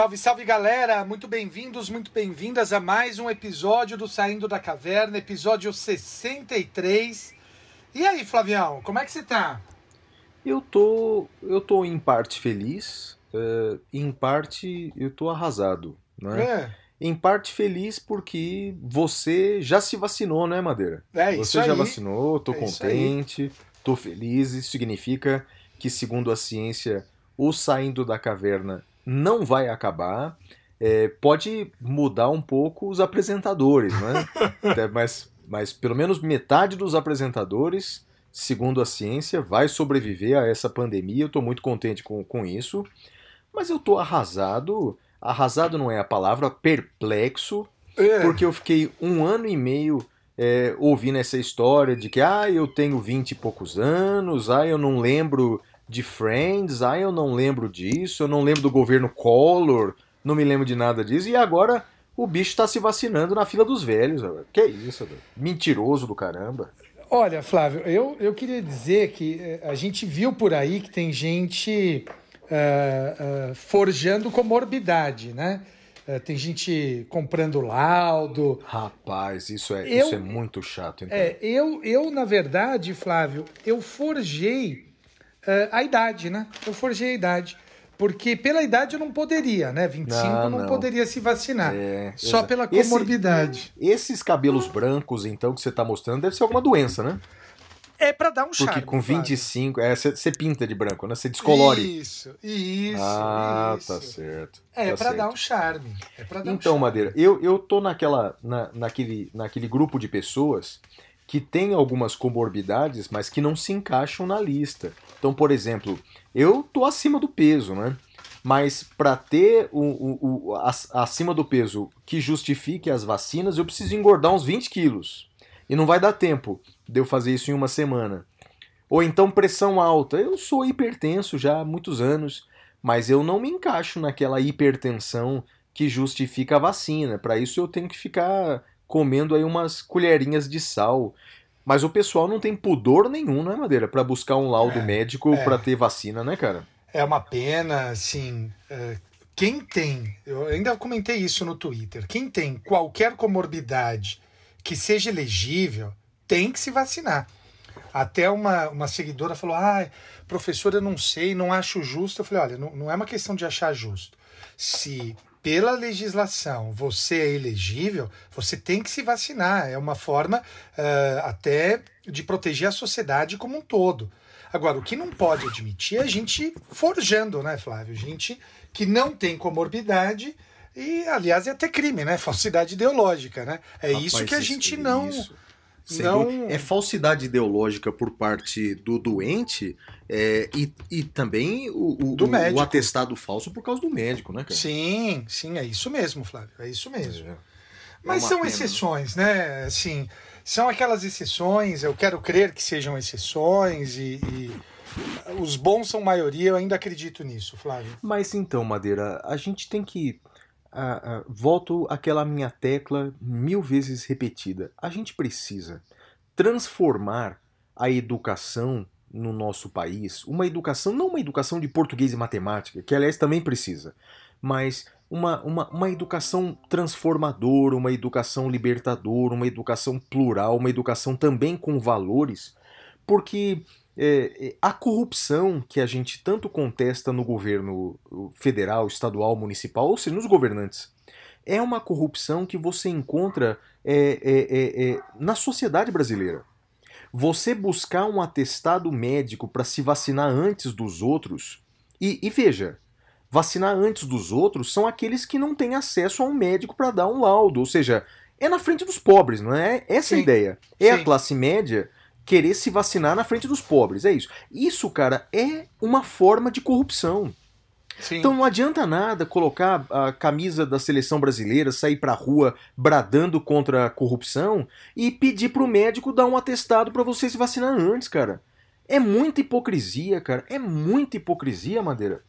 Salve, salve galera, muito bem-vindos, muito bem-vindas a mais um episódio do Saindo da Caverna, episódio 63. E aí, Flavião, como é que você tá? Eu tô, eu tô em parte feliz, eh, em parte eu tô arrasado, né? É, Em parte feliz porque você já se vacinou, né, Madeira? é você isso já aí. vacinou, tô É contente, tô feliz. Isso significa que, segundo a ciência, o saindo da caverna não vai acabar. É, pode mudar um pouco os apresentadores, né? Até, mas, mas pelo menos metade dos apresentadores, segundo a ciência, vai sobreviver a essa pandemia. Eu tô muito contente com, com isso. Mas eu tô arrasado. Arrasado não é a palavra, perplexo É, porque eu fiquei um ano e meio é, ouvindo essa história de que ah, eu tenho vinte e poucos anos, ah, eu não lembro de Friends, ah, eu não lembro disso, eu não lembro do governo Collor, não me lembro de nada disso, e agora o bicho tá se vacinando na fila dos velhos. velho. Que isso, velho? mentiroso do caramba. Olha, Flávio, eu, eu queria dizer que eh, a gente viu por aí que tem gente ah, ah, forjando comorbidade, né? Tem gente comprando laudo, Rapaz, isso é, Eu- isso é muito chato. Então. É, eu, eu, na verdade, Flávio, eu forjei a idade, né? Eu forjei a idade. Porque pela idade eu não poderia, né? 25 Ah, não, não. poderia se vacinar. É, Só pela Esse- comorbidade. Esses cabelos brancos, então, que você tá mostrando, deve ser alguma doença, né? É pra dar um Porque charme. com Flávio. 25, é, você pinta de branco, né? Você descolore. Isso, isso. ah, isso. tá certo. É tá certo. dar um charme. É dar um Então, charme. Madeira, eu, eu tô naquela, na, naquele, naquele grupo de pessoas que tem algumas comorbidades, mas que não se encaixam na lista. Então, por exemplo, eu tô acima do peso, né? Mas para ter o, o, o- ac- acima do peso que justifique as vacinas, eu preciso engordar uns 20 quilos. E não vai dar tempo de eu fazer isso em uma semana. Ou então pressão alta. Eu sou hipertenso já há muitos anos, mas eu não me encaixo naquela hipertensão que justifica a vacina. Para isso eu tenho que ficar comendo aí umas colherinhas de sal. Mas o pessoal não tem pudor nenhum, não é, Madeira? Para buscar um laudo É, médico é. para ter vacina, né, cara? É uma pena, assim. é, quem tem, eu ainda comentei isso no Twitter, quem tem qualquer comorbidade que seja elegível tem que se vacinar. Até uma, uma seguidora falou: ah, professor, eu não sei, não acho justo. Eu falei: olha, não, não é uma questão de achar justo. Se pela legislação você é elegível, você tem que se vacinar. É uma forma eh, até de proteger a sociedade como um todo. Agora, o que não pode admitir é a gente forjando, né, Flávio? Gente que não tem comorbidade e, aliás, é até crime, né? Falsidade ideológica, né? É isso Rapaz, que a isso- gente não. isso. Não-. É falsidade ideológica por parte do doente é, e, e também o, o, o- o atestado falso por causa do médico, né, cara? Sim, sim, é isso mesmo, Flávio. É isso mesmo. É. Mas uma são pena, exceções, né? Assim, são aquelas exceções, eu quero crer que sejam exceções e, e os bons são maioria, eu ainda acredito nisso, Flávio. Mas então, Madeira, a gente tem que. Volto àquela minha tecla mil vezes repetida. A gente precisa transformar a educação no nosso país, uma educação, não uma educação de português e matemática, que aliás também precisa, mas uma, uma, uma educação transformadora, uma educação libertadora, uma educação plural, uma educação também com valores, porque é, é, a corrupção que a gente tanto contesta no governo federal, estadual, municipal, ou seja, nos governantes, é uma corrupção que você encontra é, é, é, é, na sociedade brasileira. Você buscar um atestado médico para se vacinar antes dos outros, e, e veja, vacinar antes dos outros são aqueles que não têm acesso a um médico para dar um laudo, ou seja, é na frente dos pobres, não é? Essa é a Sim. ideia. É a Sim. classe média querer se vacinar na frente dos pobres, é isso. Isso, cara, é uma forma de corrupção. Sim. Então não adianta nada colocar a camisa da seleção brasileira, sair pra rua bradando contra a corrupção e pedir pro médico dar um atestado para você se vacinar antes, cara. É muita hipocrisia, cara. É muita hipocrisia, Madeira.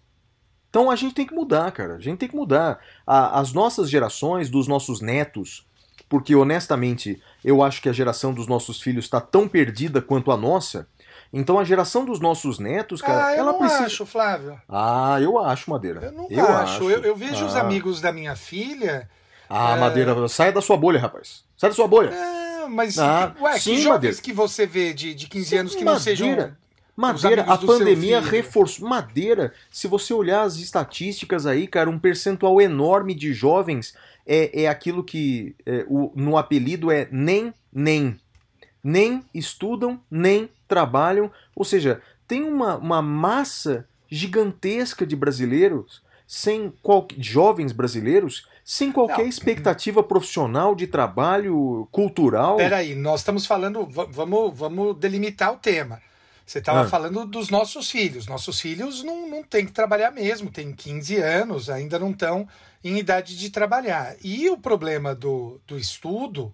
Então a gente tem que mudar, cara. A gente tem que mudar. A- as nossas gerações, dos nossos netos, porque honestamente eu acho que a geração dos nossos filhos está tão perdida quanto a nossa. Então a geração dos nossos netos, cara, ah, eu ela não precisa. acho, Flávio. Ah, eu acho, Madeira. Eu não acho. Eu, eu vejo os Ah. amigos da minha filha. Ah, É. Madeira, sai da sua bolha, rapaz. Sai da sua bolha. Não, mas. Ah, ué, sim, que jovens Madeira. que você vê de, de 15 Sim, anos que não sejam. Madeira. Madeira, a pandemia reforçou. Madeira, se você olhar as estatísticas aí, cara, um percentual enorme de jovens é, é aquilo que é, o- no apelido é nem, nem. Nem estudam, nem trabalham. Ou seja, tem uma, uma massa gigantesca de brasileiros, sem qual, jovens brasileiros, sem qualquer Não. expectativa profissional de trabalho cultural. Peraí, nós estamos falando. va- Vamos, vamos delimitar o tema. Você estava Ah. falando dos nossos filhos. Nossos filhos não, não têm que trabalhar mesmo, têm 15 anos, ainda não estão em idade de trabalhar. E o problema do, do estudo,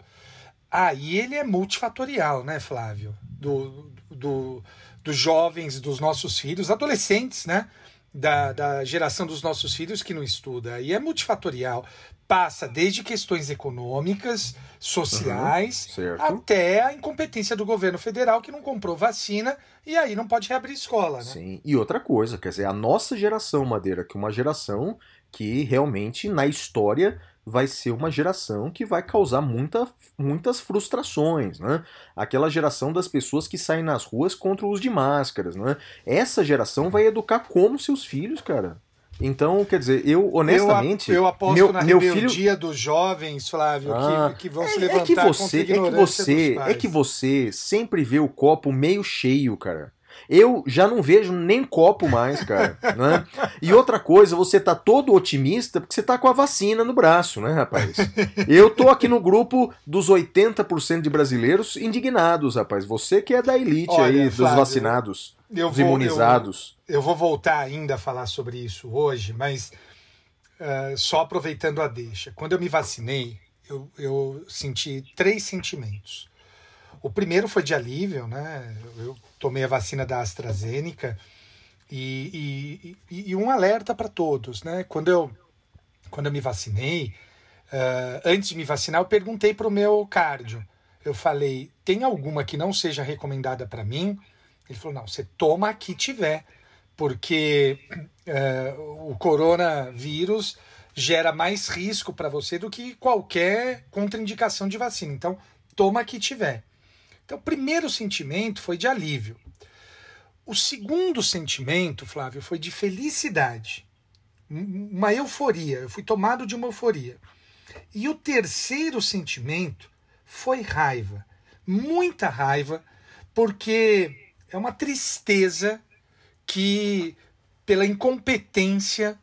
aí ele é multifatorial, né, Flávio? Do, do, dos jovens, dos nossos filhos, adolescentes, né? Da, da geração dos nossos filhos que não estuda. E é multifatorial. Passa desde questões econômicas, sociais, certo. até a incompetência do governo federal que não comprou vacina e aí não pode reabrir escola, né? Sim, e outra coisa, quer dizer, a nossa geração, Madeira, que é uma geração que realmente na história vai ser uma geração que vai causar muita, muitas frustrações, né? Aquela geração das pessoas que saem nas ruas contra o uso de máscaras, né? Essa geração vai educar como seus filhos, cara. Então, quer dizer, eu honestamente, eu, eu aposto meu- na meu rebeldia dos jovens, Flávio, Ah, que, que vão se é, levantar é que contra a você, é que você, é que você sempre vê o copo meio cheio, cara. Eu já não vejo nem copo mais, cara, né? E outra coisa, você tá todo otimista porque você tá com a vacina no braço, né, rapaz? Eu tô aqui no grupo dos 80% de brasileiros indignados, rapaz. Você que é da elite Olha, aí, dos Flávio, vacinados, eu dos vou- imunizados. Eu, eu vou voltar ainda a falar sobre isso hoje, mas ah, só aproveitando a deixa. Quando eu me vacinei, eu, eu senti três sentimentos. O primeiro foi de alívio, né? Eu tomei a vacina da AstraZeneca e, e, e- um alerta para todos, né? Quando eu, quando eu me vacinei, ah, antes de me vacinar, eu perguntei para o meu cardio. Eu falei: tem alguma que não seja recomendada para mim? Ele falou: não, você toma a que tiver, porque eh, o coronavírus gera mais risco para você do que qualquer contraindicação de vacina. Então, toma a que tiver. Então, o primeiro sentimento foi de alívio. O segundo sentimento, Flávio, foi de felicidade. Um- Uma euforia. Eu fui tomado de uma euforia. E o terceiro sentimento foi raiva. Muita raiva, porque é uma tristeza que, pela incompetência,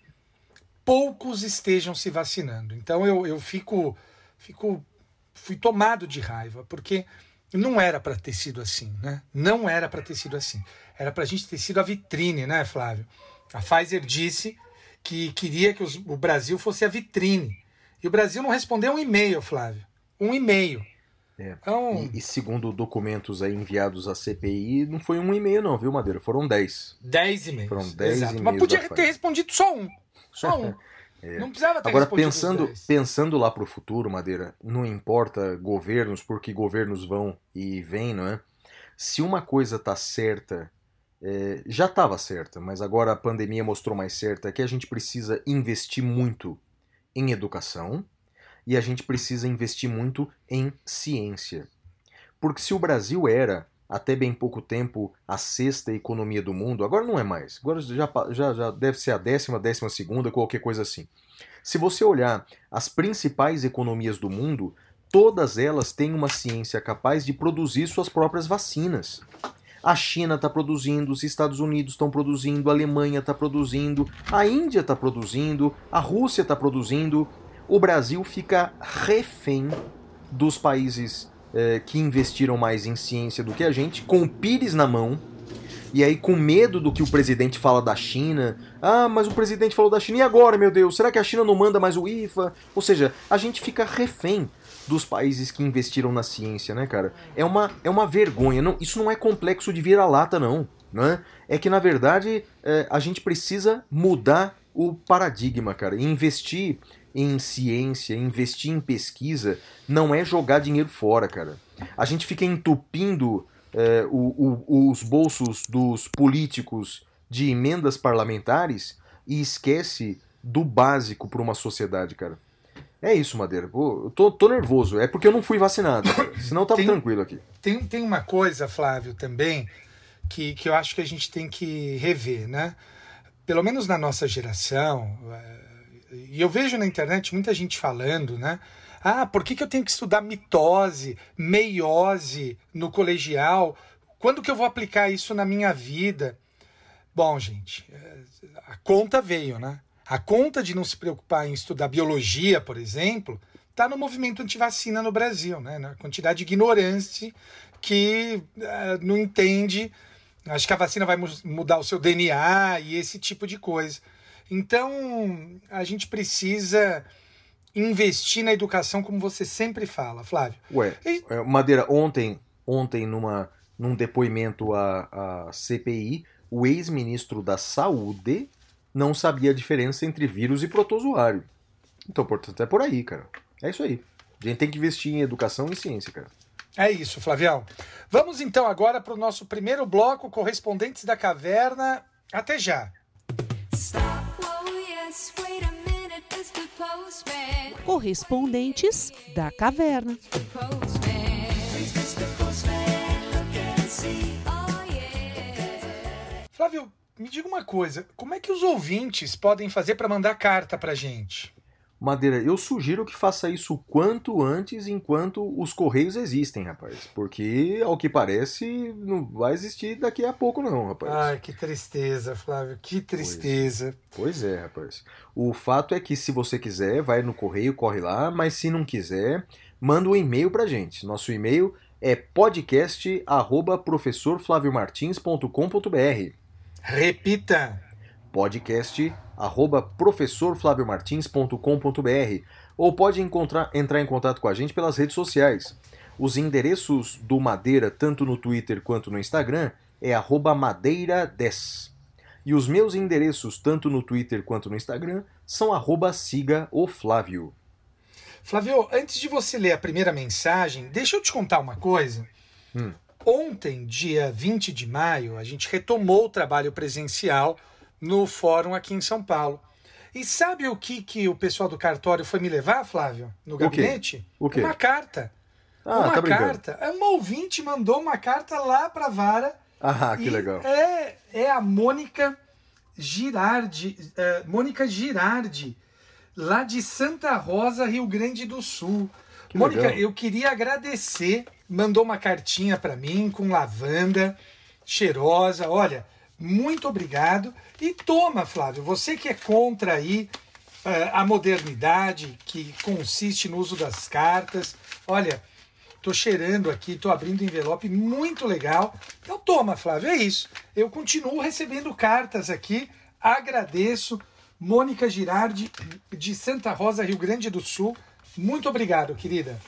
poucos estejam se vacinando. Então eu, eu fico, fico. Fui tomado de raiva, porque não era para ter sido assim, né? Não era para ter sido assim. Era para a gente ter sido a vitrine, né, Flávio? A Pfizer disse que queria que os- o Brasil fosse a vitrine. E o Brasil não respondeu um e-mail, Flávio. Um e-mail. É. Então, E, e segundo documentos aí enviados à CPI, não foi um e-mail não, viu, Madeira? Foram 10. 10 e-mails. Foram 10 Exato. e-mails Mas podia ter respondido só um. Só um. É. Não precisava ter Agora, pensando, 10. pensando lá pro futuro, Madeira, não importa governos, porque governos vão e vêm, não é? Se uma coisa tá certa, é, já estava certa, mas agora a pandemia mostrou mais certa, é que a gente precisa investir muito em educação e a gente precisa investir muito em ciência. Porque se o Brasil era, até bem pouco tempo, a sexta economia do mundo, agora não é mais. Agora já, já, já deve ser a décima, décima segunda, qualquer coisa assim. Se você olhar as principais economias do mundo, todas elas têm uma ciência capaz de produzir suas próprias vacinas. A China está produzindo, os Estados Unidos estão produzindo, a Alemanha está produzindo, a Índia está produzindo, a Rússia está produzindo. O Brasil fica refém dos países eh, que investiram mais em ciência do que a gente, com o pires na mão, E aí, com medo do que o presidente fala da China, ah, mas o presidente falou da China, e agora, meu Deus? Será que a China não manda mais o IFA? Ou seja, a gente fica refém dos países que investiram na ciência, né, cara? É uma, é uma vergonha. Não, isso não é complexo de vira-lata, não. Né? É que, na verdade, é, a gente precisa mudar o paradigma, cara. E investir em ciência, investir em pesquisa, não é jogar dinheiro fora, cara. A gente fica entupindo é, o, o, os bolsos dos políticos de emendas parlamentares e esquece do básico para uma sociedade, cara. É isso, Madeira. Eu tô, tô nervoso. É porque eu não fui vacinado. Senão eu tava tem, tranquilo aqui. Tem, tem uma coisa, Flávio, também, que, que eu acho que a gente tem que rever, né? Pelo menos na nossa geração, é, e eu vejo na internet muita gente falando, né? Ah, por que, que eu tenho que estudar mitose, meiose no colegial? Quando que eu vou aplicar isso na minha vida? Bom, gente, é, a conta veio, né? A conta de não se preocupar em estudar biologia, por exemplo, está no movimento antivacina no Brasil, né? Na quantidade de ignorância que uh, não entende. Acho que a vacina vai mudar o seu DNA e esse tipo de coisa. Então, a gente precisa investir na educação como você sempre fala, Flávio. Ué, e... É, Madeira, ontem, ontem numa, num depoimento à, à CPI, o ex-ministro da Saúde não sabia a diferença entre vírus e protozoário. Então, portanto, é por aí, cara. É isso aí. A gente tem que investir em educação e ciência, cara. É isso, Flavião. Vamos então agora para o nosso primeiro bloco, Correspondentes da Caverna. Até já. Correspondentes da Caverna. Flávio, me diga uma coisa, como é que os ouvintes podem fazer para mandar carta para gente? Madeira, eu sugiro que faça isso quanto antes, enquanto os correios existem, rapaz. Porque, ao que parece, não vai existir daqui a pouco, não, rapaz. Ai, que tristeza, Flávio, que tristeza. Pois, pois é, rapaz. O fato é que, se você quiser, vai no correio, corre lá, mas se não quiser, manda um e-mail pra gente. Nosso e-mail é podcast@professorflaviomartins.com.br. Repita! podcast professorflaviomartins.com.br ou pode encontrar, entrar em contato com a gente pelas redes sociais. Os endereços do Madeira, tanto no Twitter quanto no Instagram, é arroba madeira10. E os meus endereços, tanto no Twitter quanto no Instagram, são arroba siga o Flávio. Flávio, antes de você ler a primeira mensagem, deixa eu te contar uma coisa. Hum. Ontem, dia 20 de maio, a gente retomou o trabalho presencial no fórum aqui em São Paulo. E sabe o que, que o pessoal do cartório foi me levar, Flávio? No gabinete? O quê? O quê? Uma carta. Ah, uma tá carta. Uma ouvinte mandou uma carta lá para a vara. Ah, que legal. É, é a Mônica Girardi. É, Mônica Girardi, lá de Santa Rosa, Rio Grande do Sul. Que Mônica, legal. eu queria agradecer. Mandou uma cartinha para mim com lavanda, cheirosa. Olha, muito obrigado. E toma, Flávio, você que é contra aí uh, a modernidade que consiste no uso das cartas. Olha, tô cheirando aqui, tô abrindo envelope, muito legal. Então toma, Flávio, é isso. Eu continuo recebendo cartas aqui, agradeço. Mônica Girardi, de Santa Rosa, Rio Grande do Sul. Muito obrigado, querida.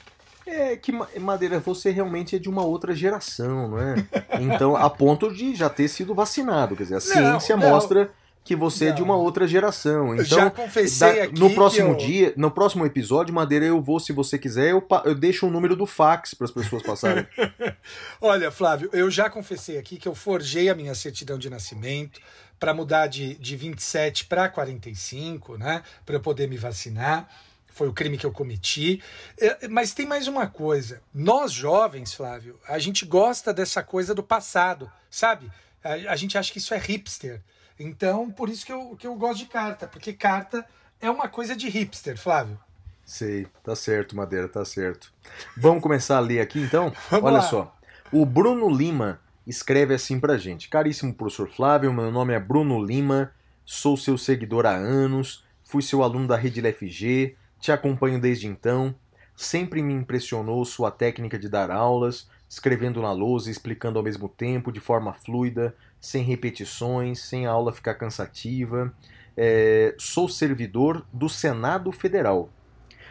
É que Madeira, você realmente é de uma outra geração, não é? Então, a ponto de já ter sido vacinado. Quer dizer, a ciência não, mostra que você não. é de uma outra geração. Então, já confessei da, aqui no próximo eu... dia, no próximo episódio, Madeira, eu vou, se você quiser, eu, eu deixo o número do fax para as pessoas passarem. Olha, Flávio, eu já confessei aqui que eu forjei a minha certidão de nascimento para mudar de, de 27 para 45, né? Para eu poder me vacinar foi o crime que eu cometi. É, mas tem mais uma coisa. Nós jovens, Flávio, a gente gosta dessa coisa do passado, sabe? A, a gente acha que isso é hipster. Então, por isso que eu, que eu gosto de carta, porque carta é uma coisa de hipster, Flávio. Sei, tá certo, Madeira, tá certo. Vamos começar a ler aqui então? Vamos Olha lá. só. O Bruno Lima escreve assim pra gente: Caríssimo professor Flávio, meu nome é Bruno Lima, sou seu seguidor há anos, fui seu aluno da Rede LFG, te acompanho desde então. Sempre me impressionou sua técnica de dar aulas, escrevendo na lousa e explicando ao mesmo tempo, de forma fluida, sem repetições, sem a aula ficar cansativa. É, sou servidor do Senado Federal.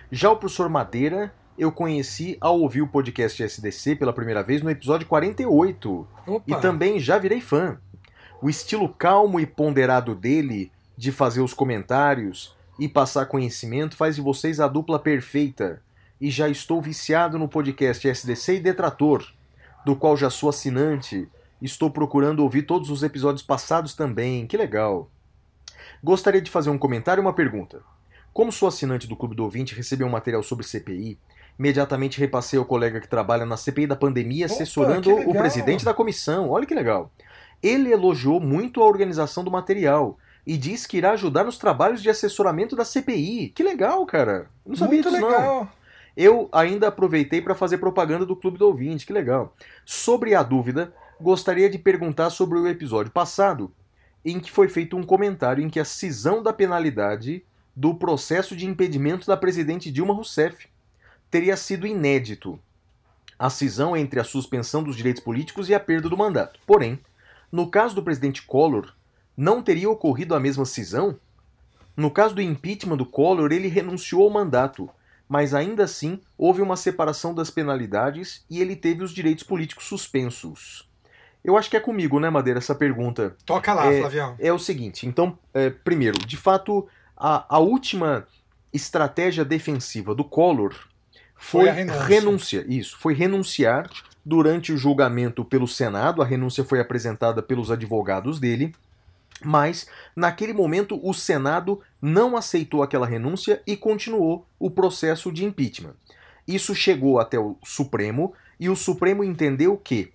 Já o professor Madeira eu conheci ao ouvir o podcast SDC pela primeira vez no episódio 48. Opa. E também já virei fã. O estilo calmo e ponderado dele de fazer os comentários e passar conhecimento faz de vocês a dupla perfeita. E já estou viciado no podcast SDC e Detrator, do qual já sou assinante. Estou procurando ouvir todos os episódios passados também. Que legal. Gostaria de fazer um comentário e uma pergunta. Como sou assinante do Clube do Ouvinte e recebi um material sobre CPI, imediatamente repassei ao colega que trabalha na CPI da pandemia, Opa, assessorando o presidente da comissão. Olha que legal. Ele elogiou muito a organização do material e diz que irá ajudar nos trabalhos de assessoramento da CPI. Que legal, cara. Eu Não sabia Muito disso, não. legal. Eu ainda aproveitei para fazer propaganda do Clube do Ouvinte, que legal. Sobre a dúvida, gostaria de perguntar sobre o episódio passado, em que foi feito um comentário em que a cisão da penalidade do processo de impedimento da presidente Dilma Rousseff teria sido inédito. A cisão entre a suspensão dos direitos políticos e a perda do mandato. Porém, no caso do presidente Collor, não teria ocorrido a mesma cisão? No caso do impeachment do Collor, ele renunciou ao mandato, mas ainda assim houve uma separação das penalidades e ele teve os direitos políticos suspensos. Eu acho que é comigo, né, Madeira, essa pergunta. Toca lá, É, Flavião. É o seguinte, então, é, primeiro, de fato, a, a última estratégia defensiva do Collor Foi foi, a renúncia. renúncia. Isso, foi renunciar durante o julgamento pelo Senado. A renúncia foi apresentada pelos advogados dele, mas naquele momento o Senado não aceitou aquela renúncia e continuou o processo de impeachment. Isso chegou até o Supremo e o Supremo entendeu que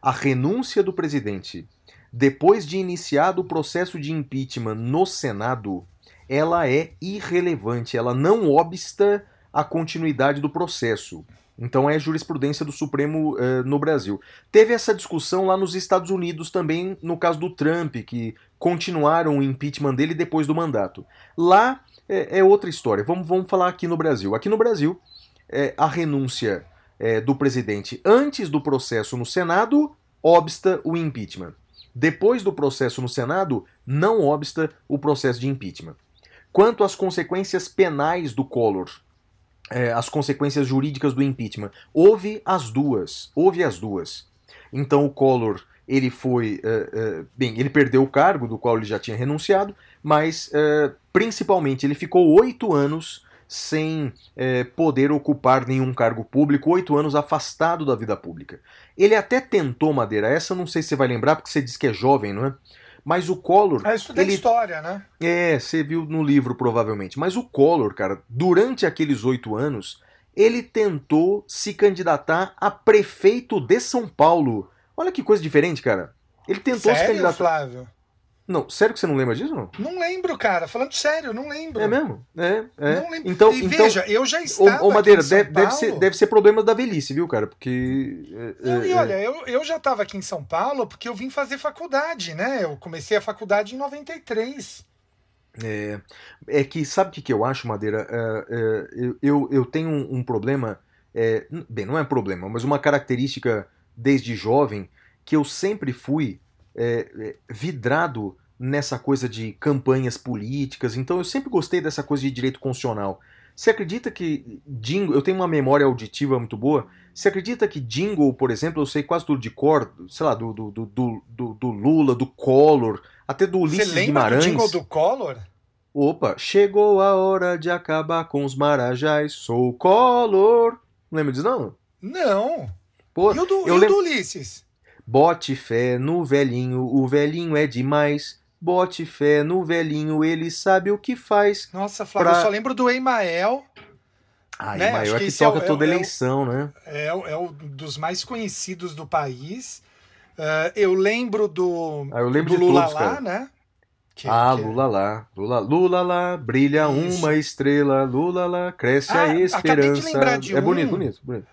a renúncia do presidente, depois de iniciado o processo de impeachment no Senado, ela é irrelevante, ela não obsta a continuidade do processo. Então é jurisprudência do Supremo eh, no Brasil. Teve essa discussão lá nos Estados Unidos também, no caso do Trump, que continuaram o impeachment dele depois do mandato. Lá é, é outra história. Vamos, vamos falar aqui no Brasil. Aqui no Brasil, eh, a renúncia eh, do presidente antes do processo no Senado obsta o impeachment. Depois do processo no Senado, não obsta o processo de impeachment. Quanto às consequências penais do Collor, é, as consequências jurídicas do impeachment. Houve as duas. Houve as duas. Então o Collor, ele foi. é, é, bem, ele perdeu o cargo do qual ele já tinha renunciado, mas é, principalmente ele ficou oito anos sem poder ocupar nenhum cargo público, oito anos afastado da vida pública. Ele até tentou, Madeira, essa não sei se você vai lembrar, porque você disse que é jovem, não é? Mas o Collor. Ah, estudei ele- história, né? é, você viu no livro provavelmente. Mas o Collor, cara, durante aqueles oito anos, ele tentou se candidatar a prefeito de São Paulo. Olha que coisa diferente, cara. Ele tentou se Sério, candidatar. Flávio? Não, sério que você não lembra disso? Não? Não lembro, cara. Falando sério, não lembro. É mesmo? É, é. Não lembro. Então, e então veja, eu já estava ô, Madeira, aqui em São deve, deve Paulo. ser, deve ser problema da velhice, viu, cara? Porque. é, Não, é, e é. olha, eu, eu já estava aqui em São Paulo porque eu vim fazer faculdade, né? Eu comecei a faculdade em 93. É, é que, sabe o que, que eu acho, Madeira? É, é, eu, eu, eu tenho um, um problema, é, bem, não é problema, mas uma característica desde jovem que eu sempre fui é, é, vidrado nessa coisa de campanhas políticas, então eu sempre gostei dessa coisa de direito constitucional. Você acredita que jingle, eu tenho uma memória auditiva muito boa, você acredita que jingle, por exemplo, eu sei quase tudo de cor, sei lá, do, do, do, do, do- Lula, do Collor, até do Você Ulisses lembra Guimarães. do jingle do Collor? Opa, chegou a hora de acabar com os marajás, sou o Collor. Não lembra disso não? Não. Pô, e o do, eu e lem- do Ulisses? Bote fé no velhinho, o velhinho é demais. Bote fé no velhinho, ele sabe o que faz. Nossa, Flávio, Pra- eu só lembro do Emael. Ai, Né, acho maior que que, é toca é o- toda é o- eleição, né? É, o- é um dos mais conhecidos do país. Ah, eu lembro do, Ah, eu lembro do de Lula todos, lá, cara. né? Que- ah, que- Lula lá, Lula, Lula lá, brilha Isso. uma estrela, Lula lá, cresce Ah, a acabei de esperança. lembrar de é um. bonito, bonito, bonito.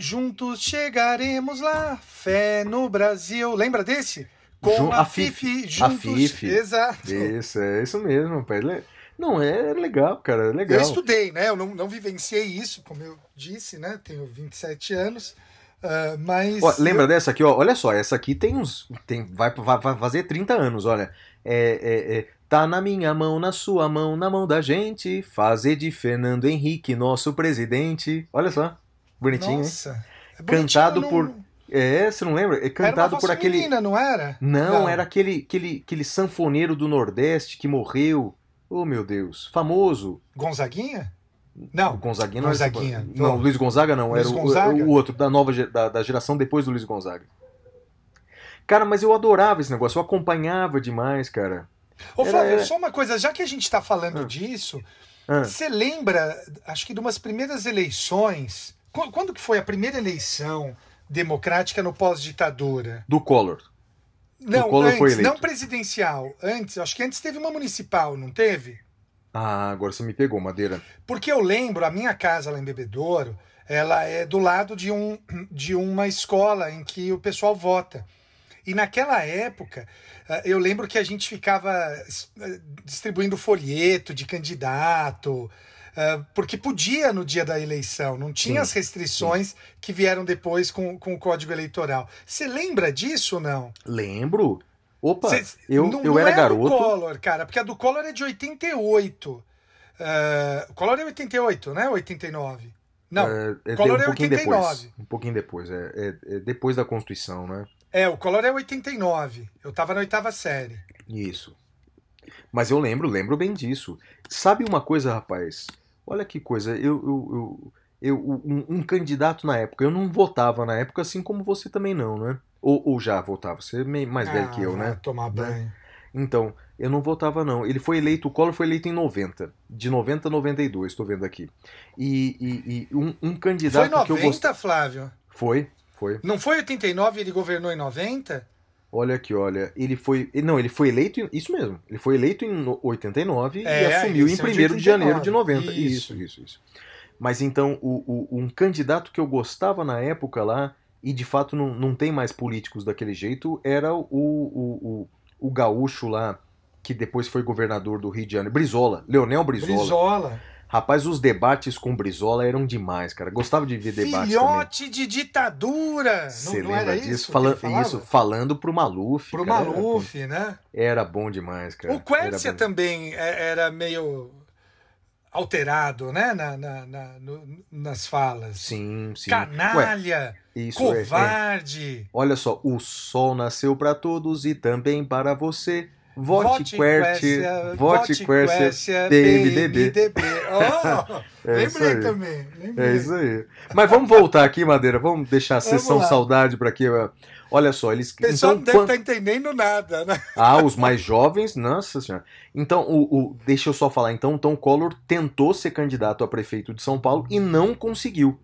Juntos chegaremos lá, fé no Brasil. Lembra desse? Com Jun- a, a Fifi, juntos. A Fifi. Exato. Isso, é isso mesmo. Le- Não, é legal, cara, é legal. Eu estudei, né? Eu não, não vivenciei isso, como eu disse, né? Tenho 27 anos. Uh, mas. Ó, lembra eu... dessa aqui, ó? Olha só, essa aqui tem uns. Tem, vai, vai, vai fazer 30 anos, olha. É, é, é, tá na minha mão, na sua mão, na mão da gente. Fazer de Fernando Henrique, nosso presidente. Olha só. Bonitinho, Nossa, é Cantado não... por. É, você não lembra? É cantado por aquele. Menina, não era? Não, não, era aquele, aquele, aquele sanfoneiro do Nordeste que morreu. Oh, meu Deus. Famoso. Gonzaguinha? Não. O Gonzaguinha não Gonzaguinha. Era não, Luiz Gonzaga não. Luiz era Gonzaga? O, o, outro, da nova da, da geração depois do Luiz Gonzaga. Cara, mas eu adorava esse negócio. Eu acompanhava demais, cara. Ô, Flávio, era... só uma coisa. Já que a gente tá falando ah. disso, ah. você lembra, acho que de umas primeiras eleições... Quando que foi a primeira eleição democrática no pós-ditadura? Do Collor. Não, Collor antes, não presidencial. Antes, acho que antes teve uma municipal, não teve? Ah, agora você me pegou, Madeira. Porque eu lembro, a minha casa lá em Bebedouro, ela é do lado de, um, de uma escola em que o pessoal vota. E naquela época, eh, eu lembro que a gente ficava eh, distribuindo folheto de candidato, porque podia no dia da eleição, não tinha sim, as restrições sim. que vieram depois com, com o Código Eleitoral. Você lembra disso ou não? Lembro. Opa, eu, não, eu não era é garoto. do Collor, cara, porque a do Collor é de 88. Uh, o Collor é 88, né? 89. Não, é, é, Collor um é 89. Depois, um pouquinho depois, é, é, é, depois da Constituição, né? É, o Collor é 89. Eu tava na oitava série. Isso. Mas eu lembro, lembro bem disso. Sabe uma coisa, rapaz? Olha que coisa, eu, eu, eu, eu um, um, candidato na época, eu não votava na época, assim como você também não, né? Ou, ou já votava, você é mais ah, velho que eu, né? Tomar né? banho. Então, eu não votava não. Ele foi eleito, o Collor foi eleito em 90, de 90 a 92, estou vendo aqui. E, e, e um, um, candidato foi 90, que eu gostava... Flávio? Foi, foi. Não foi 89 ele governou em 90? Olha aqui, olha, ele foi, não, ele foi eleito, isso mesmo, ele foi eleito em 89 é, e assumiu em 1 é de, de, janeiro de 90. Isso, isso, isso. isso. Mas então, o, o, um candidato que eu gostava na época lá, e de fato não, não tem mais políticos daquele jeito, era o, o, o, o gaúcho lá, que depois foi governador do Rio de Janeiro, Brizola, Leonel Brizola. Brizola. Rapaz, os debates com Brizola eram demais, cara. Gostava de ver debates Filhote de ditadura! Você lembra disso? Isso? Fala, isso, falando pro Maluf. Pro cara, Maluf, era, né? Era bom demais, cara. O Quercia também é, era meio alterado, né? Na, na, na no, nas falas. Sim, sim. Canalha, Ué, isso covarde. É, é. Olha só, o sol nasceu para todos e também para você. Vote Quercia, vote Quercia, PMDB. Oh, é lembrei também. Lembrei. É isso aí. Mas vamos voltar aqui, Madeira. Vamos deixar a sessão vamos saudade para aqui. Olha só, eles. O pessoal então, não deve estar tá entendendo nada, né? Ah, os mais jovens, nossa senhora. Então, o, o, deixa eu só falar. Então, Tom Collor tentou ser candidato a prefeito de São Paulo e não conseguiu.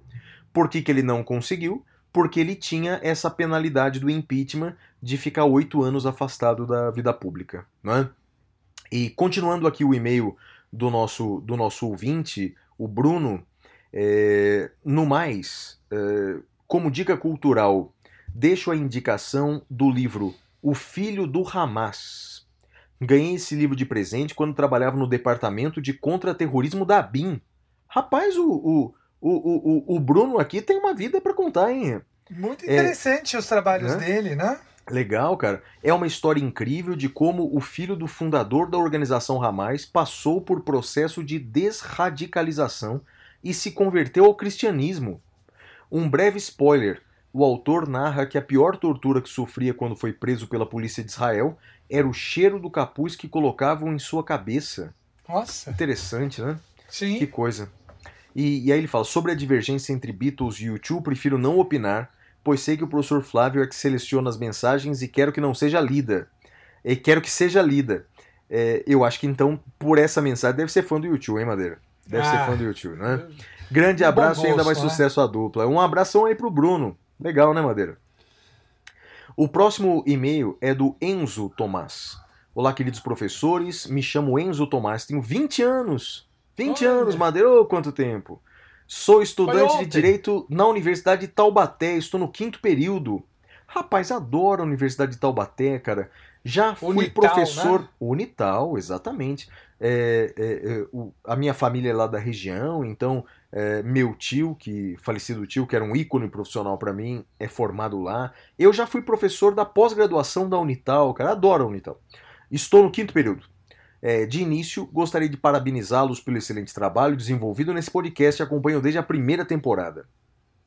Por que, que ele não conseguiu? Porque ele tinha essa penalidade do impeachment de ficar oito anos afastado da vida pública, né? E continuando aqui o e-mail do nosso, do nosso ouvinte, o Bruno, é, no mais, é, como dica cultural deixo a indicação do livro O Filho do Hamas. Ganhei esse livro de presente quando trabalhava no departamento de contra-terrorismo da BIM. Rapaz, o, o, o, o, o Bruno aqui tem uma vida para contar, hein? Muito é, interessante é, os trabalhos né? dele, né? Legal, cara. É uma história incrível de como o filho do fundador da organização Hamas passou por processo de desradicalização e se converteu ao cristianismo. Um breve spoiler: o autor narra que a pior tortura que sofria quando foi preso pela polícia de Israel era o cheiro do capuz que colocavam em sua cabeça. Nossa. Interessante, né? Sim. Que coisa. E, e aí ele fala: sobre a divergência entre Beatles e YouTube, prefiro não opinar, pois sei que o professor Flávio é que seleciona as mensagens e quero que não seja lida. E quero que seja lida. É, eu acho que então, por essa mensagem, deve ser fã do YouTube, hein, Madeira? Deve ah, ser fã do YouTube, né? Grande abraço gosto, e ainda mais né? sucesso à dupla. Um abração aí pro Bruno. Legal, né, Madeira? O próximo e-mail é do Enzo Tomás. Olá, queridos professores. Me chamo Enzo Tomás, tenho 20 anos. 20 Olha. anos, Madeira, oh, quanto tempo. Sou estudante de Direito na Universidade de Taubaté, estou no quinto período. Rapaz, adoro a Universidade de Taubaté, cara. Já fui Unital, professor né? Unital, exatamente. É, é, é, o- a minha família é lá da região, então é, meu tio, que falecido tio, que era um ícone profissional para mim, é formado lá. Eu já fui professor da pós-graduação da Unital, cara, adoro a Unital. Estou no quinto período. É, de início, gostaria de parabenizá-los pelo excelente trabalho desenvolvido nesse podcast e acompanho desde a primeira temporada.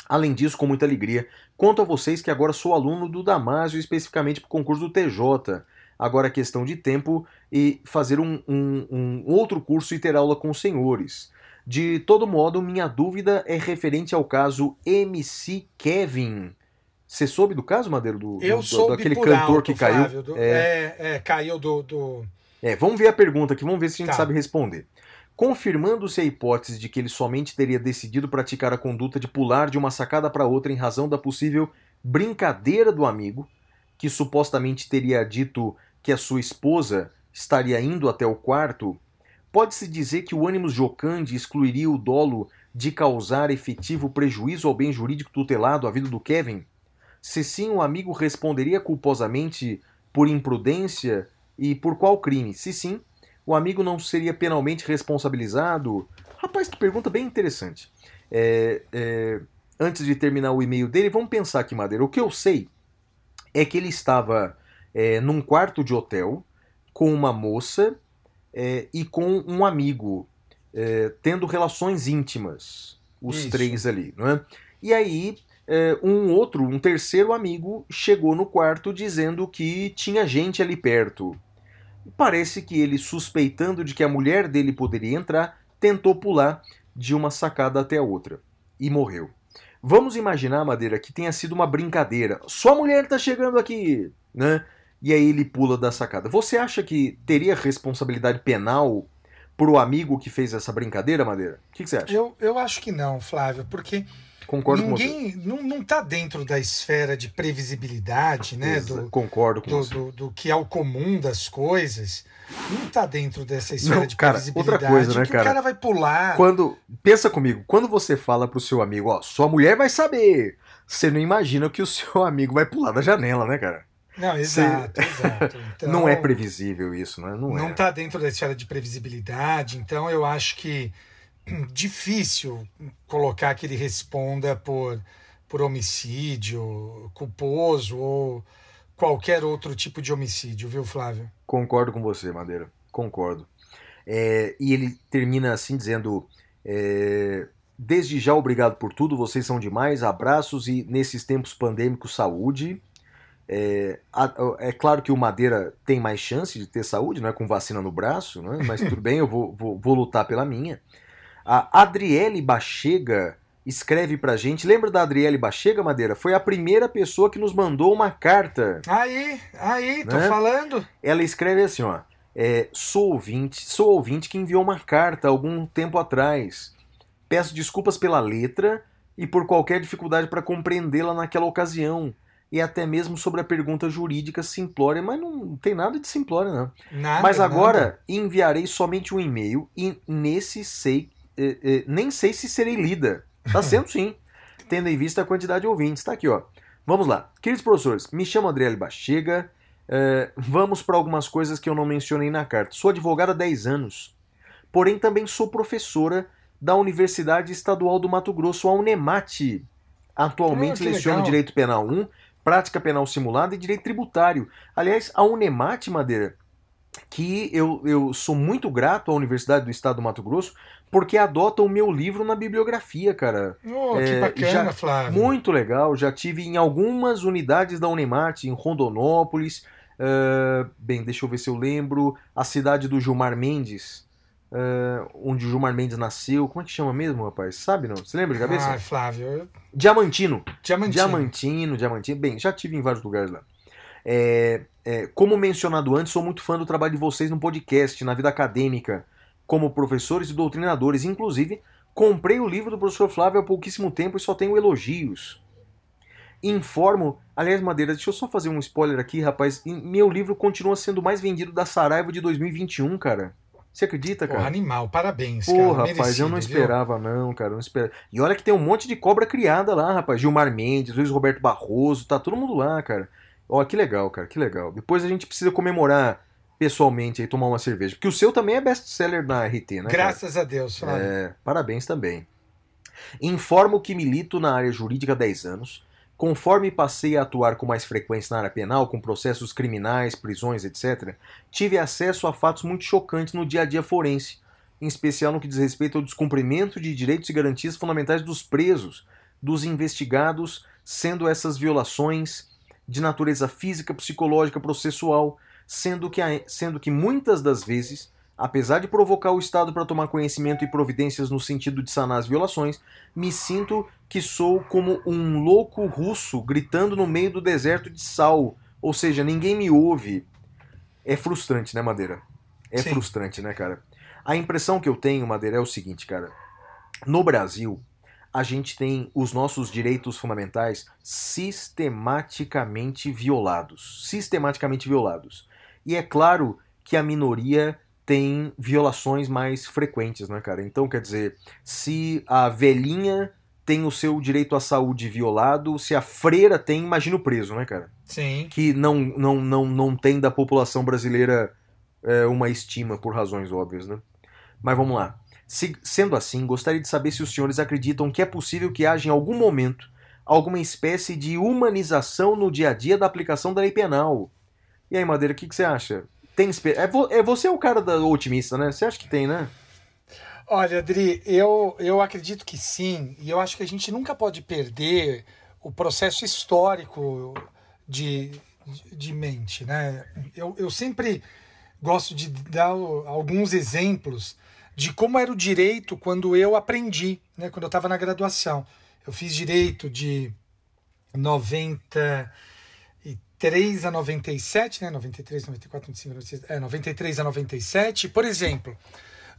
Além disso, com muita alegria, conto a vocês que agora sou aluno do Damásio, especificamente para o concurso do TJ. Agora é questão de tempo e fazer um, um- um outro curso e ter aula com os senhores. De todo modo, minha dúvida é referente ao caso MC Kevin. Você soube do caso, Madeiro? Do, Eu do- sou daquele cantor alto, que caiu? Flávio, do- é, é, caiu do, do... É, vamos ver a pergunta aqui, vamos ver se a gente Tá. sabe responder. Confirmando-se a hipótese de que ele somente teria decidido praticar a conduta de pular de uma sacada para outra em razão da possível brincadeira do amigo, que supostamente teria dito que a sua esposa estaria indo até o quarto, pode-se dizer que o ânimos jocandi excluiria o dolo de causar efetivo prejuízo ao bem jurídico tutelado à vida do Kevin? Se sim, o amigo responderia culposamente por imprudência e por qual crime? Se sim, o amigo não seria penalmente responsabilizado? Rapaz, que pergunta bem interessante. É, é, antes de terminar o e-mail dele, vamos pensar aqui, Madeira. O que eu sei é que ele estava é, num quarto de hotel com uma moça é, e com um amigo, é, tendo relações íntimas, os Isso. três ali, não é? E aí é, um outro, um terceiro amigo chegou no quarto dizendo que tinha gente ali perto. Parece que ele, suspeitando de que a mulher dele poderia entrar, tentou pular de uma sacada até a outra e morreu. Vamos imaginar, Madeira, que tenha sido uma brincadeira. Sua mulher tá chegando aqui, né? E aí ele pula da sacada. Você acha que teria responsabilidade penal pro amigo que fez essa brincadeira, Madeira? O que, que você acha? Eu, eu acho que não, Flávio, porque Concordo com ninguém não, não tá dentro da esfera de previsibilidade, você. né? Exa- Do, Concordo com do, você. do, do que é o comum das coisas. Não tá dentro dessa esfera Não, de cara, previsibilidade. outra coisa, né, que cara? o cara vai pular. Quando pensa comigo, quando você fala pro seu amigo, ó, sua mulher vai saber, você não imagina que o seu amigo vai pular da janela, né, cara? Não, exato, exato. Então, não é previsível isso, né? Não, não é. tá dentro da esfera de previsibilidade, então eu acho que difícil colocar que ele responda por, por homicídio culposo ou qualquer outro tipo de homicídio, viu, Flávio? Concordo com você, Madeira. Concordo. É, e ele termina assim dizendo: é, Desde já, obrigado por tudo, vocês são demais, abraços e nesses tempos pandêmicos, saúde. É, é claro que o Madeira tem mais chance de ter saúde, não é com vacina no braço, né? mas tudo bem, eu vou, vou, vou lutar pela minha. A Adriele Bachega escreve pra gente. Lembra da Adriele Bachega, Madeira? Foi a primeira pessoa que nos mandou uma carta Aí, aí, tô Né? falando. ela escreve assim, ó. é, sou ouvinte, sou ouvinte que enviou uma carta algum tempo atrás. Peço desculpas pela letra e por qualquer dificuldade para compreendê-la naquela ocasião. E até mesmo sobre a pergunta jurídica simplória, mas não tem nada de simplória, não. Nada, mas nada. agora enviarei somente um e-mail e nesse sei, nem sei se serei lida. Tá sendo sim, tendo em vista a quantidade de ouvintes. Tá aqui, ó. Vamos lá. Queridos professores, me chamo Adriele Bachega. eh, vamos para algumas coisas que eu não mencionei na carta. Sou advogada há 10 anos, porém também sou professora da Universidade Estadual do Mato Grosso, a Unemate. Atualmente que leciono. Direito Penal 1, Prática Penal Simulada e Direito Tributário. Aliás, a Unemate, Madeira, que eu, eu sou muito grato à Universidade do Estado do Mato Grosso, porque adota o meu livro na bibliografia, cara. Oh, que É, bacana, já- Flávio. Muito legal, já tive em algumas unidades da Unemate, em Rondonópolis, ah, bem, deixa eu ver se eu lembro, a cidade do Gilmar Mendes, ah, onde o Gilmar Mendes nasceu, como é que chama mesmo, rapaz? Sabe não? Você lembra de cabeça? Ah, Flávio, Diamantino. Diamantino. Diamantino, Diamantino. Bem, já tive em vários lugares lá. É, é, como mencionado antes, sou muito fã do trabalho de vocês no podcast, na vida acadêmica, como professores e doutrinadores. Inclusive, comprei o livro do professor Flávio há pouquíssimo tempo e só tenho elogios. Informo, aliás, Madeira, deixa eu só fazer um spoiler aqui, rapaz. Meu livro continua sendo o mais vendido da Saraiva de 2021, cara. Você acredita, cara? Porra, animal, parabéns, Pô, cara. rapaz, eu não viu? esperava, não, cara. Não esperava. E olha que tem um monte de cobra criada lá, rapaz. Gilmar Mendes, Luiz Roberto Barroso, tá todo mundo lá, cara. Ó, que legal, cara, que legal. Depois a gente precisa comemorar pessoalmente e tomar uma cerveja. Porque o seu também é best-seller na RT, né? cara? Graças a Deus, Flávio. É, parabéns também. Informo que milito na área jurídica há 10 anos. Conforme passei a atuar com mais frequência na área penal, com processos criminais, prisões, etc., tive acesso a fatos muito chocantes no dia a dia forense, em especial no que diz respeito ao descumprimento de direitos e garantias fundamentais dos presos, dos investigados, sendo essas violações de natureza física, psicológica, processual, sendo que, a- sendo que muitas das vezes, apesar de provocar o Estado para tomar conhecimento e providências no sentido de sanar as violações, me sinto que sou como um louco russo gritando no meio do deserto de sal, ou seja, ninguém me ouve. É frustrante, né, Madeira? É Sim. frustrante, né, cara? A impressão que eu tenho, Madeira, é o seguinte, cara. No Brasil, a gente tem os nossos direitos fundamentais sistematicamente violados. Sistematicamente violados. E é claro que a minoria tem violações mais frequentes, né, cara? Então, quer dizer, se a velhinha tem o seu direito à saúde violado, se a freira tem, imagina o preso, né, cara? Sim. Que não, não, não, não tem da população brasileira é, uma estima por razões óbvias, né? Mas vamos lá. Se- sendo assim, gostaria de saber se os senhores acreditam que é possível que haja em algum momento alguma espécie de humanização no dia a dia da aplicação da lei penal. E aí, Madeira, o que, que você acha? Tem é, vo- é você o cara da otimista, né? Você acha que tem, né? Olha, Adri, eu, eu acredito que sim, e eu acho que a gente nunca pode perder o processo histórico de, de, de mente, né? Eu, eu sempre gosto de dar alguns exemplos de como era o direito quando eu aprendi, né? Quando eu estava na graduação. Eu fiz direito de 93 a 97, né? 93, 94, 95, 96, é, 93 a 97. Por exemplo,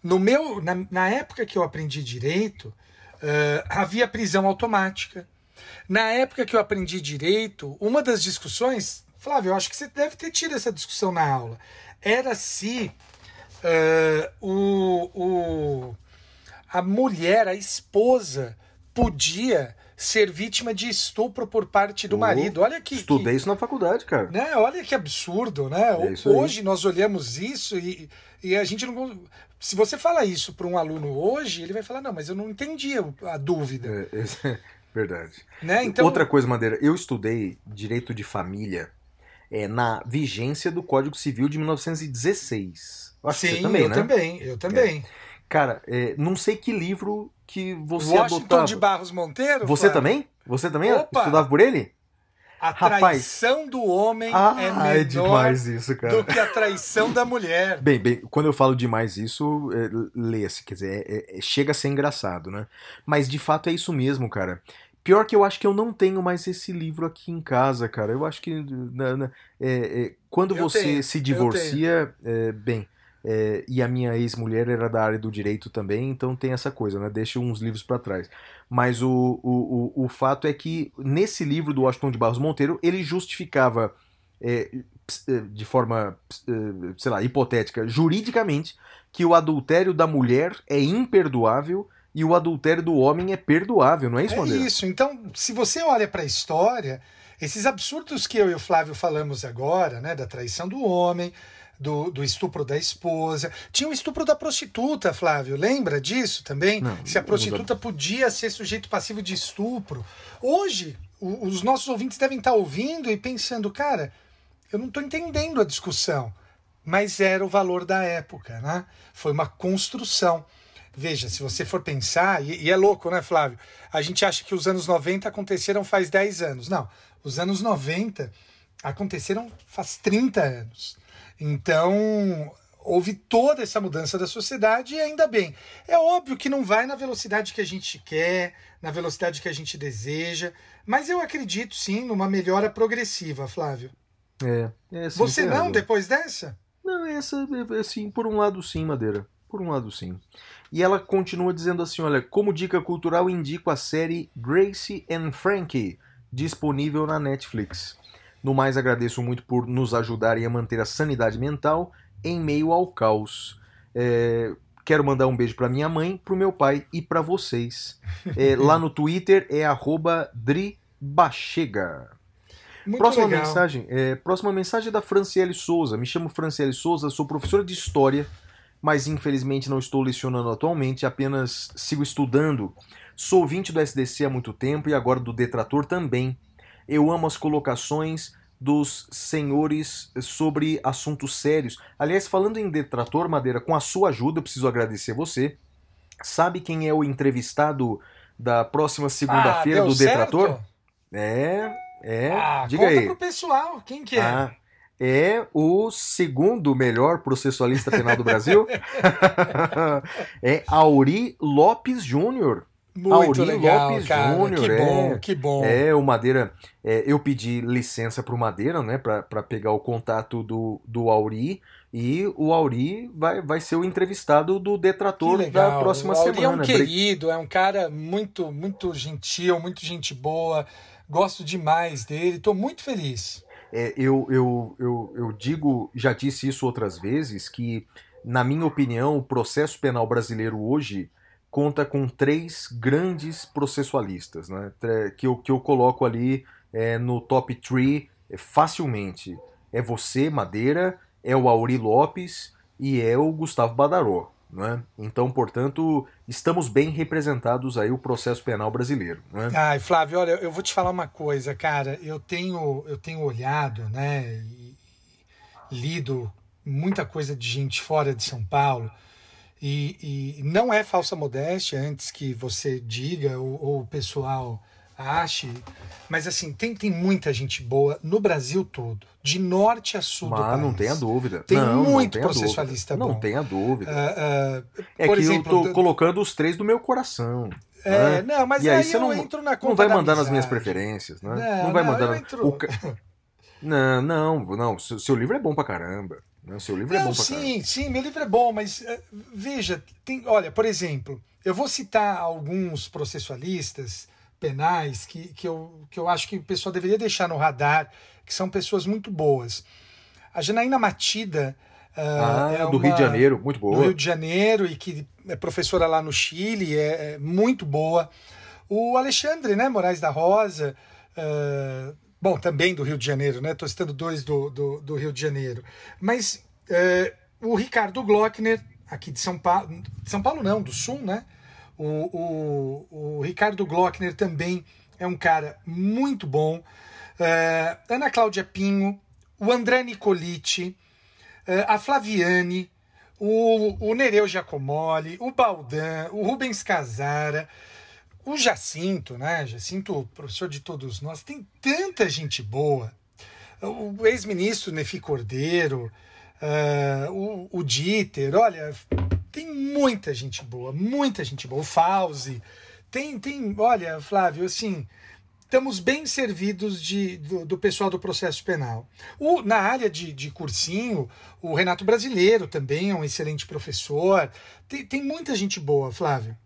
no meu, na, na época que eu aprendi direito, eh, havia prisão automática. Na época que eu aprendi direito, uma das discussões, Flávio, eu acho que você deve ter tido essa discussão na aula, era se eh, o, o, a mulher, a esposa, podia ser vítima de estupro por parte do Oh, marido. Olha que. Estudei que- isso na faculdade, cara. né? Olha que absurdo, né? É isso aí. hoje nós olhamos isso e, e a gente não. Se você fala isso para um aluno hoje, ele vai falar: não, mas eu não entendi a dúvida. É, é, verdade. Né? Então, Outra coisa, Madeira, eu estudei direito de família é, na vigência do Código Civil de 1916. Acho sim, também, eu né? também, eu também. Cara, é, não sei que livro que você Washington adotava. de Barros Monteiro. Você Flávio, também? Você também Opa! estudava por ele? A Rapaz. traição do homem Ah, é é, menor demais isso, cara. do que a traição da mulher. Bem, bem, quando eu falo demais isso, é, lê-se, quer dizer, é- é- chega a ser engraçado, né? Mas de fato é isso mesmo, cara. Pior que eu acho que eu não tenho mais esse livro aqui em casa, cara. Eu acho que na- na- é, é, quando Eu você tenho, se divorcia, é, bem, é, e a minha ex-mulher era da área do direito também, então tem essa coisa, né? Deixa uns livros pra trás. Mas o, o, o, o fato é que nesse livro do Washington de Barros Monteiro, ele justificava é, é, de forma, é, sei lá, hipotética, juridicamente, que o adultério da mulher é imperdoável e o adultério do homem é perdoável, não é isso, É Madeira? isso. Então, se você olha para a história, esses absurdos que eu e o Flávio falamos agora, né, da traição do homem, do, do estupro da esposa, tinha o estupro da prostituta, Flávio. Lembra disso também? Não, se a os prostituta podia ser sujeito passivo de estupro. Hoje, o- os nossos ouvintes devem estar ouvindo e pensando, cara, eu não estou entendendo a discussão. Mas era o valor da época, né? Foi uma construção. Veja, se você for pensar, e, e é louco, né, Flávio? A gente acha que os anos 90 aconteceram faz 10 anos. Não, os anos 90 aconteceram faz 30 anos. Então, houve toda essa mudança da sociedade e ainda bem. É óbvio que não vai na velocidade que a gente quer, na velocidade que a gente deseja, mas eu acredito sim numa melhora progressiva, Flávio. É, é Você não, razão. depois dessa? Não, essa, assim, por um lado sim, Madeira. Por um lado sim. E ela continua dizendo assim, olha, como dica cultural indico a série Gracie and Frankie, disponível na Netflix. No mais, agradeço muito por nos ajudarem a manter a sanidade mental em meio ao caos. É, quero mandar um beijo para minha mãe, para o meu pai e para vocês. É, lá no Twitter é dribachega. Muito próxima legal. mensagem, é, próxima mensagem é da Franciele Souza. Me chamo Franciele Souza, sou professora de história, mas infelizmente não estou lecionando atualmente, apenas sigo estudando. Sou ouvinte do SDC há muito tempo e agora do Detrator também. Eu amo as colocações dos senhores sobre assuntos sérios. Aliás, falando em Detrator, Madeira, com a sua ajuda, eu preciso agradecer você. Sabe quem é o entrevistado da próxima segunda-feira Ah, do Detrator? certo? É, é. Ah, diga conta aí. pro pessoal, quem que é? Ah, é o segundo melhor processualista penal do Brasil. é Auri Lopes Júnior. Muito legal, Lopes cara. Júnior, que é. bom, que bom. É, o Madeira. é, eu pedi licença pro Madeira, né, pra pegar o contato do, do Auri. E o Auri vai, vai ser o entrevistado do detrator legal. da próxima o Auri semana. é um querido, é um cara muito, muito gentil, muito gente boa. Gosto demais dele, tô muito feliz. É, eu, eu, eu, eu digo, já disse isso outras vezes, que, na minha opinião, o processo penal brasileiro hoje conta com três grandes processualistas, né? Que, eu, que eu coloco ali é, no top 3 facilmente. É você, Madeira, é o Auri Lopes e é o Gustavo Badaró. Né? Então, portanto, estamos bem representados aí o processo penal brasileiro. Né? Ai, Flávio, olha, eu vou te falar uma coisa, cara. Eu tenho, eu tenho olhado, né, e lido muita coisa de gente fora de São Paulo. E, e não é falsa modéstia, antes que você diga ou, ou o pessoal ache, mas assim, tem, tem muita gente boa no Brasil todo, de norte a sul do Mas país. não tenha dúvida. Tem não, não muito tenha processualista dúvida. bom. Não tenha dúvida. Ah, ah, É que exemplo, eu tô do- colocando os três do meu coração. é, né? não, mas E aí aí, você eu não- entro na conta Não vai da mandar nas minhas preferências, né? Não, vai não, mandar. eu na- entro- o Não, não, não. Seu, seu livro é bom pra caramba. Né? Seu livro é Não, bom pra sim, sim, meu livro é bom, mas eh, veja, tem, olha, por exemplo, eu vou citar alguns processualistas penais que, que, eu, que eu acho que o pessoal deveria deixar no radar, que são pessoas muito boas. A Janaína Matida ah, Ah, é do Rio uma- de Janeiro, muito do boa. Rio de Janeiro e que é professora lá no Chile, é, é muito boa. O Alexandre, né, Moraes da Rosa, eh, bom, também do Rio de Janeiro, né? Estou citando dois do, do, do Rio de Janeiro. Mas eh, o Ricardo Glockner, aqui de São Paulo, São Paulo não, do Sul, né? O, o, o Ricardo Glockner também é um cara muito bom. Eh, Ana Cláudia Pinho, o André Nicolitti, eh, a Flaviane, o, o Nereu Giacomoli, o Baldan, o Rubens Casara, o Jacinto, né? Jacinto, professor de todos nós, tem tanta gente boa. O ex-ministro Nefi Cordeiro, eh, o, o Dieter, olha, tem muita gente boa, muita gente boa. O Fauzi, tem, tem, olha, Flávio, assim, estamos bem servidos de, do, do pessoal do processo penal. O, na área de, de cursinho, o Renato Brasileiro também é um excelente professor. Tem, tem muita gente boa, Flávio.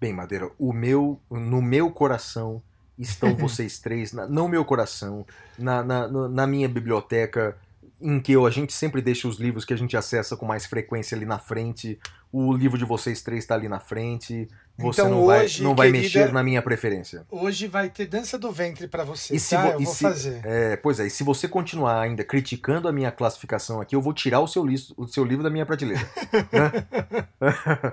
Bem, Madeira, o meu, no meu coração estão vocês três, na, no meu coração, na, na, na minha biblioteca, em que eu, a gente sempre deixa os livros que a gente acessa com mais frequência ali na frente. O livro de vocês três está ali na frente. Você Então, não vai, hoje, não vai querida, mexer na minha preferência. Hoje vai ter dança do ventre para você, E se tá? vo- Eu vou se- fazer. É, pois é, e se você continuar ainda criticando a minha classificação aqui, eu vou tirar o seu, o seu livro da minha prateleira. né?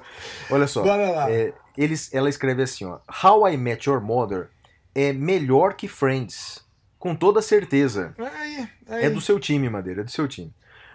Olha só. Bora lá. É, eles, ela escreve assim, ó. How I Met Your Mother é melhor que Friends. Com toda certeza. É do seu time, Madeira, é do seu time.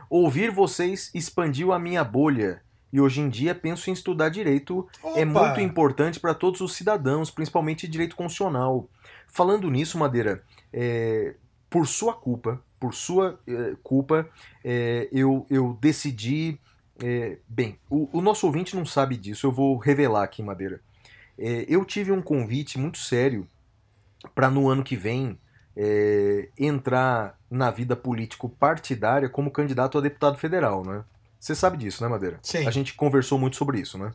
Ouvir vocês expandiu a minha bolha. E hoje em dia penso em estudar direito. É Opa! muito importante para todos os cidadãos, principalmente direito constitucional. Falando nisso, Madeira, é, por sua culpa, por sua é, culpa, é, eu, eu decidi. É, bem, o, o nosso ouvinte não sabe disso, eu vou revelar aqui, Madeira. É, eu tive um convite muito sério para no ano que vem é, entrar na vida político-partidária como candidato a deputado federal, né? Você sabe disso, né, Madeira? Sim. A gente conversou muito sobre isso, né?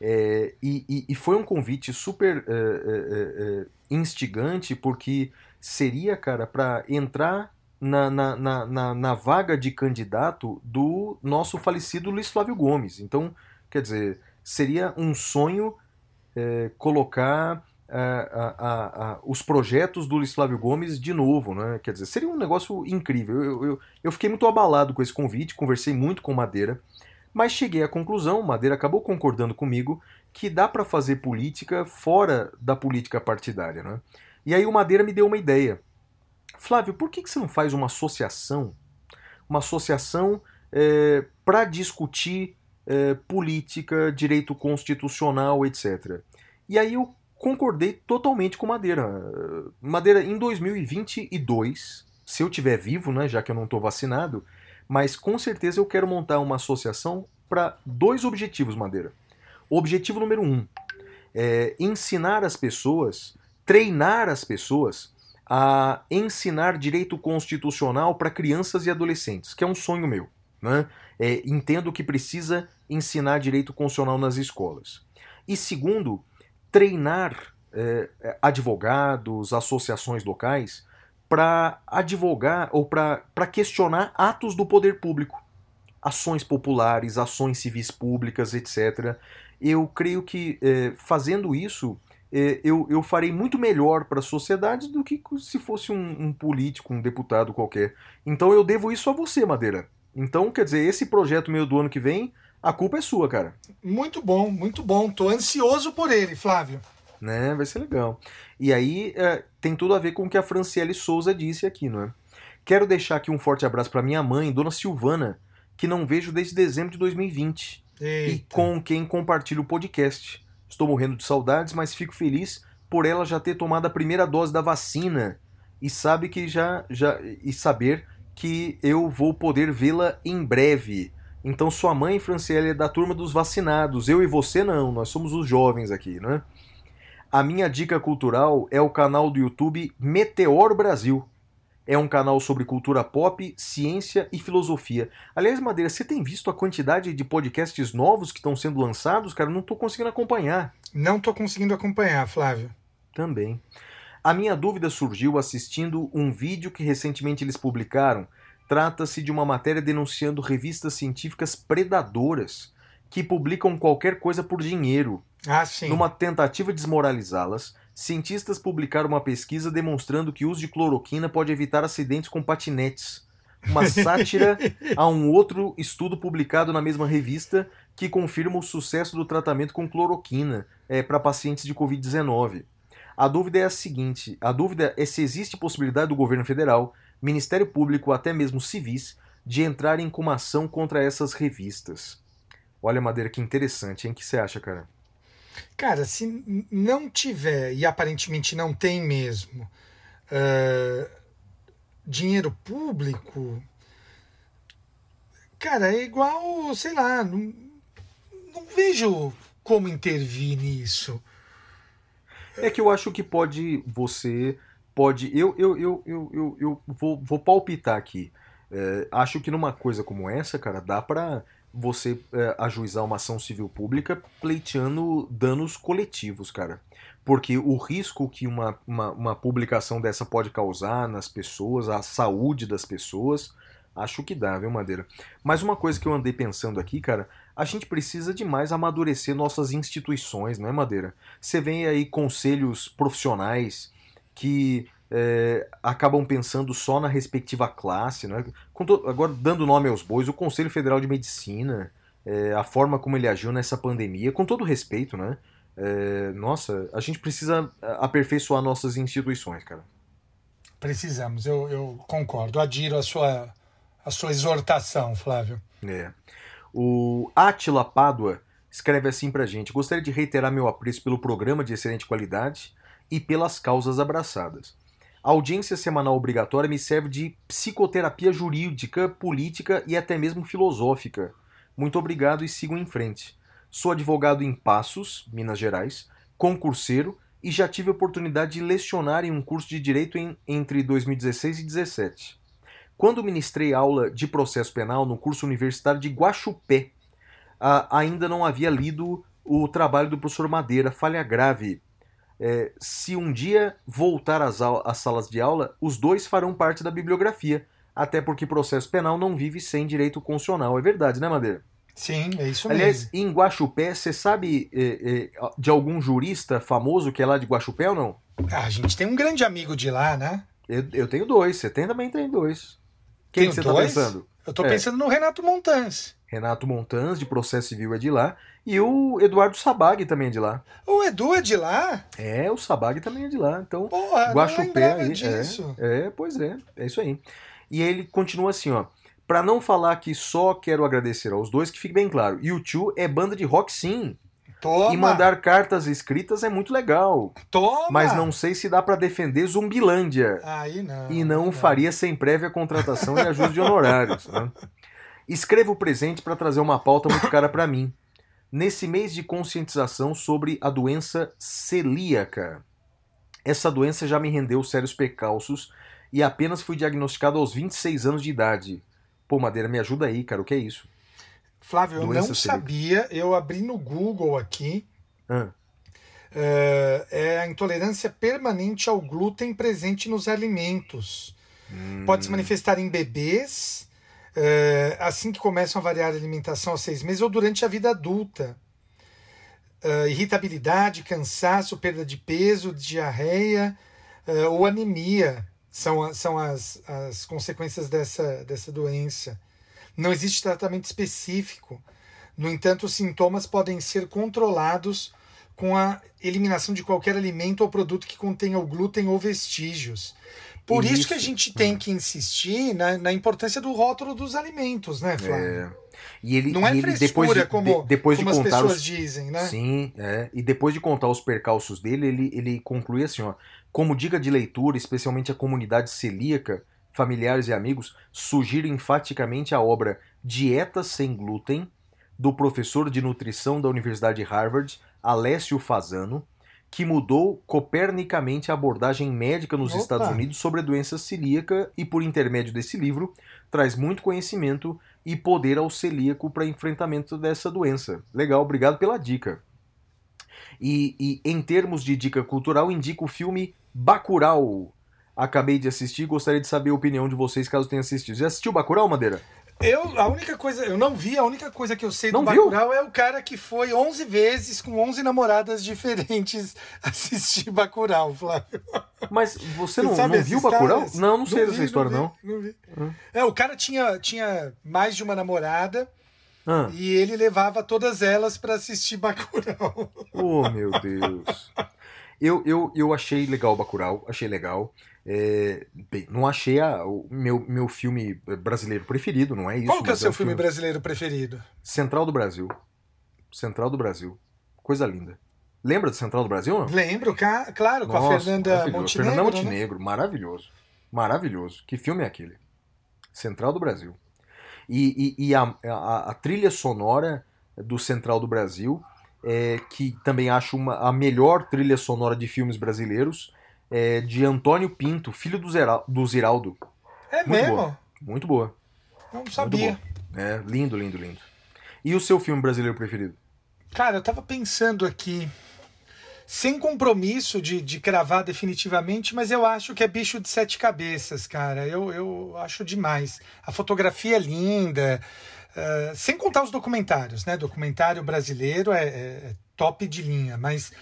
É, e, e- foi um convite super é, é, é, é, instigante, porque seria, cara, para entrar na, na, na, na, vaga de candidato do nosso falecido Luiz Flávio Gomes. Então, quer dizer, seria um sonho é, colocar os projetos do Luiz Flávio Gomes de novo, né? Quer dizer, seria um negócio incrível. Eu, eu, eu fiquei muito abalado com esse convite, conversei muito com Madeira, mas cheguei à conclusão, Madeira acabou concordando comigo, que dá para fazer política fora da política partidária, né? E aí o Madeira me deu uma ideia. Flávio, por que, que você não faz uma associação? Uma associação é, para discutir é, política, direito constitucional, etc. E aí eu concordei totalmente com Madeira. Madeira, em 2022, se eu tiver vivo, né, já que eu não estou vacinado, mas com certeza eu quero montar uma associação para dois objetivos, Madeira. Objetivo número um é ensinar as pessoas, treinar as pessoas a ensinar direito constitucional para crianças e adolescentes, que é um sonho meu. Né? É, entendo que precisa ensinar direito constitucional nas escolas. E segundo, treinar é, advogados, associações locais para advogar ou para questionar atos do poder público, ações populares, ações civis públicas, etc. Eu creio que é, fazendo isso eu, eu farei muito melhor para a sociedade do que se fosse um, um, político, um deputado qualquer. Então eu devo isso a você, Madeira. Então, quer dizer, esse projeto meu do ano que vem a culpa é sua, cara. Muito bom, muito bom. Tô ansioso por ele, Flávio. Né, vai ser legal. E aí é, tem tudo a ver com o que a Franciele Souza disse aqui, não é? Quero deixar aqui um forte abraço para minha mãe, Dona Silvana, que não vejo desde dezembro de 2020 Eita. e com quem compartilho o podcast. Estou morrendo de saudades, mas fico feliz por ela já ter tomado a primeira dose da vacina e sabe que já já e saber que eu vou poder vê-la em breve. Então sua mãe, Franciele, é da turma dos vacinados. Eu e você não, nós somos os jovens aqui, né? A minha dica cultural é o canal do YouTube Meteor Brasil. É um canal sobre cultura pop, ciência e filosofia. Aliás, Madeira, você tem visto a quantidade de podcasts novos que estão sendo lançados? Cara, não estou conseguindo acompanhar. Não estou conseguindo acompanhar, Flávio. Também. A minha dúvida surgiu assistindo um vídeo que recentemente eles publicaram Trata-se de uma matéria denunciando revistas científicas predadoras que publicam qualquer coisa por dinheiro. Ah, sim. Numa tentativa de desmoralizá-las, cientistas publicaram uma pesquisa demonstrando que o uso de cloroquina pode evitar acidentes com patinetes. Uma sátira a um outro estudo publicado na mesma revista que confirma o sucesso do tratamento com cloroquina é, para pacientes de Covid-19. A dúvida é a seguinte: a dúvida é se existe possibilidade do governo federal Ministério Público, até mesmo civis, de entrarem com uma ação contra essas revistas. Olha, Madeira, que interessante, hein? O que você acha, cara? Cara, se não tiver, e aparentemente não tem mesmo, uh, dinheiro público, cara, é igual, sei lá, não, não vejo como intervir nisso. É que eu acho que pode você pode. Eu, eu, eu, eu, eu, eu vou, vou palpitar aqui. É, acho que numa coisa como essa, cara, dá para você é, ajuizar uma ação civil pública pleiteando danos coletivos, cara. Porque o risco que uma, uma, uma, publicação dessa pode causar nas pessoas, a saúde das pessoas, acho que dá, viu, Madeira? Mas uma coisa que eu andei pensando aqui, cara, a gente precisa demais amadurecer nossas instituições, não é, Madeira? Você vê aí conselhos profissionais que é, acabam pensando só na respectiva classe. Né? Agora, dando nome aos bois, o Conselho Federal de Medicina, é, a forma como ele agiu nessa pandemia, com todo respeito, né? É, nossa, a gente precisa aperfeiçoar nossas instituições, cara. Precisamos, eu, eu concordo, adiro a sua, a sua exortação, Flávio. É. O Atila Pádua escreve assim pra gente: Gostaria de reiterar meu apreço pelo programa de excelente qualidade e pelas causas abraçadas. A audiência semanal obrigatória me serve de psicoterapia jurídica, política e até mesmo filosófica. Muito obrigado e sigo em frente. Sou advogado em Passos, Minas Gerais, concurseiro e já tive a oportunidade de lecionar em um curso de direito em, entre 2016 e 2017. Quando ministrei aula de processo penal no curso universitário de Guaxupé, ainda não havia lido o trabalho do professor Madeira, Falha Grave, é, se um dia voltar às, às salas de aula, os dois farão parte da bibliografia, até porque processo penal não vive sem direito constitucional. É verdade, né, Madeira? Sim, é isso Aliás, mesmo. em Guaxupé, você sabe é, é, de algum jurista famoso que é lá de Guaxupé ou não? Ah, a gente tem um grande amigo de lá, né? Eu, eu tenho dois, você tem, também tem dois. Quem que você tá dois? pensando? Eu tô É. pensando no Renato Montans. Renato Montans, de Processo Civil, é de lá. E o Eduardo Sabag também é de lá. O Edu é de lá? É, o Sabag também é de lá. Então, Porra, não Guaxupé lembrava aí, disso. É, pois é, é isso aí. E ele continua assim, ó. Pra não falar que só quero agradecer aos dois, que fique bem claro. YouTube é banda de rock sim. Toma, E mandar cartas escritas é muito legal. toma. Mas não sei se dá pra defender Zumbilândia. Aí não. e não aí faria sem prévia contratação e ajuste de honorários. Né? Escrevo o presente para trazer uma pauta muito cara para mim. Nesse mês de conscientização sobre a doença celíaca. Essa doença já me rendeu sérios percalços e apenas fui diagnosticado aos 26 anos de idade. Pô, Madeira, me ajuda aí, cara, o que é isso? Flávio, eu Doença não celíaca. sabia. Eu abri no Google aqui. Ah, É, é a intolerância permanente ao glúten presente nos alimentos. hum, Pode se manifestar em bebês, é, assim que começam a variar a alimentação aos seis meses ou durante a vida adulta. É, irritabilidade, cansaço, perda de peso, diarreia é, ou anemia são, são as, as consequências dessa, dessa doença. Não existe tratamento específico. No entanto, os sintomas podem ser controlados com a eliminação de qualquer alimento ou produto que contenha o glúten ou vestígios. Por isso, que a Isso. gente tem que insistir na, na importância do rótulo dos alimentos, né, Flávio? É. E ele, Não é e ele frescura depois de, como, de- depois de como as contar pessoas os, dizem, né? Sim, é. E depois de contar os percalços dele, ele, ele conclui assim, ó. Como dica de leitura, especialmente a comunidade celíaca, familiares e amigos, sugiro enfaticamente a obra Dieta Sem Glúten, do professor de nutrição da Universidade de Harvard, Alessio Fasano, que mudou copernicamente a abordagem médica nos Opa! Estados Unidos sobre a doença celíaca e, por intermédio desse livro, traz muito conhecimento e poder ao celíaco para enfrentamento dessa doença. Legal, obrigado pela dica. E, e em termos de dica cultural, indico o filme Bacurau. Acabei de assistir, gostaria de saber a opinião de vocês caso tenham assistido. Já assistiu Bacurau, Madeira? Eu, a única coisa, eu não vi, a única coisa que eu sei Não do viu? Bacurau é o cara que foi 11 vezes com 11 namoradas diferentes assistir Bacurau, Flávio. Mas você não, sabe não essa viu? Bacurau? Não, não sei dessa história, vi, não. não vi. Hum. É, o cara tinha, tinha mais de uma namorada Ah, e ele levava todas elas pra assistir Bacurau. oh, meu Deus. Eu, eu, eu achei legal Bacurau, achei legal. É, bem, não achei a- o meu, meu filme brasileiro preferido, não é isso. Qual que é o mas seu um filme brasileiro preferido? Central do Brasil. Central do Brasil. Coisa linda. Lembra de Central do Brasil, não? Lembro, claro, com a Nossa, Fernanda. Montenegro. Fernanda né? Montenegro, maravilhoso. Maravilhoso. Que filme é aquele? Central do Brasil. E, e- e a, a- a trilha sonora do Central do Brasil, é, que também acho uma, a melhor trilha sonora de filmes brasileiros, é de Antônio Pinto, filho do, Zera, do Ziraldo. É Muito mesmo? boa. Muito boa. Não sabia. É, lindo, lindo, lindo. E o seu filme brasileiro preferido? Cara, eu tava pensando aqui, sem compromisso de, de cravar definitivamente, mas eu acho que é Bicho de Sete Cabeças, cara. Eu, eu acho demais. A fotografia é linda, eh, sem contar os documentários, né? Documentário brasileiro é, é- é top de linha, mas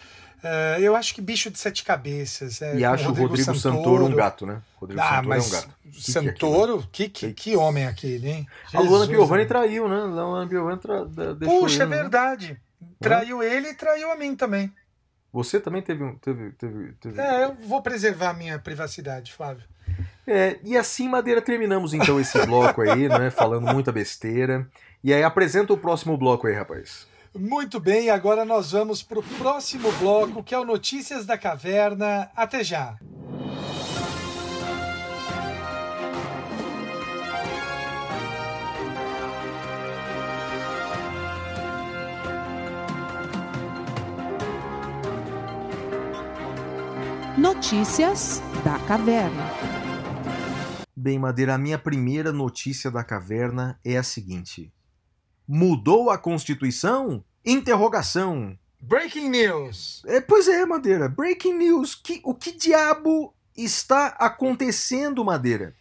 eh, eu acho que Bicho de Sete Cabeças. É, e acho o Rodrigo Santoro um gato, né? Rodrigo Ah, Santoro é mas um gato. Santoro, que, que, que homem é aquele, hein? A Luana Jesus, Piovani né? traiu, né? A Luana Piovani tra... deixou Puxa, é ele, né? verdade. Traiu ele e traiu a mim também. Você também teve um. Teve, teve, teve... É, eu vou preservar a minha privacidade, Flávio. É, e assim, Madeira, terminamos então esse bloco aí, né? Falando muita besteira. E aí, apresenta o próximo bloco aí, rapaz. Muito bem, agora nós vamos para o próximo bloco, que é o Notícias da Caverna. Até já. Notícias da Caverna. Bem, Madeira, a minha primeira notícia da caverna é a seguinte: Mudou a Constituição? Interrogação. Breaking news. É, pois é, Madeira. Breaking news. Que, o que diabo está acontecendo, Madeira?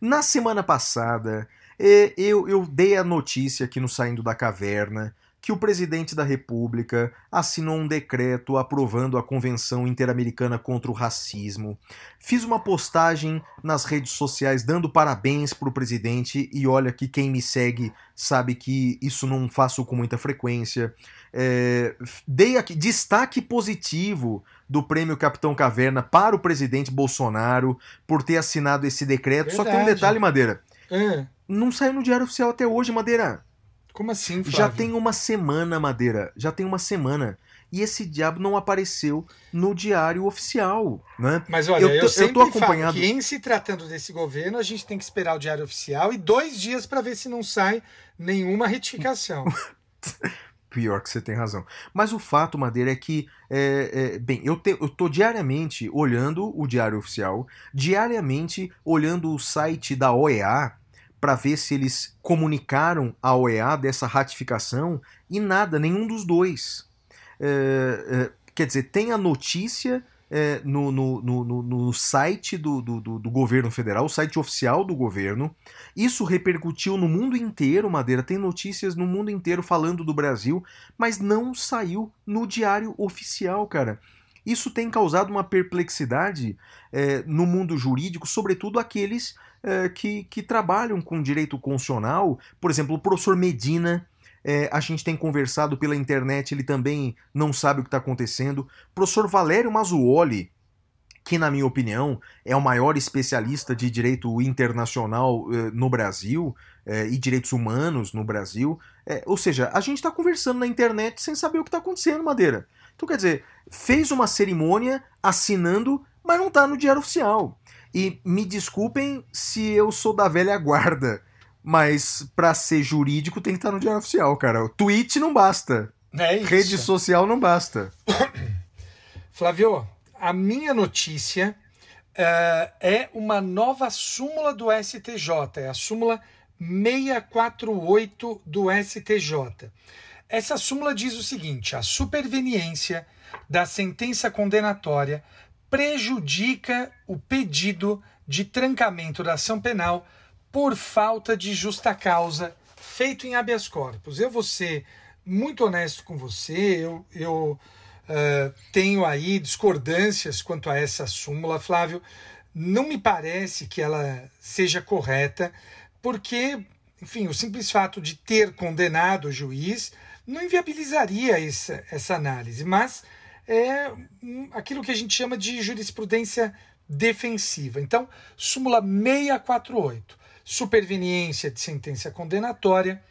Na semana passada, É, eu, eu dei a notícia aqui no Saindo da Caverna que o presidente da República assinou um decreto aprovando a Convenção Interamericana contra o Racismo. Fiz uma postagem nas redes sociais dando parabéns para o presidente e olha que quem me segue sabe que isso não faço com muita frequência. É, dei aqui destaque positivo do prêmio Capitão Caverna para o presidente Bolsonaro por ter assinado esse decreto. Verdade. Só que tem um detalhe, Madeira. É. Não saiu no Diário Oficial até hoje, Madeira. Como assim, Flávio? Já tem uma semana, Madeira. Já tem uma semana. E esse diabo não apareceu no diário oficial, né? Mas olha, eu, eu sempre eu tô acompanhado... falo que em se tratando desse governo, a gente tem que esperar o diário oficial e dois dias para ver se não sai nenhuma retificação. Pior que você tem razão. Mas o fato, Madeira, é que, é, é, bem, eu, te, eu tô diariamente olhando o diário oficial, diariamente olhando o site da OEA, para ver se eles comunicaram à OEA dessa ratificação e nada, nenhum dos dois. É, é, quer dizer, tem a notícia é, no, no, no, no, site do, do, do, governo federal, o site oficial do governo. Isso repercutiu no mundo inteiro, Madeira. Tem notícias no mundo inteiro falando do Brasil, mas não saiu no diário oficial, cara. Isso tem causado uma perplexidade é, no mundo jurídico, sobretudo aqueles é, que, que trabalham com direito constitucional. Por exemplo, o professor Medina. É, a gente tem conversado pela internet, ele também não sabe o que está acontecendo. O professor Valério Mazzuoli, que, na minha opinião, é o maior especialista de direito internacional eh, no Brasil eh, e direitos humanos no Brasil. Eh, ou seja, a gente está conversando na internet sem saber o que está acontecendo, Madeira. Então, quer dizer, fez uma cerimônia assinando, mas não está no diário oficial. E me desculpem se eu sou da velha guarda, mas para ser jurídico tem que estar no diário oficial, cara. O tweet não basta. É isso. Rede social não basta. Flávio, a minha notícia uh, é uma nova súmula do STJ, é a súmula 648 do STJ. Essa súmula diz o seguinte: a superveniência da sentença condenatória prejudica o pedido de trancamento da ação penal por falta de justa causa feito em habeas corpus. Eu vou ser muito honesto com você, eu, eu uh, tenho aí discordâncias quanto a essa súmula, Flávio. Não me parece que ela seja correta, porque, enfim, o simples fato de ter condenado o juiz não inviabilizaria essa, essa análise, mas é aquilo que a gente chama de jurisprudência defensiva. Então, súmula 648, superveniência de sentença condenatória,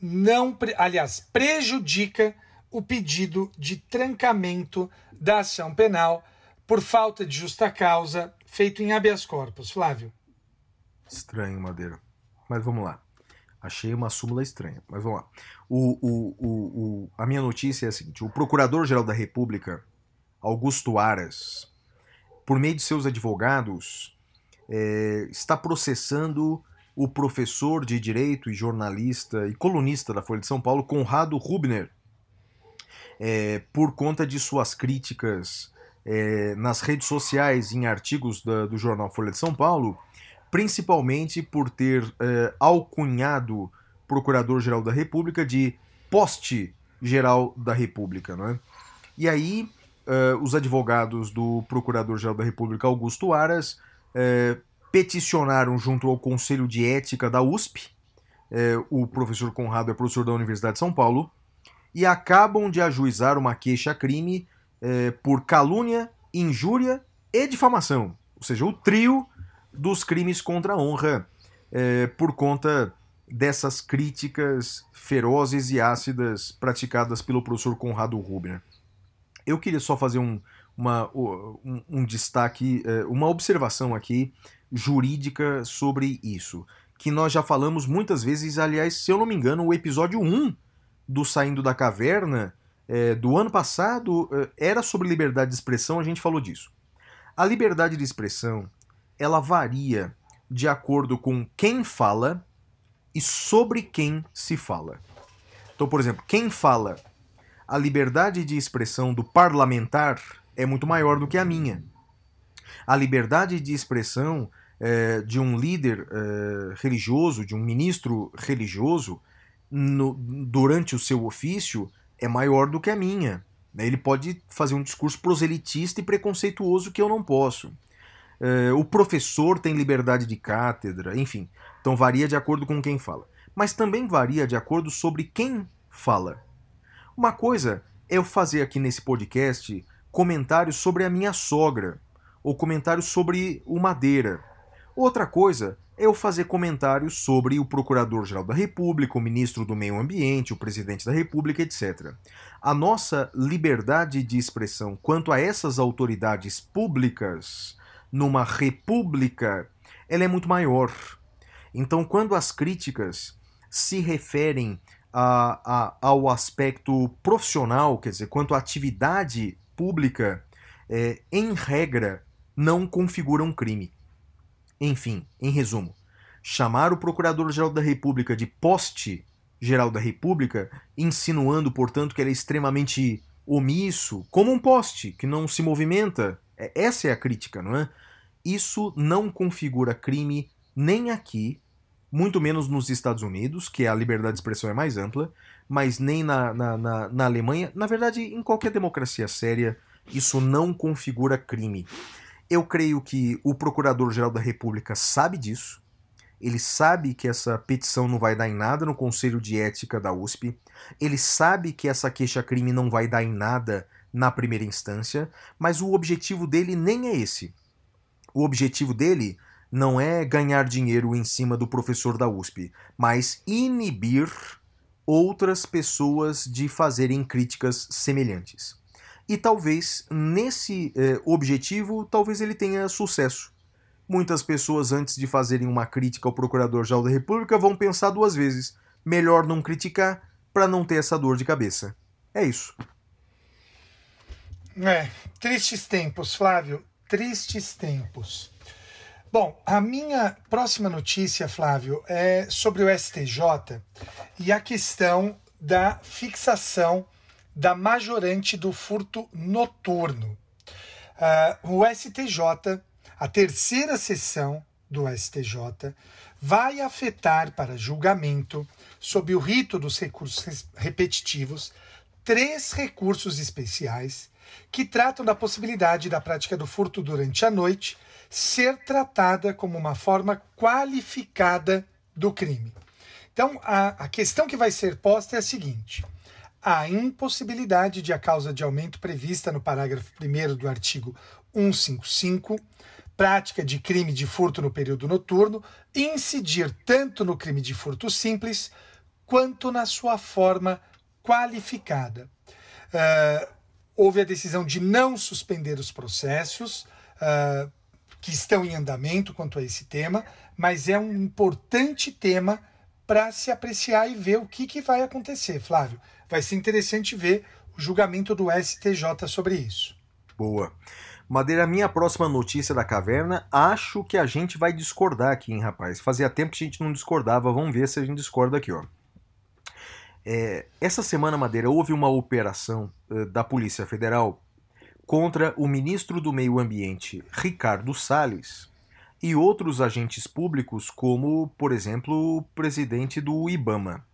não, aliás, prejudica o pedido de trancamento da ação penal por falta de justa causa feito em habeas corpus. Flávio. Estranho, Madeira. Mas vamos lá. Achei uma súmula estranha, mas vamos lá. O, o, o, a minha notícia é a seguinte: o Procurador-Geral da República, Augusto Aras, por meio de seus advogados, é, está processando o professor de direito e jornalista e colunista da Folha de São Paulo, Conrado Rubner, é, por conta de suas críticas é, nas redes sociais, em artigos da, do jornal Folha de São Paulo, principalmente por ter eh, alcunhado Procurador-Geral da República de poste-geral da República. Não é? E aí, eh, os advogados do Procurador-Geral da República, Augusto Aras, eh, peticionaram junto ao Conselho de Ética da USP, o professor Conrado é professor da Universidade de São Paulo, e acabam de ajuizar uma queixa-crime por calúnia, injúria e difamação. Ou seja, o trio dos crimes contra a honra é, por conta dessas críticas ferozes e ácidas praticadas pelo professor Conrado Rubner. Eu queria só fazer um, uma, um, um destaque, é, uma observação aqui jurídica sobre isso, que nós já falamos muitas vezes, aliás, se eu não me engano, o episódio 1 do Saindo da Caverna é, do ano passado é, era sobre liberdade de expressão, a gente falou disso. A liberdade de expressão ela varia de acordo com quem fala e sobre quem se fala. Então, por exemplo, quem fala a liberdade de expressão do parlamentar é muito maior do que a minha. A liberdade de expressão é, de um líder é, religioso, de um ministro religioso, no, durante o seu ofício é maior do que a minha. Ele pode fazer um discurso proselitista e preconceituoso que eu não posso. É, o professor tem liberdade de cátedra, enfim. Então varia de acordo com quem fala. Mas também varia de acordo sobre quem fala. Uma coisa é eu fazer aqui nesse podcast comentários sobre a minha sogra, ou comentários sobre o Madeira. Outra coisa é eu fazer comentários sobre o Procurador-Geral da República, o Ministro do Meio Ambiente, o Presidente da República, etc. A nossa liberdade de expressão quanto a essas autoridades públicas numa república, ela é muito maior. Então, quando as críticas se referem a, a, ao aspecto profissional, quer dizer, quanto à atividade pública, é, em regra, não configura um crime. Enfim, em resumo, chamar o Procurador-Geral da República de poste geral da República, insinuando, portanto, que ele é extremamente omisso, como um poste que não se movimenta. É, essa é a crítica, não é? Isso não configura crime nem aqui, muito menos nos Estados Unidos, que a liberdade de expressão é mais ampla, mas nem na, na, na, na Alemanha. Na verdade, em qualquer democracia séria, isso não configura crime. Eu creio que o Procurador-Geral da República sabe disso. Ele sabe que essa petição não vai dar em nada no Conselho de Ética da USP. Ele sabe que essa queixa-crime não vai dar em nada na primeira instância, mas o objetivo dele nem é esse. O objetivo dele não é ganhar dinheiro em cima do professor da USP, mas inibir outras pessoas de fazerem críticas semelhantes. E talvez nesse eh, objetivo, talvez ele tenha sucesso. Muitas pessoas, antes de fazerem uma crítica ao Procurador-Geral da República, vão pensar duas vezes. Melhor não criticar para não ter essa dor de cabeça. É isso. É, tristes tempos, Flávio. Tristes tempos. Bom, a minha próxima notícia, Flávio, é sobre o STJ e a questão da fixação da majorante do furto noturno. Uh, o STJ, a terceira sessão do STJ, vai afetar para julgamento, sob o rito dos recursos repetitivos, três recursos especiais que tratam da possibilidade da prática do furto durante a noite ser tratada como uma forma qualificada do crime. Então, a, a questão que vai ser posta é a seguinte: a impossibilidade de a causa de aumento prevista no parágrafo 1 do artigo 155, prática de crime de furto no período noturno, incidir tanto no crime de furto simples quanto na sua forma qualificada. Uh, houve a decisão de não suspender os processos uh, que estão em andamento quanto a esse tema, mas é um importante tema para se apreciar e ver o que, que vai acontecer, Flávio vai ser interessante ver o julgamento do STJ sobre isso. Boa. Madeira, minha próxima notícia da caverna, acho que a gente vai discordar aqui, hein, rapaz? Fazia tempo que a gente não discordava, vamos ver se a gente discorda aqui, ó. É, essa semana, Madeira, houve uma operação uh, da Polícia Federal contra o ministro do Meio Ambiente, Ricardo Salles, e outros agentes públicos, como, por exemplo, o presidente do IBAMA.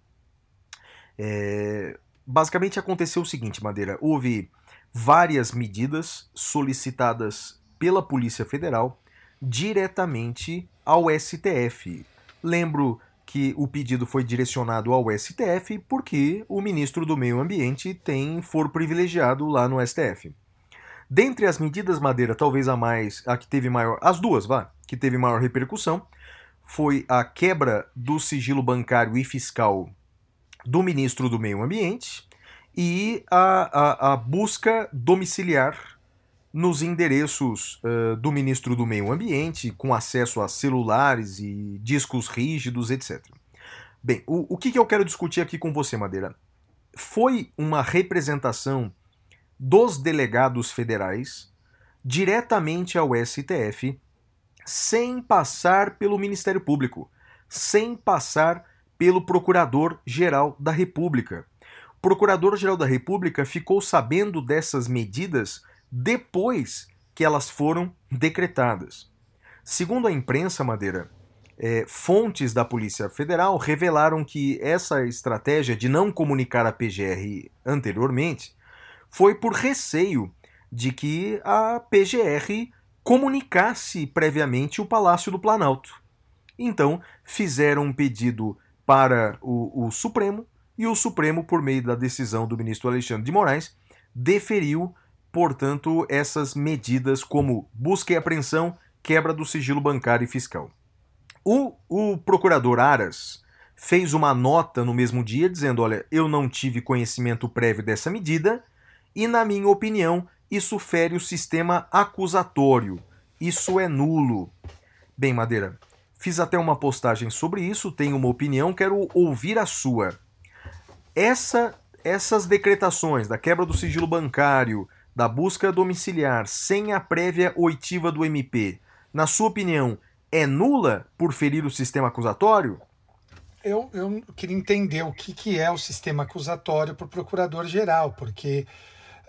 É, basicamente aconteceu o seguinte, Madeira: houve várias medidas solicitadas pela Polícia Federal diretamente ao STF. Lembro que o pedido foi direcionado ao STF porque o ministro do Meio Ambiente tem foro privilegiado lá no STF. Dentre as medidas Madeira, talvez a mais, a que teve maior, as duas, vá, que teve maior repercussão, foi a quebra do sigilo bancário e fiscal do ministro do Meio Ambiente e a, a, a busca domiciliar nos endereços uh, do ministro do Meio Ambiente, com acesso a celulares e discos rígidos, etc. Bem, o, o que, que eu quero discutir aqui com você, Madeira? Foi uma representação dos delegados federais diretamente ao STF, sem passar pelo Ministério Público, sem passar pelo Procurador-Geral da República. O Procurador-Geral da República ficou sabendo dessas medidas depois que elas foram decretadas. Segundo a imprensa, Madeira, é, fontes da Polícia Federal revelaram que essa estratégia de não comunicar a PGR anteriormente foi por receio de que a PGR comunicasse previamente o Palácio do Planalto. Então, fizeram um pedido para o, o Supremo e o Supremo, por meio da decisão do ministro Alexandre de Moraes, deferiu, portanto, essas medidas como busca e apreensão, quebra do sigilo bancário e fiscal. O, o procurador Aras fez uma nota no mesmo dia dizendo: olha, eu não tive conhecimento prévio dessa medida e, na minha opinião, isso fere o sistema acusatório. Isso é nulo. Bem, Madeira, fiz até uma postagem sobre isso, tenho uma opinião, quero ouvir a sua. Essa, essas decretações da quebra do sigilo bancário, da busca domiciliar sem a prévia oitiva do MP, na sua opinião, é nula por ferir o sistema acusatório? Eu, eu queria entender o que, que é o sistema acusatório para o procurador-geral, porque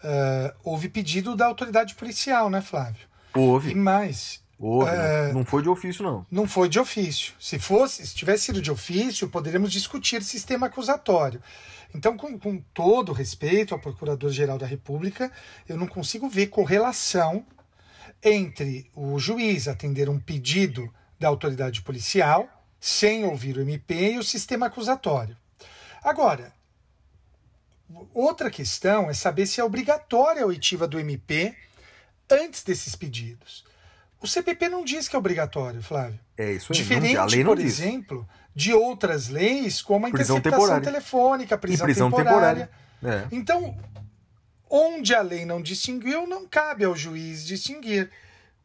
uh, houve pedido da autoridade policial, né, Flávio? Houve. E mais. Houve, não foi de ofício, não. Não foi de ofício. Se fosse, se tivesse sido de ofício, poderíamos discutir sistema acusatório. Então, com, com todo respeito ao Procurador-Geral da República, eu não consigo ver correlação entre o juiz atender um pedido da autoridade policial, sem ouvir o MP, e o sistema acusatório. Agora, outra questão é saber se é obrigatória a oitiva do MP antes desses pedidos. O CPP não diz que é obrigatório, Flávio. É isso aí. Diferente, não, a lei por não diz. exemplo, de outras leis, como a Prisão interceptação temporária. telefônica, prisão, prisão temporária. temporária. É. Então, onde a lei não distinguiu, não cabe ao juiz distinguir.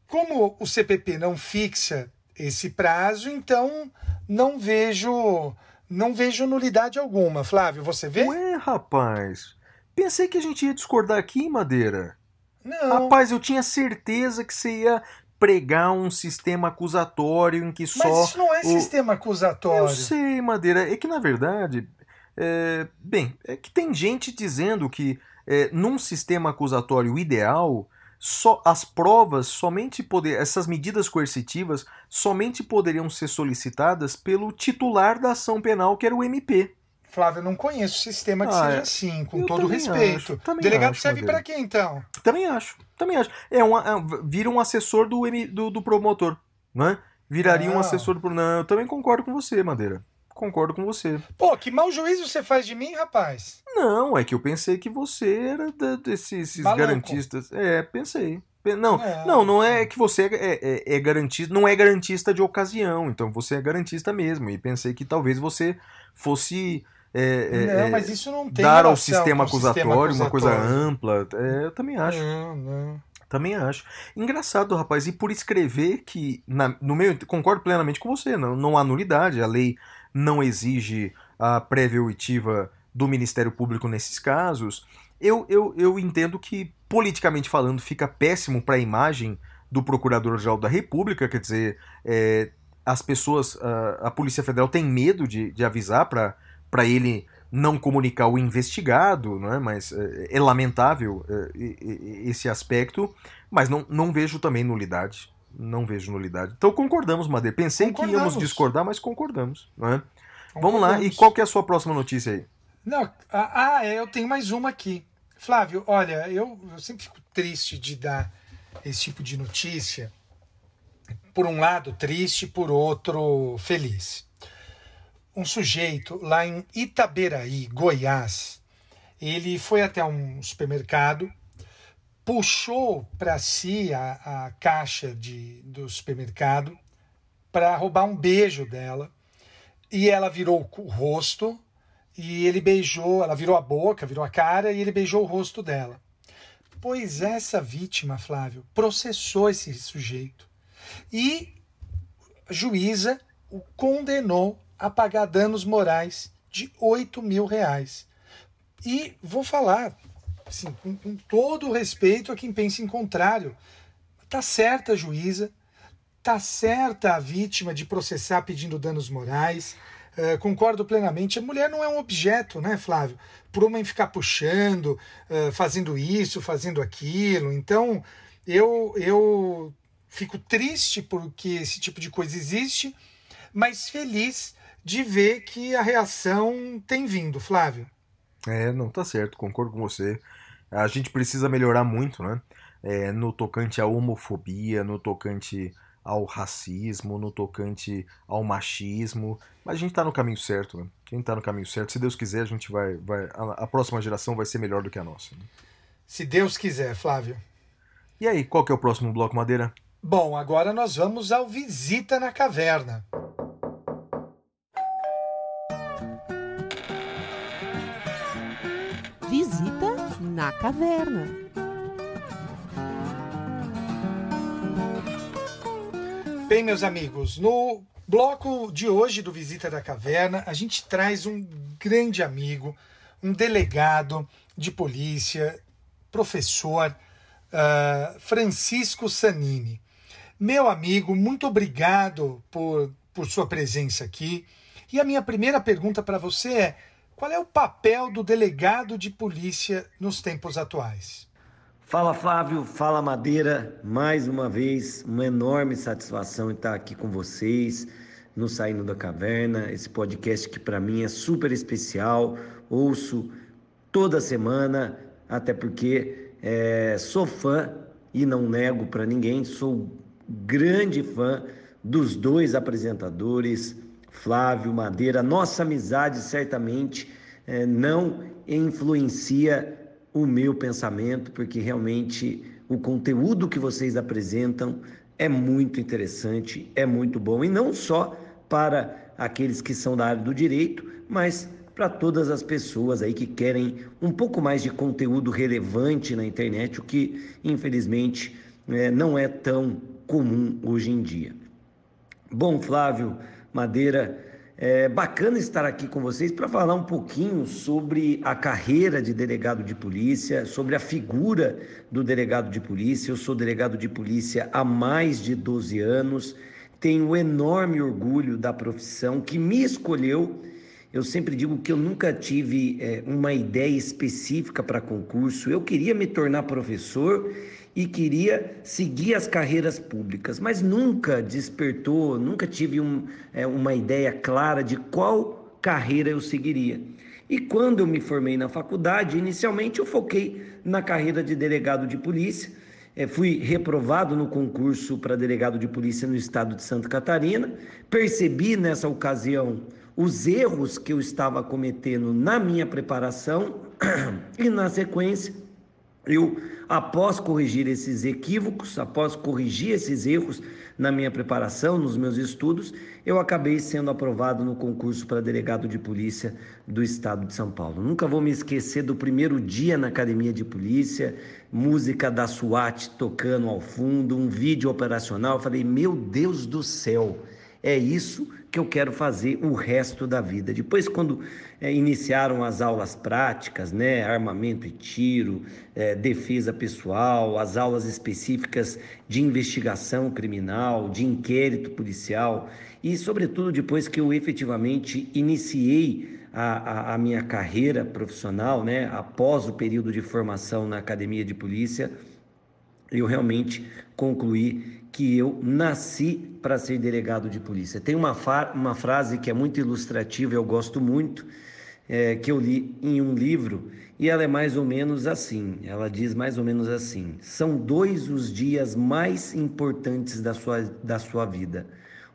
Como o CPP não fixa esse prazo, então não vejo não vejo nulidade alguma. Flávio, você vê? Ué, rapaz. Pensei que a gente ia discordar aqui, Madeira. Não. Rapaz, eu tinha certeza que você ia pregar um sistema acusatório em que só. Mas isso não é o- sistema acusatório. Eu sei, Madeira. É que na verdade. é, Bem, é que tem gente dizendo que é, num sistema acusatório ideal. Só, as provas somente poder, essas medidas coercitivas somente poderiam ser solicitadas pelo titular da ação penal, que era o MP. Flávio, eu não conheço sistema que Ah, seja é. assim, com todo respeito. acho, Delegado acho, serve para quê, então? Também acho, também acho. É um, é vira um assessor do, do, do promotor, né? Viraria um Não. assessor do pro- Não, eu também concordo com você, Madeira. Concordo com você. Pô, que mau juízo você faz de mim, rapaz. Não, é que eu pensei que você era da- desses garantistas. É, pensei. Pe- Não, Não. não, não é que você é, é, é garantista, não é garantista de ocasião, então você é garantista mesmo. E pensei que talvez você fosse é, é, não, é, mas isso não tem dar ao sistema com o sistema acusatório uma coisa acusatório. ampla. É, eu também acho. Não, não. Também acho. Engraçado, rapaz, e por escrever que, na- no meu, concordo plenamente com você, não, não há nulidade, a lei não exige a prévia oitiva do Ministério Público nesses casos. Eu, eu, eu entendo que, politicamente falando, fica péssimo para a imagem do Procurador-Geral da República, quer dizer, é, as pessoas, a, a Polícia Federal tem medo de, de avisar para ele não comunicar o investigado, não é? mas é, é lamentável é, esse aspecto, mas não, não vejo também nulidade. Não vejo nulidade. Então concordamos, Madeira. Pensei que íamos Concordamos. discordar, mas concordamos. Não é? Vamos lá, e Concordamos. qual que é a sua próxima notícia aí? Não, ah, eu tenho mais uma aqui. Flávio, olha, eu, eu sempre fico triste de dar esse tipo de notícia. Por um lado, triste, por outro, feliz. Um sujeito lá em Itaberaí, Goiás, ele foi até um supermercado, puxou para si a, a caixa de, do supermercado para roubar um beijo dela e ela virou o rosto e ele beijou, ela virou a boca, virou a cara e ele beijou o rosto dela. Pois essa vítima, Flávio, processou esse sujeito e a juíza o condenou a pagar danos morais de 8 mil reais. E vou falar, assim, com, com todo o respeito a quem pensa em contrário, tá certa a juíza, tá certa a vítima de processar pedindo danos morais. Uh, concordo plenamente. A mulher não é um objeto, né, Flávio? Para uma ficar puxando, uh, fazendo isso, fazendo aquilo. Então, eu, eu Fico triste porque esse tipo de coisa existe, mas feliz de ver que a reação tem vindo, Flávio. É, não, tá certo, concordo com você. A gente precisa melhorar muito, né? É, no tocante à homofobia, no tocante ao racismo, no tocante ao machismo. Mas a gente tá no caminho certo, né? Quem tá no caminho certo, se Deus quiser, a gente vai. vai a, a próxima geração vai ser melhor do que a nossa. Né? Se Deus quiser, Flávio. E aí, qual que é o próximo bloco, Madeira? Bom, agora nós vamos ao Visita na Caverna. Na Caverna. Bem, meus amigos, no bloco de hoje do Visita da Caverna, a gente traz um grande amigo, um delegado de polícia, professor, uh, Francisco Sanini. Meu amigo, muito obrigado por, por sua presença aqui. E a minha primeira pergunta para você é: qual é o papel do delegado de polícia nos tempos atuais? Fala Flávio, fala Madeira, mais uma vez, uma enorme satisfação estar aqui com vocês no Saindo da Caverna, esse podcast que para mim é super especial, ouço toda semana, até porque é, sou fã e não nego para ninguém, sou grande fã dos dois apresentadores, Flávio Madeira. Nossa amizade certamente é, não influencia o meu pensamento, porque realmente o conteúdo que vocês apresentam é muito interessante, é muito bom, e não só para aqueles que são da área do direito, mas para todas as pessoas aí que querem um pouco mais de conteúdo relevante na internet, o que infelizmente é, não é tão comum hoje em dia. Bom, Flávio Madeira, é bacana estar aqui com vocês para falar um pouquinho sobre a carreira de delegado de polícia, sobre a figura do delegado de polícia. Eu sou delegado de polícia há mais de 12 anos, tenho enorme orgulho da profissão que me escolheu. Eu sempre digo que eu nunca tive é, uma ideia específica para concurso. Eu queria me tornar professor e queria seguir as carreiras públicas, mas nunca despertou, nunca tive um, é, uma ideia clara de qual carreira eu seguiria. E quando eu me formei na faculdade, inicialmente eu foquei na carreira de delegado de polícia. É, fui reprovado no concurso para delegado de polícia no estado de Santa Catarina. Percebi nessa ocasião os erros que eu estava cometendo na minha preparação e, na sequência, eu, após corrigir esses equívocos, após corrigir esses erros na minha preparação, nos meus estudos, eu acabei sendo aprovado no concurso para delegado de polícia do estado de São Paulo. Nunca vou me esquecer do primeiro dia na academia de polícia, música da SWAT tocando ao fundo, um vídeo operacional. Eu falei, meu Deus do céu, é isso que eu quero fazer o resto da vida. Depois, quando é, iniciaram as aulas práticas, né, armamento e tiro, é, defesa pessoal, as aulas específicas de investigação criminal, de inquérito policial, e, sobretudo, depois que eu efetivamente iniciei a, a, a minha carreira profissional, né, após o período de formação na academia de polícia, eu realmente concluí que eu nasci para ser delegado de polícia. Tem uma, uma frase que é muito ilustrativa, eu gosto muito, é, que eu li em um livro, e ela é mais ou menos assim. Ela diz mais ou menos assim: são dois os dias mais importantes da sua, da sua vida: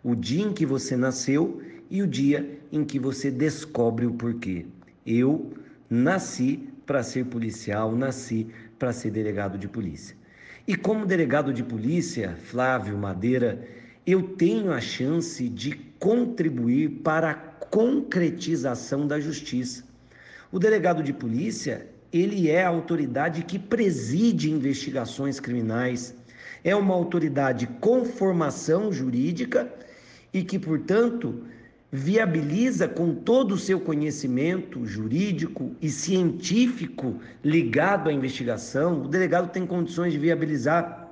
o dia em que você nasceu e o dia em que você descobre o porquê. Eu nasci para ser policial, nasci para ser delegado de polícia. E como delegado de polícia, Flávio Madeira, eu tenho a chance de contribuir para a concretização da justiça. O delegado de polícia, ele é a autoridade que preside investigações criminais, é uma autoridade com formação jurídica e que, portanto, viabiliza com todo o seu conhecimento jurídico e científico ligado à investigação, o delegado tem condições de viabilizar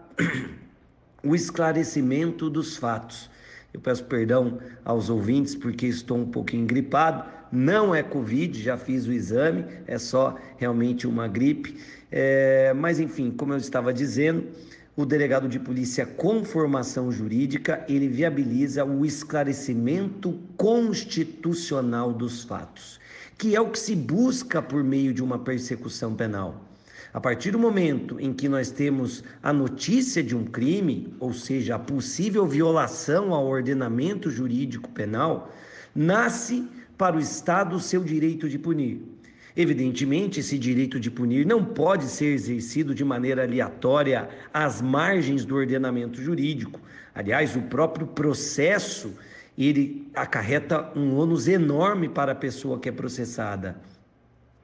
o esclarecimento dos fatos. Eu peço perdão aos ouvintes porque estou um pouquinho gripado. Não é Covid, já fiz o exame, é só realmente uma gripe. É, mas enfim, como eu estava dizendo, o delegado de polícia com formação jurídica, ele viabiliza o esclarecimento constitucional dos fatos, que é o que se busca por meio de uma persecução penal. A partir do momento em que nós temos a notícia de um crime, ou seja, a possível violação ao ordenamento jurídico penal, nasce para o Estado o seu direito de punir. Evidentemente, esse direito de punir não pode ser exercido de maneira aleatória às margens do ordenamento jurídico. Aliás, o próprio processo ele acarreta um ônus enorme para a pessoa que é processada.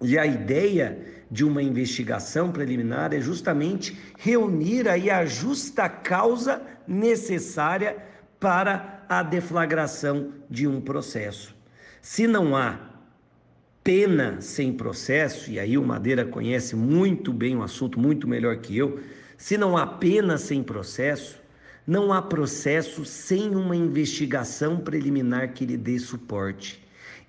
E a ideia de uma investigação preliminar é justamente reunir aí a justa causa necessária para a deflagração de um processo. Se não há pena sem processo, e aí o Madeira conhece muito bem o assunto, muito melhor que eu, se não há pena sem processo, não há processo sem uma investigação preliminar que lhe dê suporte.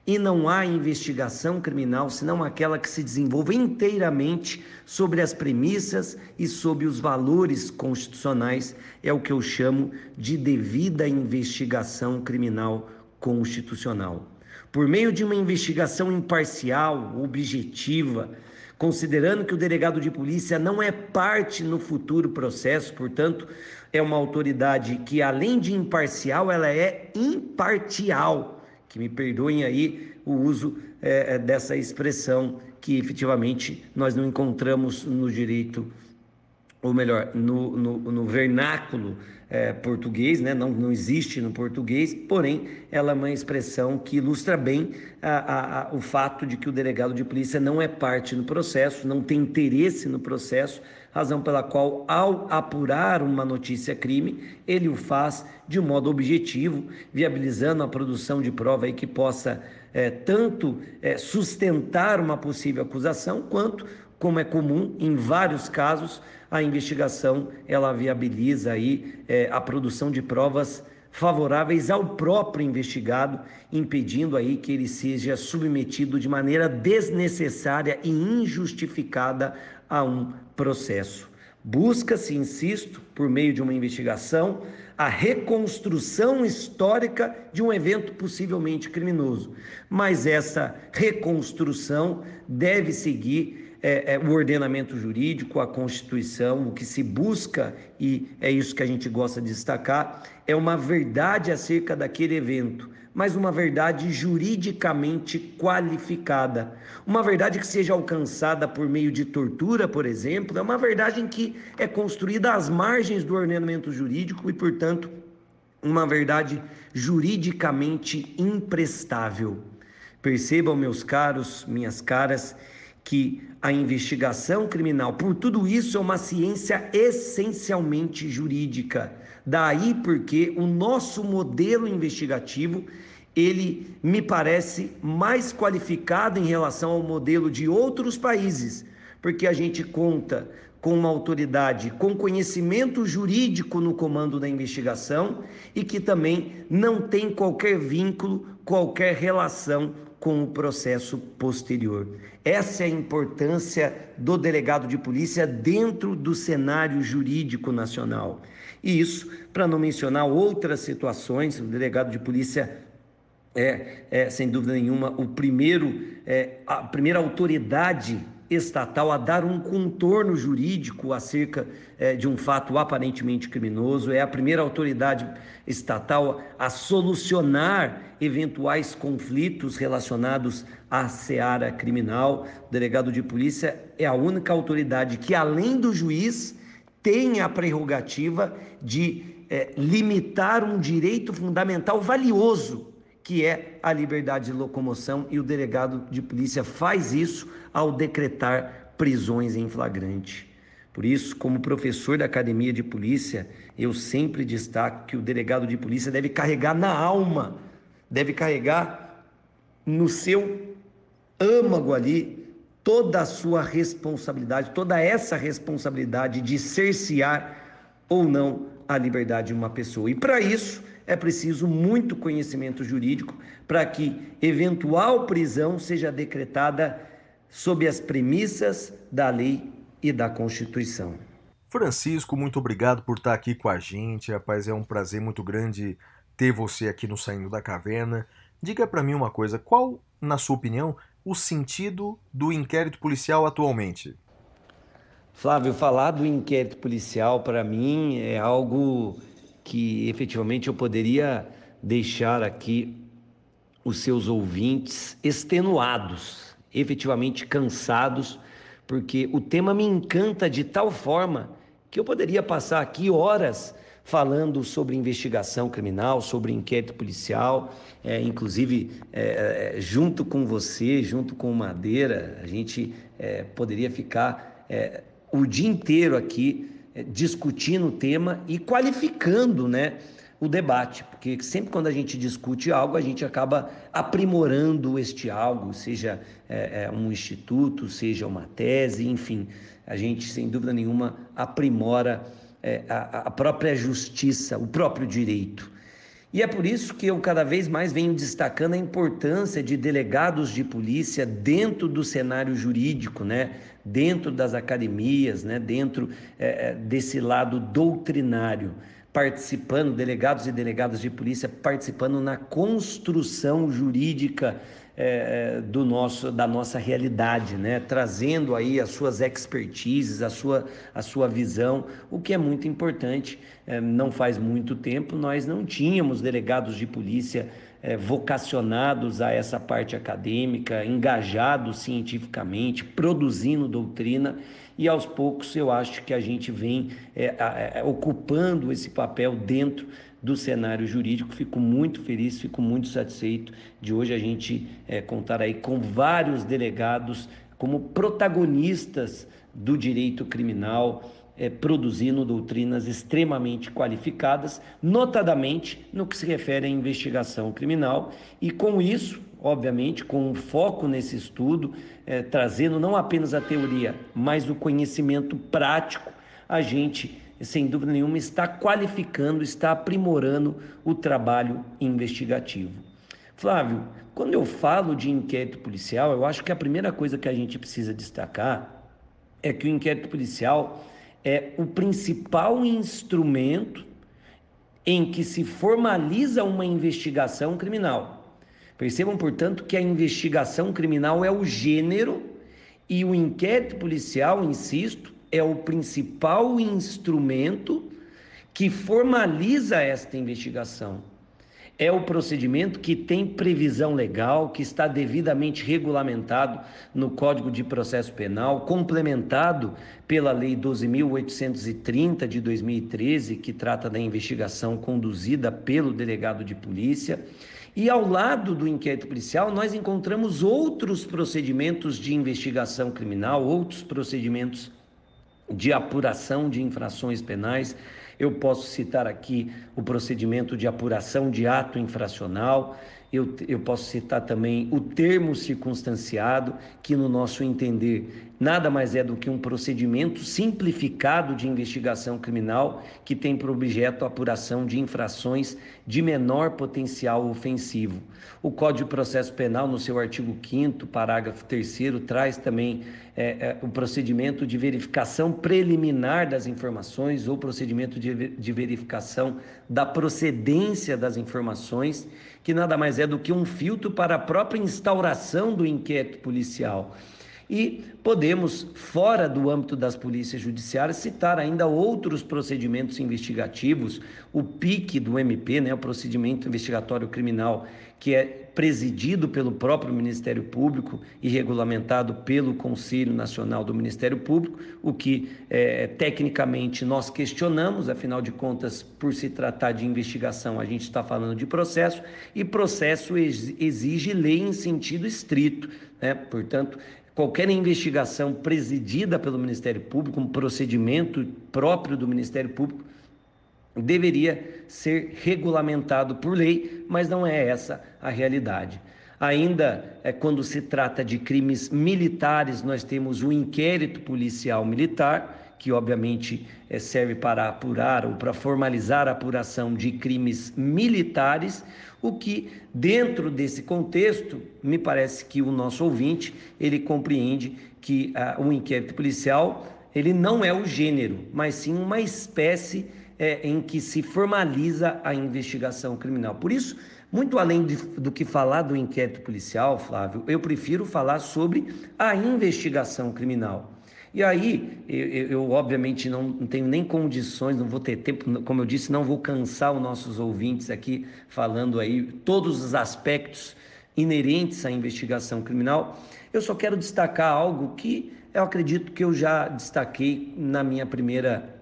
E não há investigação criminal senão aquela que se desenvolve inteiramente sobre as premissas e sobre os valores constitucionais, é o que eu chamo de devida investigação criminal constitucional por meio de uma investigação imparcial, objetiva, considerando que o delegado de polícia não é parte no futuro processo, portanto, é uma autoridade que, além de imparcial, ela é impartial. Que me perdoem aí o uso é, dessa expressão que efetivamente nós não encontramos no direito, ou melhor, no, no, no vernáculo é, português, né? não, não existe no português, porém ela é uma expressão que ilustra bem a, a, a, o fato de que o delegado de polícia não é parte no processo, não tem interesse no processo, razão pela qual, ao apurar uma notícia crime, ele o faz de um modo objetivo, viabilizando a produção de prova que possa é, tanto é, sustentar uma possível acusação, quanto, como é comum em vários casos, a investigação ela viabiliza aí é, a produção de provas favoráveis ao próprio investigado, impedindo aí que ele seja submetido de maneira desnecessária e injustificada a um processo. Busca-se, insisto, por meio de uma investigação, a reconstrução histórica de um evento possivelmente criminoso. Mas essa reconstrução deve seguir é, é, o ordenamento jurídico, a Constituição, o que se busca, e é isso que a gente gosta de destacar, é uma verdade acerca daquele evento, mas uma verdade juridicamente qualificada. Uma verdade que seja alcançada por meio de tortura, por exemplo, é uma verdade em que é construída às margens do ordenamento jurídico e, portanto, uma verdade juridicamente imprestável. Percebam, meus caros, minhas caras, que a investigação criminal, por tudo isso, é uma ciência essencialmente jurídica. Daí porque o nosso modelo investigativo, ele me parece mais qualificado em relação ao modelo de outros países, porque a gente conta com uma autoridade com conhecimento jurídico no comando da investigação e que também não tem qualquer vínculo, qualquer relação com o processo posterior. Essa é a importância do delegado de polícia dentro do cenário jurídico nacional. E isso, para não mencionar outras situações, o delegado de polícia é, é sem dúvida nenhuma, o primeiro, é, a primeira autoridade estatal a dar um contorno jurídico acerca é, de um fato aparentemente criminoso, é a primeira autoridade estatal a solucionar eventuais conflitos relacionados à seara criminal. O delegado de polícia é a única autoridade que, além do juiz, tem a prerrogativa de é, limitar um direito fundamental valioso que é a liberdade de locomoção, e o delegado de polícia faz isso ao decretar prisões em flagrante. Por isso, como professor da academia de polícia, eu sempre destaco que o delegado de polícia deve carregar na alma, deve carregar no seu âmago ali toda a sua responsabilidade, toda essa responsabilidade de cercear ou não a liberdade de uma pessoa. E para isso, é preciso muito conhecimento jurídico para que eventual prisão seja decretada sob as premissas da lei e da Constituição. Francisco, muito obrigado por estar aqui com a gente. Rapaz, é um prazer muito grande ter você aqui no Saindo da Caverna. Diga para mim uma coisa, qual, na sua opinião, o sentido do inquérito policial atualmente? Flávio, falar do inquérito policial para mim é algo que efetivamente eu poderia deixar aqui os seus ouvintes extenuados, efetivamente cansados, porque o tema me encanta de tal forma que eu poderia passar aqui horas falando sobre investigação criminal, sobre inquérito policial, é, inclusive é, é junto com você, junto com Madeira, a gente é, poderia ficar é, o dia inteiro aqui discutindo o tema e qualificando, né? o debate, porque sempre quando a gente discute algo, a gente acaba aprimorando este algo, seja é, é, um instituto, seja uma tese, enfim, a gente sem dúvida nenhuma aprimora é, a, a própria justiça, o próprio direito. E é por isso que eu cada vez mais venho destacando a importância de delegados de polícia dentro do cenário jurídico, né? dentro das academias, né? dentro é, desse lado doutrinário participando, delegados e delegadas de polícia participando na construção jurídica é, do nosso, da nossa realidade, né? trazendo aí as suas expertises, a sua, a sua visão, o que é muito importante. É, não faz muito tempo nós não tínhamos delegados de polícia é, vocacionados a essa parte acadêmica, engajados cientificamente, produzindo doutrina e aos poucos eu acho que a gente vem é, é, ocupando esse papel dentro do cenário jurídico. Fico muito feliz, fico muito satisfeito de hoje a gente é, contar aí com vários delegados como protagonistas do direito criminal, é, produzindo doutrinas extremamente qualificadas, notadamente no que se refere à investigação criminal, e com isso obviamente, com um foco nesse estudo, é, trazendo não apenas a teoria, mas o conhecimento prático, a gente, sem dúvida nenhuma, está qualificando, está aprimorando o trabalho investigativo. Flávio, quando eu falo de inquérito policial, eu acho que a primeira coisa que a gente precisa destacar é que o inquérito policial é o principal instrumento em que se formaliza uma investigação criminal. Percebam, portanto, que a investigação criminal é o gênero e o inquérito policial, insisto, é o principal instrumento que formaliza esta investigação. É o procedimento que tem previsão legal, que está devidamente regulamentado no Código de Processo Penal, complementado pela Lei 12.830 de 2013, que trata da investigação conduzida pelo delegado de polícia e ao lado do inquérito policial, nós encontramos outros procedimentos de investigação criminal, outros procedimentos de apuração de infrações penais. Eu posso citar aqui o procedimento de apuração de ato infracional, eu, eu posso citar também o termo circunstanciado, que, no nosso entender, nada mais é do que um procedimento simplificado de investigação criminal que tem por objeto a apuração de infrações de menor potencial ofensivo. O Código de Processo Penal, no seu artigo 5, parágrafo 3, traz também é, é, o procedimento de verificação preliminar das informações ou procedimento de, de verificação da procedência das informações que nada mais é do que um filtro para a própria instauração do inquérito policial. E podemos, fora do âmbito das polícias judiciárias, citar ainda outros procedimentos investigativos, o PIC do MP, né, o procedimento investigatório criminal, que é presidido pelo próprio Ministério Público e regulamentado pelo Conselho Nacional do Ministério Público, o que é, tecnicamente nós questionamos, afinal de contas, por se tratar de investigação, a gente está falando de processo, e processo exige lei em sentido estrito, né? portanto, qualquer investigação presidida pelo Ministério Público, um procedimento próprio do Ministério Público, deveria ser regulamentado por lei, mas não é essa a realidade. Ainda é, quando se trata de crimes militares, nós temos o inquérito policial militar, que obviamente é, serve para apurar ou para formalizar a apuração de crimes militares, o que dentro desse contexto, me parece que o nosso ouvinte, ele compreende que ah, o inquérito policial ele não é o gênero, mas sim uma espécie é, em que se formaliza a investigação criminal. Por isso, muito além de, do que falar do inquérito policial, Flávio, eu prefiro falar sobre a investigação criminal. E aí, eu, eu, obviamente não, tenho nem condições, não vou ter tempo, como eu disse, não vou cansar os nossos ouvintes aqui falando aí todos os aspectos inerentes à investigação criminal. Eu só quero destacar algo que eu acredito que eu já destaquei na minha primeira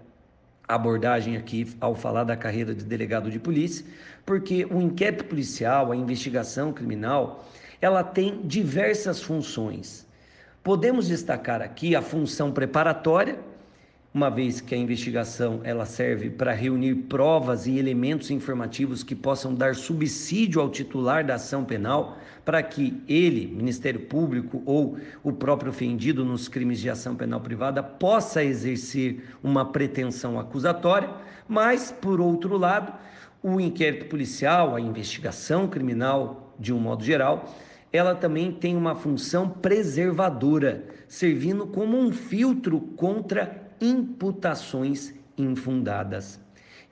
abordagem aqui ao falar da carreira de delegado de polícia, porque o inquérito policial, a investigação criminal, ela tem diversas funções. Podemos destacar aqui a função preparatória, uma vez que a investigação ela serve para reunir provas e elementos informativos que possam dar subsídio ao titular da ação penal para que ele, Ministério Público ou o próprio ofendido nos crimes de ação penal privada possa exercer uma pretensão acusatória, mas por outro lado, o inquérito policial, a investigação criminal de um modo geral, ela também tem uma função preservadora, servindo como um filtro contra imputações infundadas.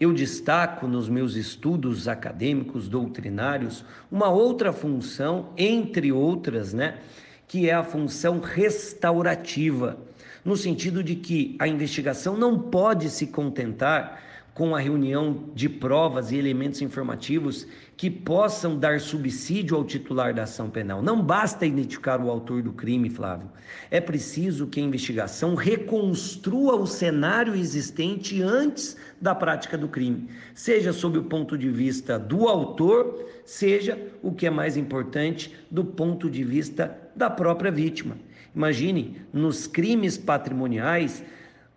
Eu destaco nos meus estudos acadêmicos doutrinários uma outra função, entre outras, né, que é a função restaurativa, no sentido de que a investigação não pode se contentar com a reunião de provas e elementos informativos que possam dar subsídio ao titular da ação penal. Não basta identificar o autor do crime, Flávio. É preciso que a investigação reconstrua o cenário existente antes da prática do crime, seja sob o ponto de vista do autor, seja, o que é mais importante, do ponto de vista da própria vítima. Imagine, nos crimes patrimoniais,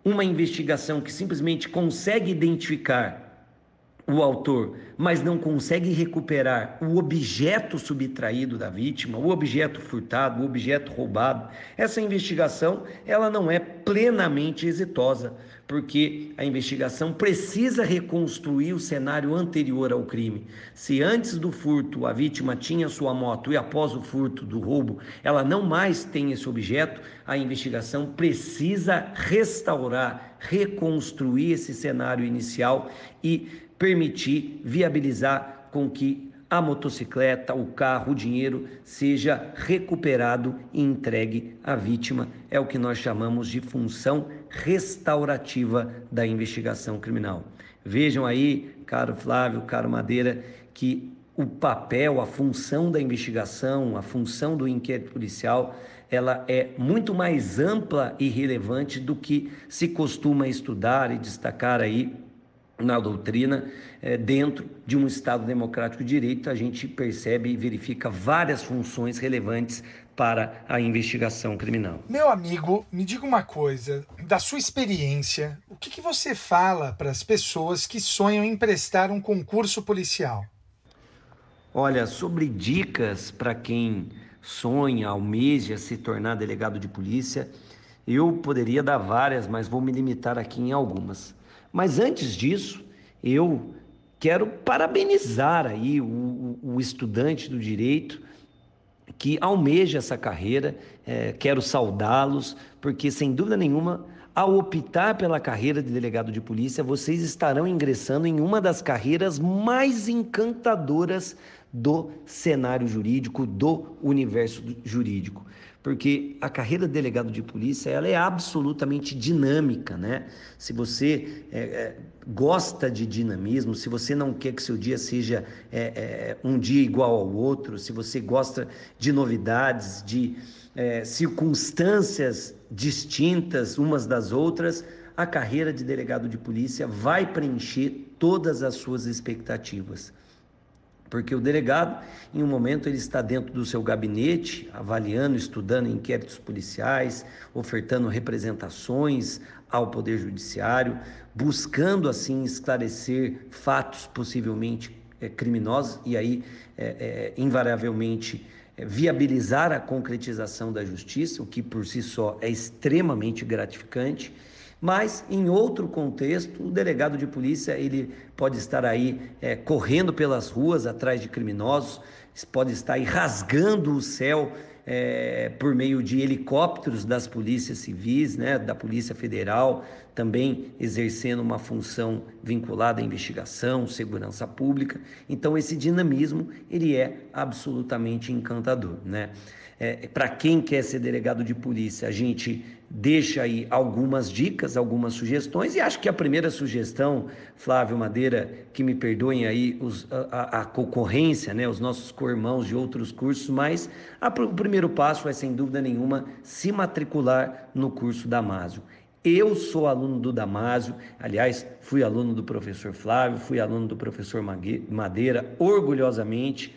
uma investigação que simplesmente consegue identificar o autor, mas não consegue recuperar o objeto subtraído da vítima, o objeto furtado, o objeto roubado, essa investigação ela não é plenamente exitosa, porque a investigação precisa reconstruir o cenário anterior ao crime. Se antes do furto a vítima tinha sua moto e após o furto do roubo ela não mais tem esse objeto, a investigação precisa restaurar, reconstruir esse cenário inicial e permitir viabilizar com que a motocicleta, o carro, o dinheiro seja recuperado e entregue à vítima. É o que nós chamamos de função restaurativa da investigação criminal. Vejam aí, caro Flávio, caro Madeira, que o papel, a função da investigação, a função do inquérito policial, ela é muito mais ampla e relevante do que se costuma estudar e destacar aí na doutrina, é, dentro de um Estado democrático de direito, a gente percebe e verifica várias funções relevantes para a investigação criminal. Meu amigo, me diga uma coisa, da sua experiência, o que, que você fala para as pessoas que sonham em prestar um concurso policial? Olha, sobre dicas para quem sonha, almeja se tornar delegado de polícia, eu poderia dar várias, mas vou me limitar aqui em algumas. Mas antes disso, eu quero parabenizar aí o, o estudante do direito que almeja essa carreira, é, quero saudá-los, porque sem dúvida nenhuma, ao optar pela carreira de delegado de polícia, vocês estarão ingressando em uma das carreiras mais encantadoras do cenário jurídico, do universo jurídico porque a carreira de delegado de polícia ela é absolutamente dinâmica, né? Se você é, é, gosta de dinamismo, se você não quer que seu dia seja é, é um dia igual ao outro, se você gosta de novidades, de é, circunstâncias distintas umas das outras, a carreira de delegado de polícia vai preencher todas as suas expectativas. Porque o delegado, em um momento, ele está dentro do seu gabinete, avaliando, estudando inquéritos policiais, ofertando representações ao Poder Judiciário, buscando, assim, esclarecer fatos possivelmente é, criminosos e aí, é, é, invariavelmente, viabilizar a concretização da justiça, o que por si só é extremamente gratificante. Mas, em outro contexto, o delegado de polícia ele pode estar aí é, correndo pelas ruas atrás de criminosos, pode estar aí rasgando o céu é, por meio de helicópteros das polícias civis, né, da Polícia Federal, também exercendo uma função vinculada à investigação, segurança pública. Então esse dinamismo ele é absolutamente encantador, né? É, Para quem quer ser delegado de polícia, a gente deixa aí algumas dicas, algumas sugestões, e acho que a primeira sugestão, Flávio Madeira, que me perdoem aí os, a, a, concorrência, né, os nossos co-irmãos de outros cursos, mas a, o primeiro passo é, sem dúvida nenhuma, se matricular no curso Damásio. Eu sou aluno do Damásio, aliás, fui aluno do professor Flávio, fui aluno do professor Madeira, orgulhosamente,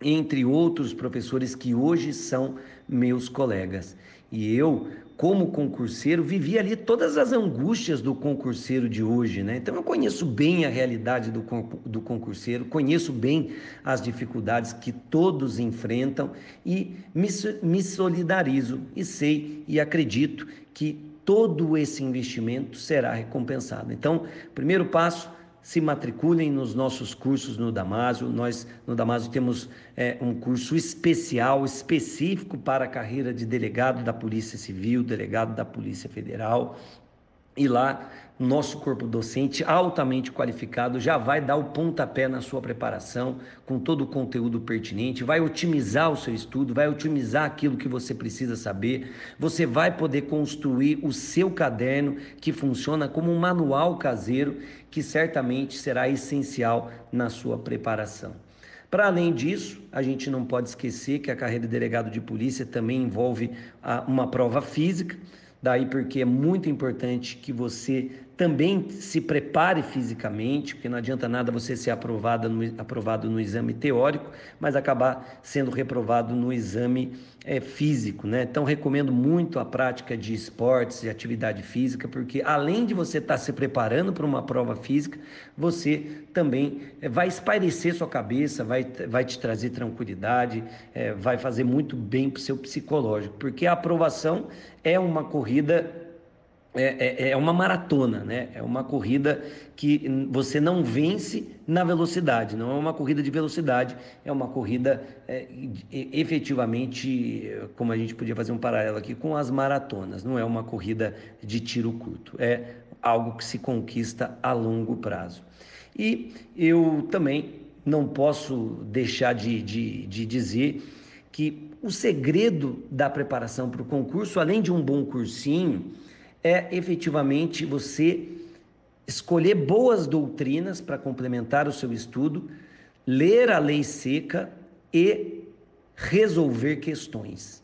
entre outros professores que hoje são meus colegas. E eu, como concurseiro, vivi ali todas as angústias do concurseiro de hoje, né? Então eu conheço bem a realidade do, do concurseiro, conheço bem as dificuldades que todos enfrentam e me, me solidarizo e sei e acredito que todo esse investimento será recompensado. Então, primeiro passo, se matriculem nos nossos cursos no Damásio. Nós, no Damásio, temos é, um curso especial, específico para a carreira de delegado da Polícia Civil, delegado da Polícia Federal. E lá nosso corpo docente altamente qualificado já vai dar o pontapé na sua preparação, com todo o conteúdo pertinente, vai otimizar o seu estudo, vai otimizar aquilo que você precisa saber. Você vai poder construir o seu caderno, que funciona como um manual caseiro, que certamente será essencial na sua preparação. Para além disso, a gente não pode esquecer que a carreira de delegado de polícia também envolve uma prova física. Daí porque é muito importante que você também se prepare fisicamente, porque não adianta nada você ser aprovado no, aprovado no exame teórico, mas acabar sendo reprovado no exame é, físico. Né? Então, recomendo muito a prática de esportes e atividade física, porque além de você estar se preparando para uma prova física, você também é, vai espairecer sua cabeça, vai, vai te trazer tranquilidade, é, vai fazer muito bem para o seu psicológico, porque a aprovação é uma corrida é, é, é, uma maratona, né? É uma corrida que você não vence na velocidade, não é uma corrida de velocidade, é uma corrida é, efetivamente, como a gente podia fazer um paralelo aqui com as maratonas, não é uma corrida de tiro curto, é algo que se conquista a longo prazo. E eu também não posso deixar de, de, de dizer que o segredo da preparação para o concurso, além de um bom cursinho, é efetivamente você escolher boas doutrinas para complementar o seu estudo, ler a lei seca e resolver questões.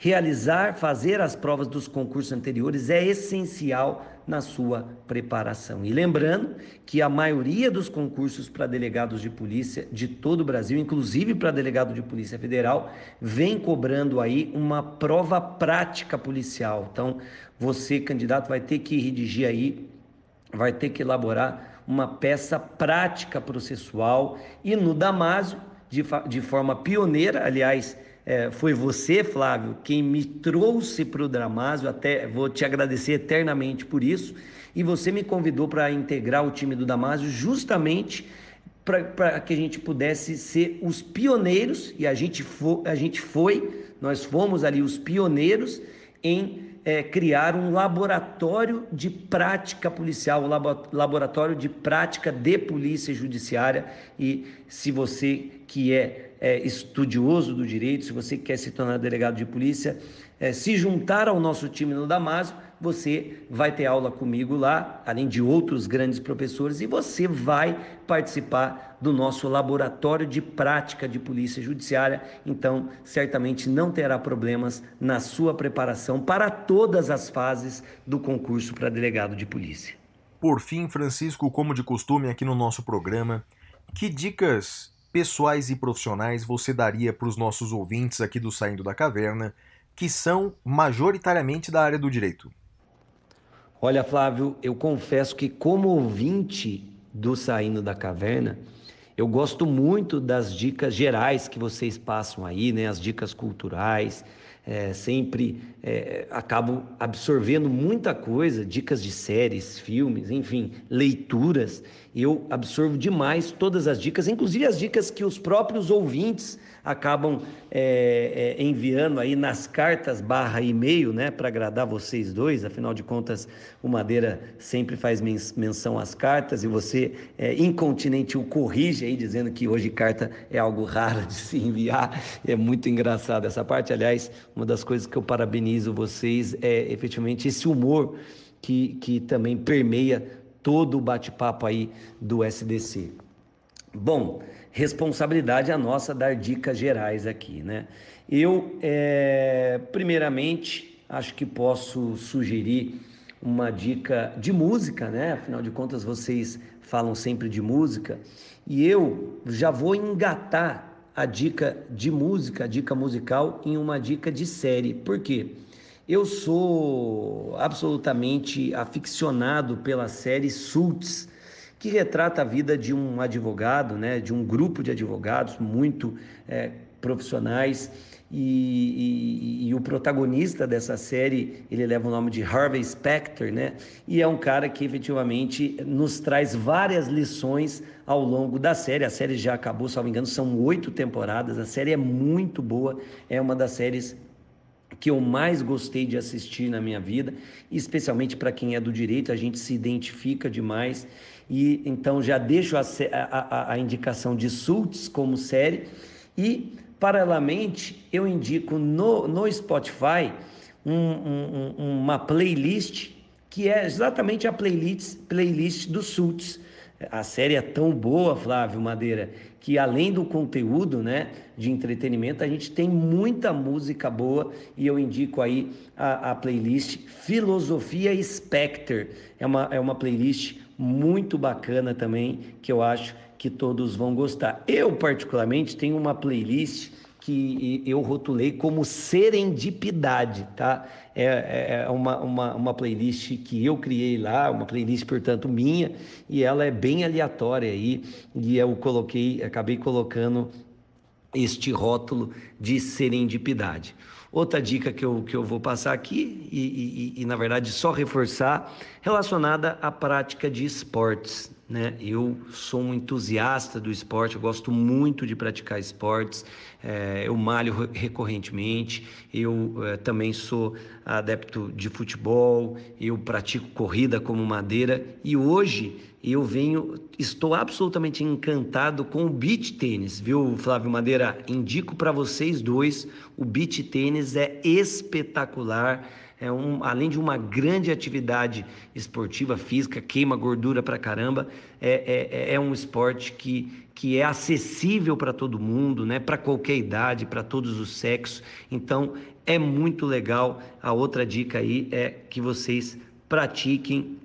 Realizar, fazer as provas dos concursos anteriores é essencial na sua preparação. E lembrando que a maioria dos concursos para delegados de polícia de todo o Brasil, inclusive para delegado de polícia federal, vem cobrando aí uma prova prática policial. Então, você, candidato, vai ter que redigir aí, vai ter que elaborar uma peça prática processual. E no Damásio, de, de forma pioneira, aliás, é, foi você, Flávio, quem me trouxe para o Damásio, até vou te agradecer eternamente por isso, e você me convidou para integrar o time do Damásio justamente para que a gente pudesse ser os pioneiros, e a gente, fo, a gente foi, nós fomos ali os pioneiros em é, criar um laboratório de prática policial, um laboratório de prática de polícia judiciária. E se você que é, é estudioso do direito, se você quer se tornar delegado de polícia, é, se juntar ao nosso time no Damásio, você vai ter aula comigo lá, além de outros grandes professores, e você vai participar do nosso laboratório de prática de polícia judiciária. Então, certamente não terá problemas na sua preparação para todas as fases do concurso para delegado de polícia. Por fim, Francisco, como de costume aqui no nosso programa, que dicas pessoais e profissionais você daria para os nossos ouvintes aqui do Saindo da Caverna, que são majoritariamente da área do direito? Olha, Flávio, eu confesso que, como ouvinte do Saindo da Caverna, eu gosto muito das dicas gerais que vocês passam aí, né? As dicas culturais. É, sempre é, acabo absorvendo muita coisa, dicas de séries, filmes, enfim, leituras. Eu absorvo demais todas as dicas, inclusive as dicas que os próprios ouvintes acabam é, é, enviando aí nas cartas barra e-mail, né, para agradar vocês dois. Afinal de contas, o Madeira sempre faz menção às cartas e você é, incontinente o corrige aí dizendo que hoje carta é algo raro de se enviar. É muito engraçado essa parte. Aliás, uma das coisas que eu parabenizo vocês é efetivamente esse humor que, que também permeia todo o bate-papo aí do SDC. Bom, responsabilidade a nossa dar dicas gerais aqui, né? Eu, é, primeiramente, acho que posso sugerir uma dica de música, né? Afinal de contas, vocês falam sempre de música e eu já vou engatar a dica de música, a dica musical, em uma dica de série. Por quê? Eu sou absolutamente aficionado pela série Suits, que retrata a vida de um advogado, né, de um grupo de advogados muito é, profissionais. E, e, e, o protagonista dessa série, ele leva o nome de Harvey Specter, né? E é um cara que efetivamente nos traz várias lições ao longo da série. A série já acabou, se não me engano, são oito temporadas. A série é muito boa, é uma das séries que eu mais gostei de assistir na minha vida, especialmente para quem é do direito, a gente se identifica demais. E então já deixo a, a, a indicação de Sults como série e, paralelamente, eu indico no, no Spotify um, um, uma playlist que é exatamente a playlist, playlist do Sults. A série é tão boa, Flávio Madeira, que além do conteúdo né, de entretenimento, a gente tem muita música boa e eu indico aí a, a playlist Filosofia Spectre. É uma, é uma playlist muito bacana também, que eu acho que todos vão gostar. Eu, particularmente, tenho uma playlist que eu rotulei como serendipidade, tá? É, é, é uma, uma, uma playlist que eu criei lá, uma playlist, portanto, minha, e ela é bem aleatória aí, e eu coloquei, acabei colocando este rótulo de serendipidade. Outra dica que eu, que eu vou passar aqui, e, e, e na verdade só reforçar, relacionada à prática de esportes. Né? Eu sou um entusiasta do esporte, eu gosto muito de praticar esportes, é, eu malho recorrentemente, eu é, também sou adepto de futebol, eu pratico corrida como madeira e hoje eu venho, estou absolutamente encantado com o beach tênis, viu, Flávio Madeira? Indico para vocês dois, o beach tênis é espetacular é um, além de uma grande atividade esportiva, física, queima gordura pra caramba, é, é, é um esporte que, que é acessível para todo mundo, né? para qualquer idade, para todos os sexos. Então é muito legal. A outra dica aí é que vocês pratiquem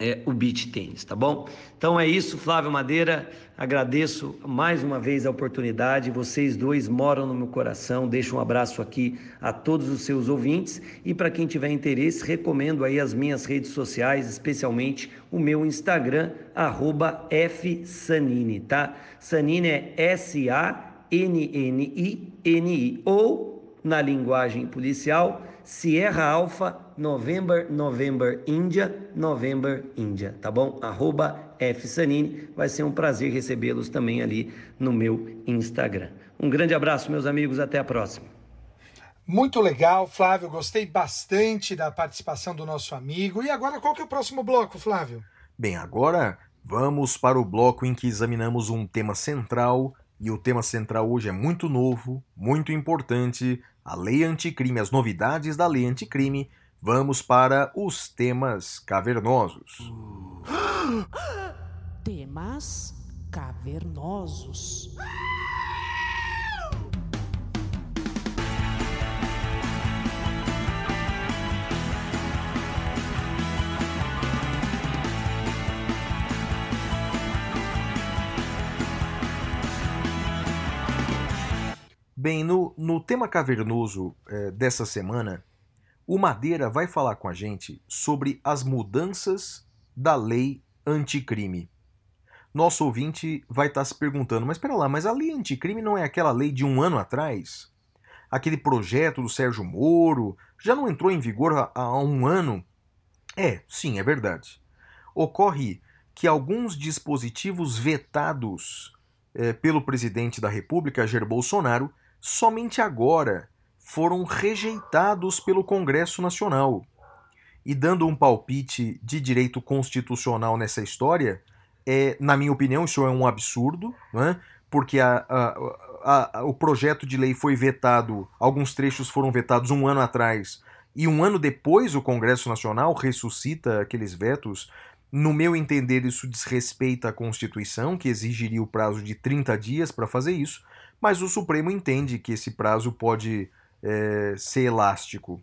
é, o beach tênis, tá bom? Então é isso, Flávio Madeira. Agradeço mais uma vez a oportunidade. Vocês dois moram no meu coração. Deixo um abraço aqui a todos os seus ouvintes e para quem tiver interesse, recomendo aí as minhas redes sociais, especialmente o meu Instagram @fsanini, tá? Sanini é S A N N I N I ou na linguagem policial Sierra Alpha November November India November India, tá bom? Arroba F Sanini, vai ser um prazer recebê-los também ali no meu Instagram. Um grande abraço, meus amigos, até a próxima. Muito legal, Flávio, gostei bastante da participação do nosso amigo. E agora qual que é o próximo bloco, Flávio? Bem, agora vamos para o bloco em que examinamos um tema central, e o tema central hoje é muito novo, muito importante, a lei anticrime, as novidades da lei anticrime, vamos para os temas cavernosos. Temas cavernosos. Bem, no, no tema cavernoso é, dessa semana, o Madeira vai falar com a gente sobre as mudanças da lei anticrime. Nosso ouvinte vai estar tá se perguntando, mas espera lá, mas a lei anticrime não é aquela lei de um ano atrás? Aquele projeto do Sérgio Moro já não entrou em vigor há, há um ano? É, sim, é verdade. Ocorre que alguns dispositivos vetados eh, pelo presidente da República, Jair Bolsonaro, somente agora foram rejeitados pelo Congresso Nacional. E dando um palpite de direito constitucional nessa história, é, na minha opinião, isso é um absurdo, né? porque a, a, a, o projeto de lei foi vetado, alguns trechos foram vetados um ano atrás, e um ano depois o Congresso Nacional ressuscita aqueles vetos. No meu entender, isso desrespeita a Constituição, que exigiria o prazo de 30 dias para fazer isso, mas o Supremo entende que esse prazo pode é, ser elástico.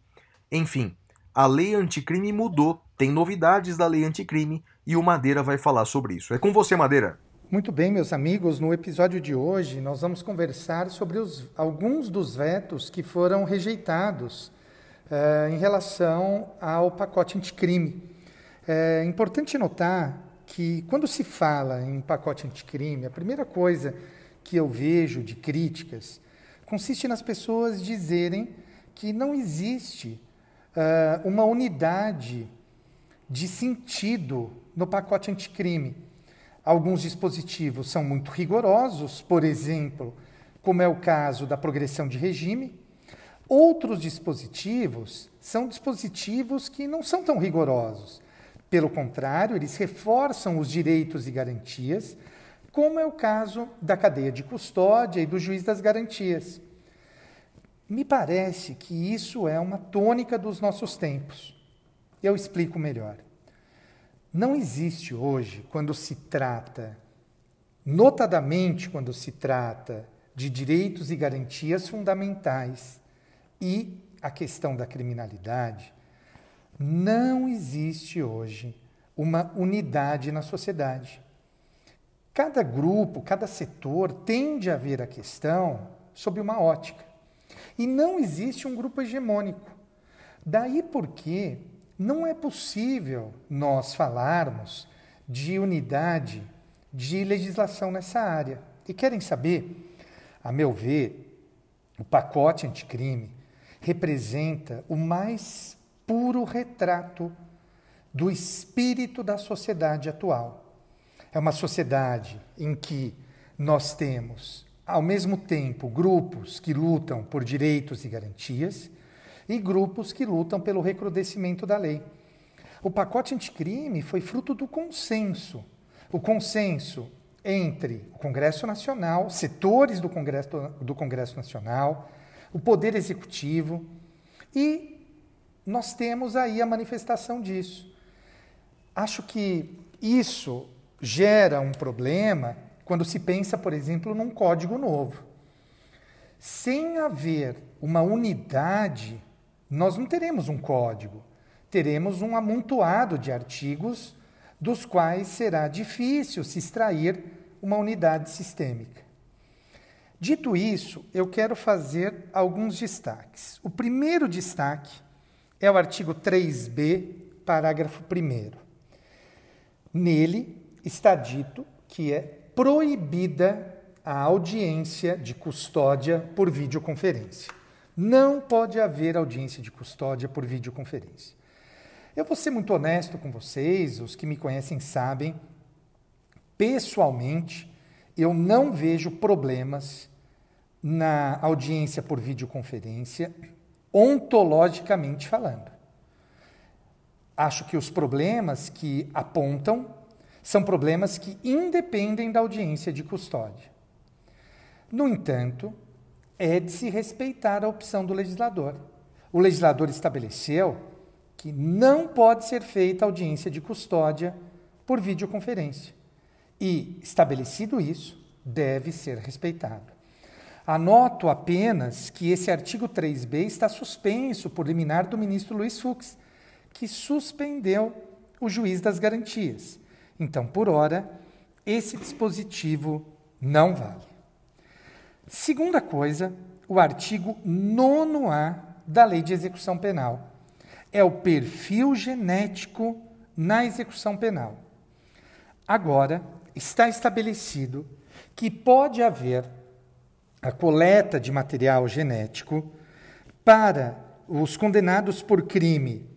Enfim, a lei anticrime mudou, tem novidades da lei anticrime e o Madeira vai falar sobre isso. É com você, Madeira. Muito bem, meus amigos. No episódio de hoje, nós vamos conversar sobre os, alguns dos vetos que foram rejeitados uh, em relação ao pacote anticrime. É importante notar que, quando se fala em pacote anticrime, a primeira coisa que eu vejo de críticas consiste nas pessoas dizerem que não existe uh, uma unidade de sentido no pacote anticrime. Alguns dispositivos são muito rigorosos, por exemplo, como é o caso da progressão de regime. Outros dispositivos são dispositivos que não são tão rigorosos. Pelo contrário, eles reforçam os direitos e garantias, como é o caso da cadeia de custódia e do juiz das garantias. Me parece que isso é uma tônica dos nossos tempos. Eu explico melhor. Não existe hoje, quando se trata, notadamente quando se trata de direitos e garantias fundamentais e a questão da criminalidade, não existe hoje uma unidade na sociedade. Cada grupo, cada setor tende a ver a questão sob uma ótica. E não existe um grupo hegemônico. Daí porque não é possível nós falarmos de unidade de legislação nessa área. E querem saber? A meu ver, o pacote anticrime representa o mais puro retrato do espírito da sociedade atual. É uma sociedade em que nós temos, ao mesmo tempo, grupos que lutam por direitos e garantias e grupos que lutam pelo recrudescimento da lei. O pacote anticrime foi fruto do consenso. O consenso entre o Congresso Nacional, setores do Congresso, do Congresso Nacional, o Poder Executivo, e nós temos aí a manifestação disso. Acho que isso gera um problema quando se pensa, por exemplo, num código novo. Sem haver uma unidade nós não teremos um código, teremos um amontoado de artigos dos quais será difícil se extrair uma unidade sistêmica. Dito isso, eu quero fazer alguns destaques. O primeiro destaque é o artigo 3b, parágrafo 1. Nele está dito que é proibida a audiência de custódia por videoconferência. Não pode haver audiência de custódia por videoconferência. Eu vou ser muito honesto com vocês, os que me conhecem sabem, pessoalmente, eu não vejo problemas na audiência por videoconferência, ontologicamente falando. Acho que os problemas que apontam são problemas que independem da audiência de custódia. No entanto, é de se respeitar a opção do legislador. O legislador estabeleceu que não pode ser feita audiência de custódia por videoconferência. E, estabelecido isso, deve ser respeitado. Anoto apenas que esse artigo 3b está suspenso por liminar do ministro Luiz Fux, que suspendeu o juiz das garantias. Então, por hora, esse dispositivo não vale. Segunda coisa, o artigo 9A da Lei de Execução Penal. É o perfil genético na execução penal. Agora, está estabelecido que pode haver a coleta de material genético para os condenados por crime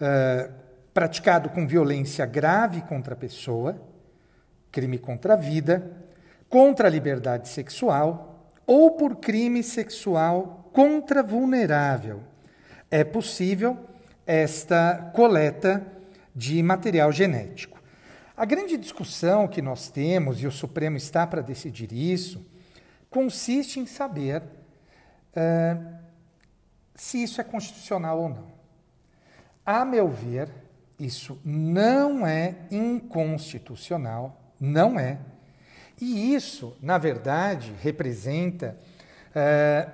uh, praticado com violência grave contra a pessoa crime contra a vida, contra a liberdade sexual ou por crime sexual contra vulnerável. É possível esta coleta de material genético. A grande discussão que nós temos, e o Supremo está para decidir isso, consiste em saber uh, se isso é constitucional ou não. A meu ver, isso não é inconstitucional, não é. E isso, na verdade, representa uh,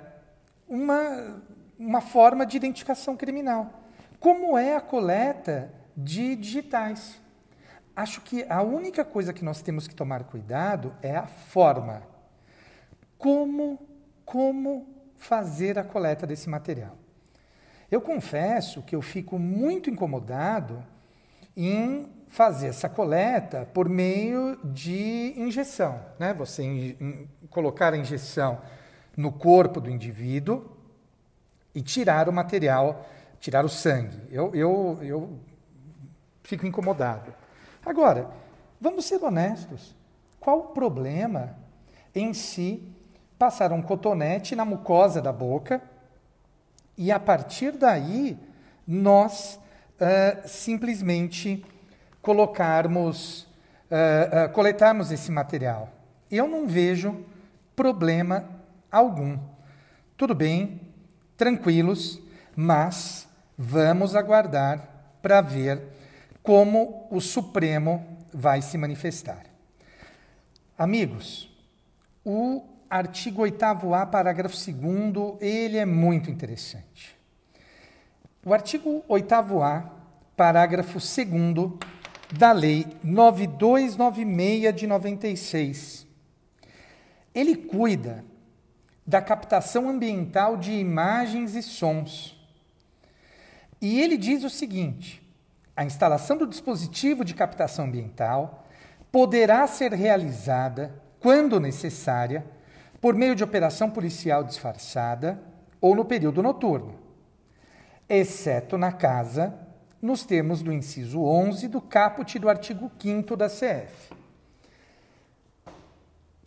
uma, uma forma de identificação criminal. Como é a coleta de digitais? Acho que a única coisa que nós temos que tomar cuidado é a forma. Como, como fazer a coleta desse material? Eu confesso que eu fico muito incomodado em fazer essa coleta por meio de injeção. Né? Você in, in, colocar a injeção no corpo do indivíduo e tirar o material, tirar o sangue. Eu, eu, eu fico incomodado. Agora, vamos ser honestos. Qual o problema em si passar um cotonete na mucosa da boca e a partir daí nós uh, simplesmente colocarmos, uh, uh, coletarmos esse material? Eu não vejo problema algum. Tudo bem, tranquilos, mas vamos aguardar para ver como o Supremo vai se manifestar. Amigos, o artigo 8º-A, parágrafo 2 ele é muito interessante. O artigo 8º-A, parágrafo 2 da Lei 9296 de 96, ele cuida da captação ambiental de imagens e sons. E ele diz o seguinte: a instalação do dispositivo de captação ambiental poderá ser realizada, quando necessária, por meio de operação policial disfarçada ou no período noturno, exceto na casa, nos termos do inciso 11 do caput do artigo 5 da CF.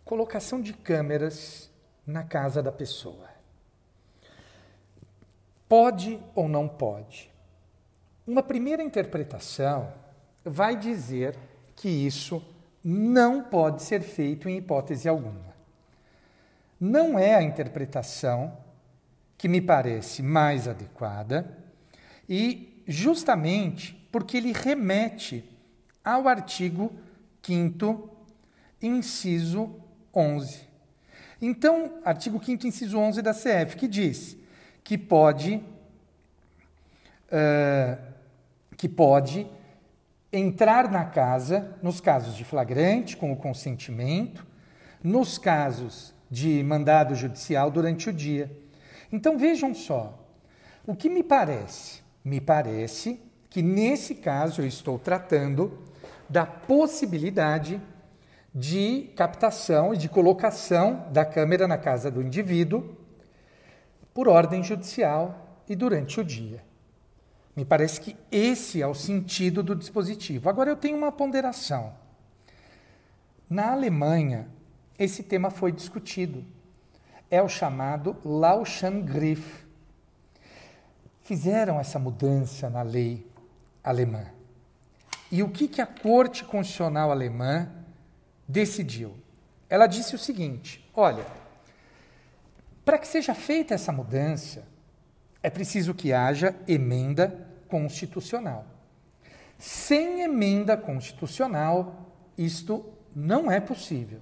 Colocação de câmeras na casa da pessoa. Pode ou não pode? Uma primeira interpretação vai dizer que isso não pode ser feito em hipótese alguma. Não é a interpretação que me parece mais adequada e justamente porque ele remete ao artigo 5 inciso 11. Então, artigo 5 inciso 11 da CF, que diz que pode uh, que pode entrar na casa nos casos de flagrante, com o consentimento, nos casos de mandado judicial durante o dia. Então vejam só, o que me parece? Me parece que nesse caso eu estou tratando da possibilidade de captação e de colocação da câmera na casa do indivíduo por ordem judicial e durante o dia. Me parece que esse é o sentido do dispositivo. Agora eu tenho uma ponderação. Na Alemanha, esse tema foi discutido. É o chamado Lauschangriff. Fizeram essa mudança na lei alemã. E o que, que a Corte Constitucional Alemã decidiu? Ela disse o seguinte: olha, para que seja feita essa mudança, é preciso que haja emenda constitucional. Sem emenda constitucional, isto não é possível.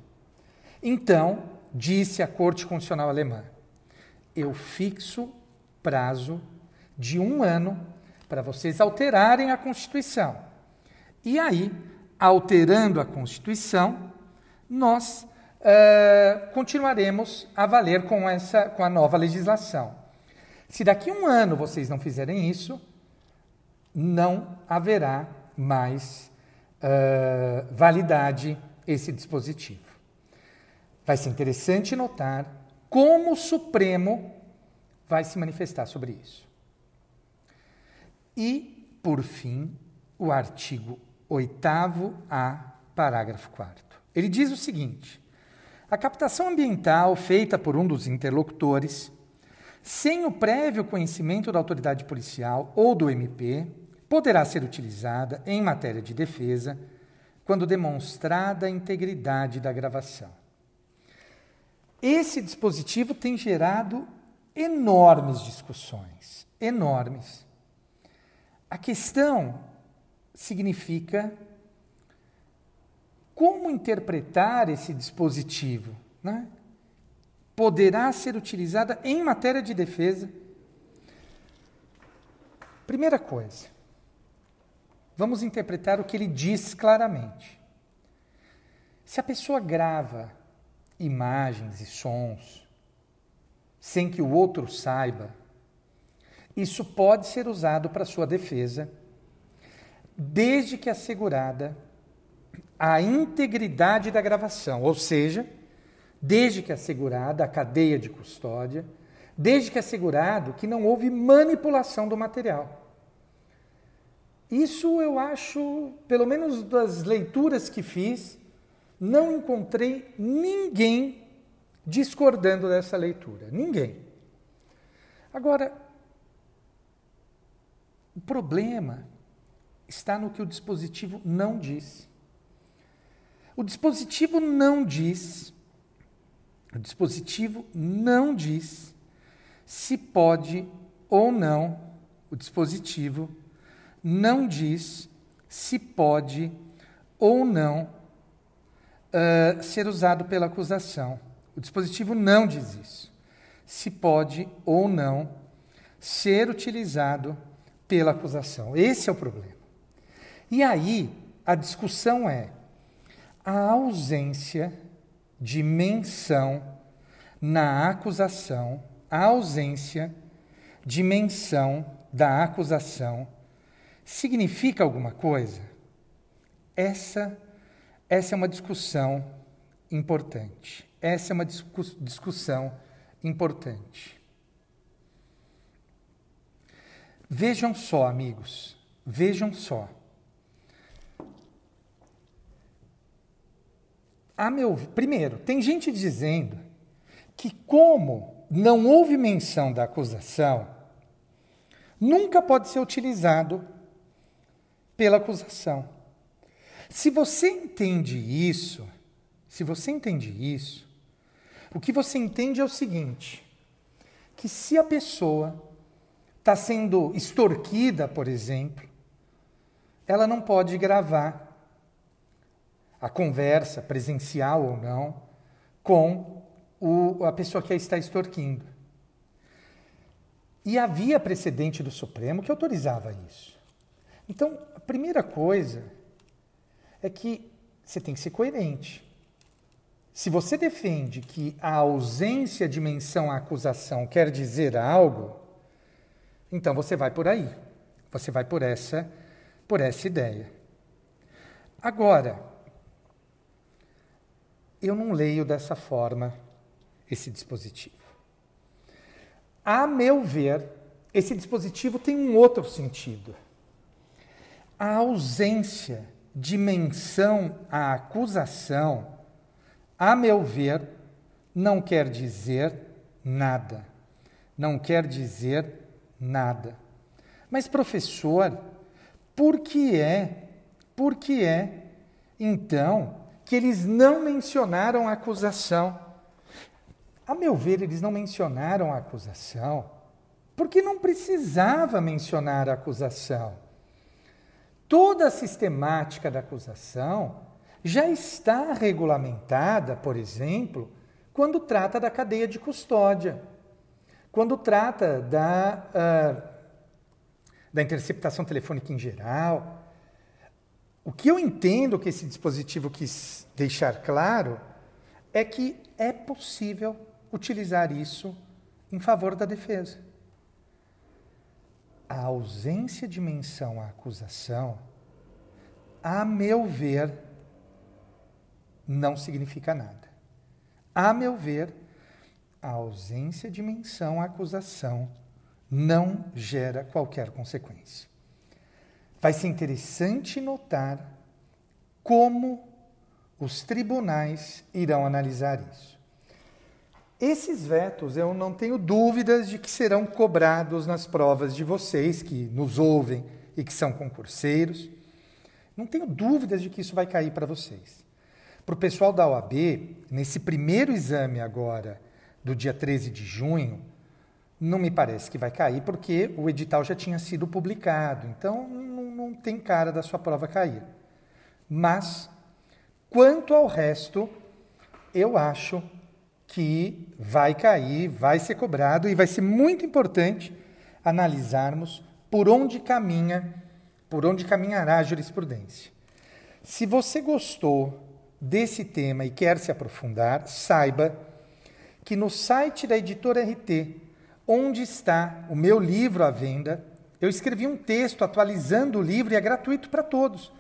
Então, disse a Corte Constitucional Alemã, eu fixo prazo de um ano para vocês alterarem a Constituição. E aí, alterando a Constituição, nós uh, continuaremos a valer com, essa, com a nova legislação. Se daqui a um ano vocês não fizerem isso, não haverá mais uh, validade esse dispositivo. Vai ser interessante notar como o Supremo vai se manifestar sobre isso. E, por fim, o artigo 8A, parágrafo 4. Ele diz o seguinte: a captação ambiental feita por um dos interlocutores, sem o prévio conhecimento da autoridade policial ou do MP, poderá ser utilizada em matéria de defesa quando demonstrada a integridade da gravação. Esse dispositivo tem gerado enormes discussões, enormes. A questão significa como interpretar esse dispositivo. Né? Poderá ser utilizada em matéria de defesa. Primeira coisa, vamos interpretar o que ele diz claramente. Se a pessoa grava imagens e sons sem que o outro saiba, isso pode ser usado para sua defesa, desde que assegurada a integridade da gravação, ou seja, desde que assegurada a cadeia de custódia, desde que assegurado que não houve manipulação do material. Isso eu acho, pelo menos das leituras que fiz, não encontrei ninguém discordando dessa leitura. Ninguém. Agora, o problema está no que o dispositivo não diz. O dispositivo não diz, o dispositivo não diz se pode ou não, o dispositivo não diz se pode ou não uh, ser usado pela acusação. O dispositivo não diz isso. Se pode ou não ser utilizado pela acusação. Esse é o problema. E aí, a discussão é a ausência de menção na acusação, a ausência de menção da acusação significa alguma coisa? Essa essa é uma discussão importante. Essa é uma discussão importante. Vejam só, amigos, vejam só. A meu, primeiro, tem gente dizendo que como não houve menção da acusação, nunca pode ser utilizado pela acusação. Se você entende isso, se você entende isso, o que você entende é o seguinte: que se a pessoa está sendo extorquida, por exemplo, ela não pode gravar a conversa, presencial ou não, com o, a pessoa que a está extorquindo. E havia precedente do Supremo que autorizava isso. Então, a primeira coisa é que você tem que ser coerente. Se você defende que a ausência de menção à acusação quer dizer algo, então você vai por aí. Você vai por essa por essa ideia. Agora, eu não leio dessa forma esse dispositivo. A meu ver, esse dispositivo tem um outro sentido. A ausência de menção à acusação, a meu ver, não quer dizer nada. Não quer dizer nada. Mas, professor, por que é? Por que é, então, que eles não mencionaram a acusação. A meu ver, eles não mencionaram a acusação porque não precisava mencionar a acusação. Toda a sistemática da acusação já está regulamentada, por exemplo, quando trata da cadeia de custódia, quando trata da, uh, da interceptação telefônica em geral, o que eu entendo que esse dispositivo quis deixar claro é que é possível utilizar isso em favor da defesa. A ausência de menção à acusação, a meu ver, não significa nada. A meu ver, a ausência de menção à acusação não gera qualquer consequência vai ser interessante notar como os tribunais irão analisar isso. Esses vetos eu não tenho dúvidas de que serão cobrados nas provas de vocês que nos ouvem e que são concurseiros. Não tenho dúvidas de que isso vai cair para vocês. Para o pessoal da OAB, nesse primeiro exame agora, do dia 13 de junho, não me parece que vai cair, porque o edital já tinha sido publicado. Então, não, não tem cara da sua prova cair. Mas, quanto ao resto, eu acho que vai cair, vai ser cobrado e vai ser muito importante analisarmos por onde caminha, por onde caminhará a jurisprudência. Se você gostou desse tema e quer se aprofundar, saiba que no site da editora RT, onde está o meu livro à venda, eu escrevi um texto atualizando o livro e é gratuito para todos,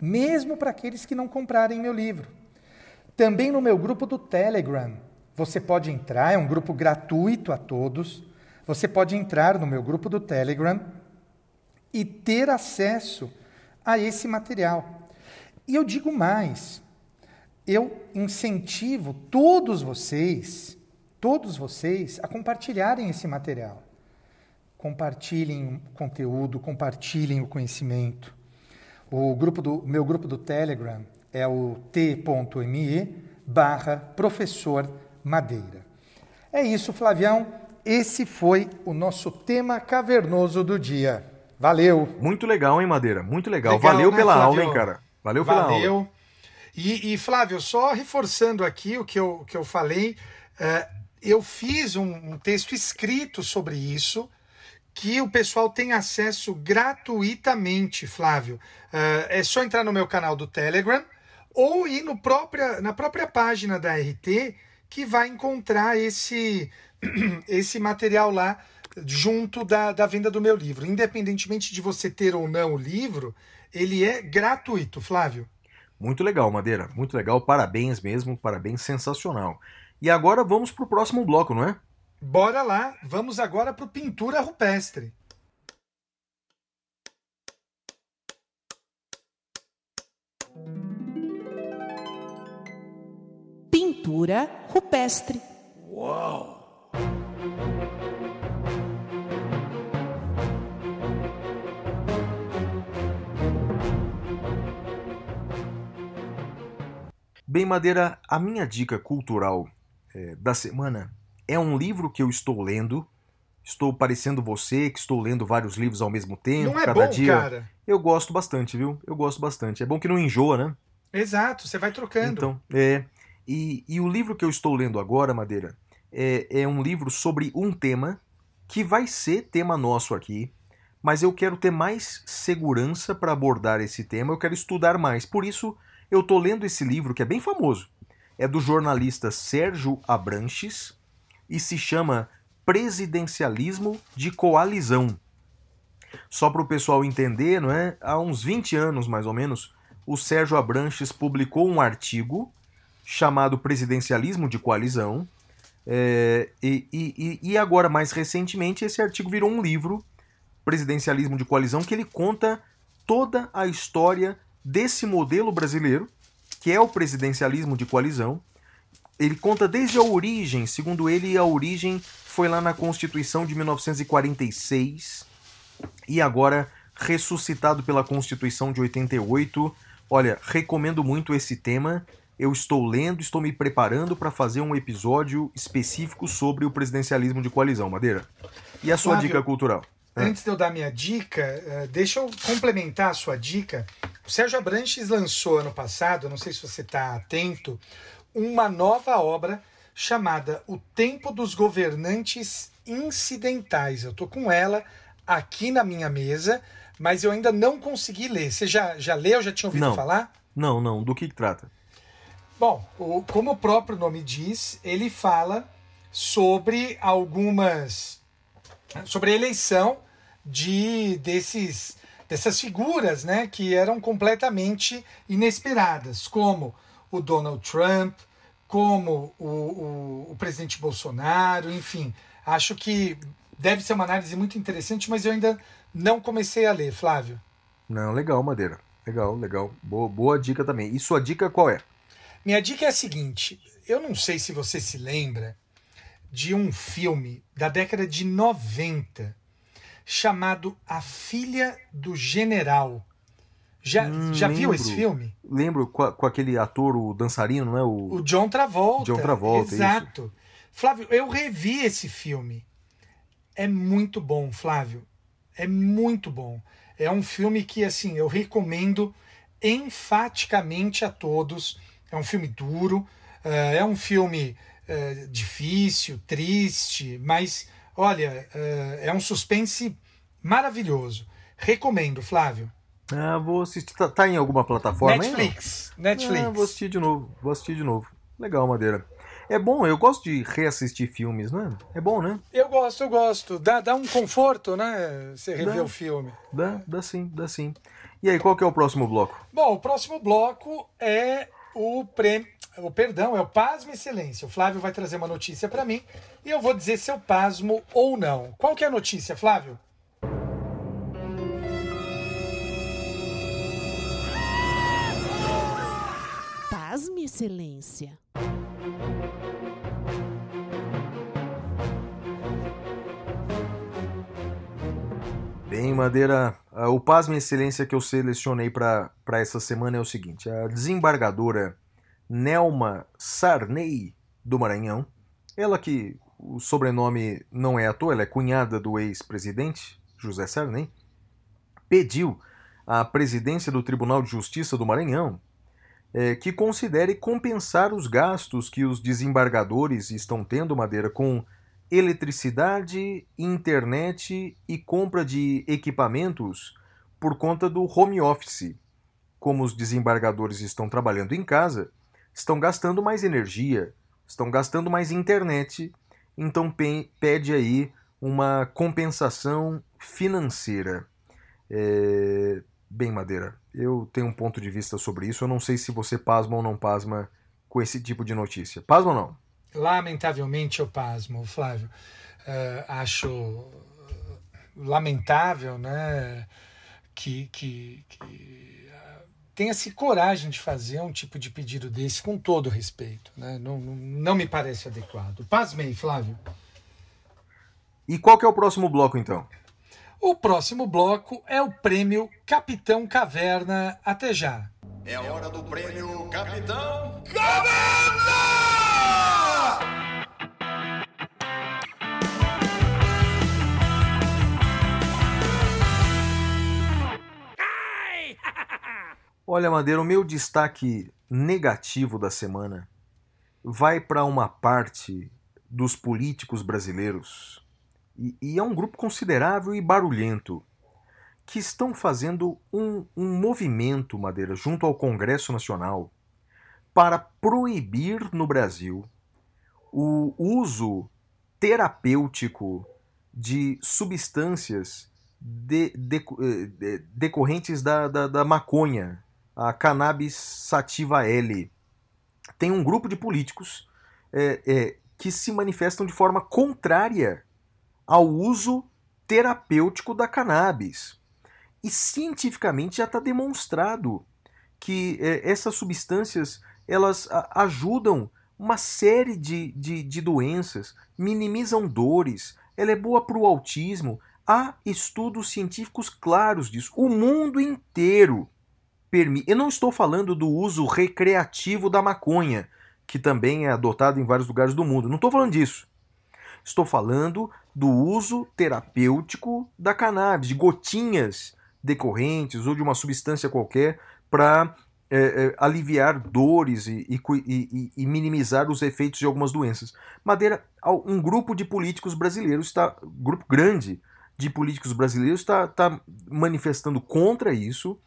mesmo para aqueles que não comprarem meu livro. Também no meu grupo do Telegram, você pode entrar, é um grupo gratuito a todos. Você pode entrar no meu grupo do Telegram e ter acesso a esse material. E eu digo mais, eu incentivo todos vocês, todos vocês, a compartilharem esse material. Compartilhem o conteúdo, compartilhem o conhecimento. O grupo do meu grupo do Telegram é o t.me barra professor madeira. É isso, Flavião. Esse foi o nosso tema cavernoso do dia. Valeu. Muito legal, hein, Madeira? Muito legal. legal Valeu né, pela Flávio? aula, hein, cara? Valeu pela Valeu. aula. E, e, Flávio, só reforçando aqui o que eu, que eu falei, uh, eu fiz um, um texto escrito sobre isso que o pessoal tem acesso gratuitamente, Flávio. Uh, é só entrar no meu canal do Telegram ou ir no própria, na própria página da RT que vai encontrar esse, esse material lá junto da, da venda do meu livro. Independentemente de você ter ou não o livro, ele é gratuito, Flávio. Muito legal, Madeira. Muito legal. Parabéns mesmo. Parabéns. Sensacional. E agora vamos para o próximo bloco, não é? Bora lá. Vamos agora para o Pintura Rupestre. Pintura rupestre. Uau! Bem, Madeira, a minha dica cultural é, da semana é um livro que eu estou lendo. Estou parecendo você, que estou lendo vários livros ao mesmo tempo. Não é cada bom, dia. cara. Eu gosto bastante, viu? Eu gosto bastante. É bom que não enjoa, né? Exato, você vai trocando. Então, é. E, e o livro que eu estou lendo agora, Madeira, é, é um livro sobre um tema que vai ser tema nosso aqui, mas eu quero ter mais segurança para abordar esse tema, eu quero estudar mais. Por isso, eu estou lendo esse livro que é bem famoso. É do jornalista Sérgio Abranches e se chama Presidencialismo de Coalizão. Só para o pessoal entender, não é? Há uns 20 anos, mais ou menos, o Sérgio Abranches publicou um artigo chamado Presidencialismo de Coalizão. É, e, e, e agora, mais recentemente, esse artigo virou um livro, Presidencialismo de Coalizão, que ele conta toda a história desse modelo brasileiro, que é o presidencialismo de coalizão. Ele conta desde a origem, segundo ele, a origem foi lá na Constituição de 1946 e agora ressuscitado pela Constituição de 88. Olha, recomendo muito esse tema eu estou lendo, estou me preparando para fazer um episódio específico sobre o presidencialismo de coalizão, Madeira. E a sua Flávio, dica cultural? Antes de eu dar minha dica, eh, deixa eu complementar a sua dica. O Sérgio Abranches lançou ano passado, não sei se você está atento, uma nova obra chamada O Tempo dos Governantes Incidentais. Eu estou com ela aqui na minha mesa, mas eu ainda não consegui ler. Você já, já leu, já tinha ouvido não. falar? Não, não. Do que, que trata? Bom, o, como o próprio nome diz, ele fala sobre algumas. sobre a eleição de desses dessas figuras né, que eram completamente inesperadas, como o Donald Trump, como o, o, o presidente Bolsonaro, enfim. Acho que deve ser uma análise muito interessante, mas eu ainda não comecei a ler, Flávio. Não, legal, Madeira. Legal, legal. Boa, boa dica também. E sua dica qual é? Minha dica é a seguinte: eu não sei se você se lembra de um filme da década de 90 chamado A Filha do General. Já, Hum, já viu lembro. esse filme? Lembro com, a- com aquele ator, o dançarino, não é? O, O John Travolta. John Travolta, Exato. Flávio, eu revi esse filme. É muito bom, Flávio. É muito bom. É um filme que, assim, eu recomendo enfaticamente a todos. É um filme duro, eh, é um filme eh, difícil, triste, mas, olha, eh, é um suspense maravilhoso. Recomendo, Flávio. Ah, vou assistir. Tá, tá em alguma plataforma? Netflix. Netflix. Ah, vou assistir de novo. Vou assistir de novo. Legal, Madeira. É bom, eu gosto de reassistir filmes, né? É bom, né? Eu gosto, eu gosto. Dá, dá um conforto, né? Você rever Dá. o filme. Dá, dá sim, dá sim. E aí, qual que é o próximo bloco? Bom, o próximo bloco é o prêmio. O perdão, é o Pasmo Excelência. O Flávio vai trazer uma notícia para mim e eu vou dizer se eu pasmo ou não. Qual que é a notícia, Flávio? Pasme, excelência. Bem, Madeira, ah, o pasmo excelência que eu selecionei para essa semana é o seguinte: a desembargadora Nelma Sarney do Maranhão, ela que o sobrenome não é à toa, ela é cunhada do ex-presidente José Sarney, pediu à presidência do Tribunal de Justiça do Maranhão eh, que considere compensar os gastos que os desembargadores estão tendo, Madeira, com eletricidade, internet e compra de equipamentos por conta do home office. Como os desembargadores estão trabalhando em casa, estão gastando mais energia, estão gastando mais internet, então pe- pede aí uma compensação financeira. É, Bem, Madeira, eu tenho um ponto de vista sobre isso. Eu não sei se você pasma ou não pasma com esse tipo de notícia. Pasma ou não? Lamentavelmente eu pasmo, Flávio. Eh, acho lamentável, né? Que, que, que ah, tenha-se coragem de fazer um tipo de pedido desse com todo respeito. Né? Não, não, não me parece adequado. Pasmei, Flávio. E qual que é o próximo bloco, então? O próximo bloco é o prêmio Capitão Caverna. Até já. É a hora do prêmio Capitão Olha, Madeira, o meu destaque negativo da semana vai para uma parte dos políticos brasileiros, e, e é um grupo considerável e barulhento, que estão fazendo um, um movimento, Madeira, junto ao Congresso Nacional, para proibir no Brasil o uso terapêutico de substâncias de- deco- eh, de- decorrentes da, da, da maconha, a cannabis sativa L. Tem um grupo de políticos eh, eh, que se manifestam de forma contrária ao uso terapêutico da cannabis. E cientificamente já está demonstrado que eh, essas substâncias elas a- ajudam uma série de, de, de doenças, minimizam dores, ela é boa para o autismo. Há estudos científicos claros disso. O mundo inteiro permite. Eu não estou falando do uso recreativo da maconha, que também é adotado em vários lugares do mundo. Não estou falando disso. Estou falando do uso terapêutico da cannabis, de gotinhas decorrentes ou de uma substância qualquer para é, é, aliviar dores e, e e- e- minimizar os efeitos de algumas doenças. Madeira, um grupo de políticos brasileiros está, grupo grande de políticos brasileiros está está manifestando contra isso,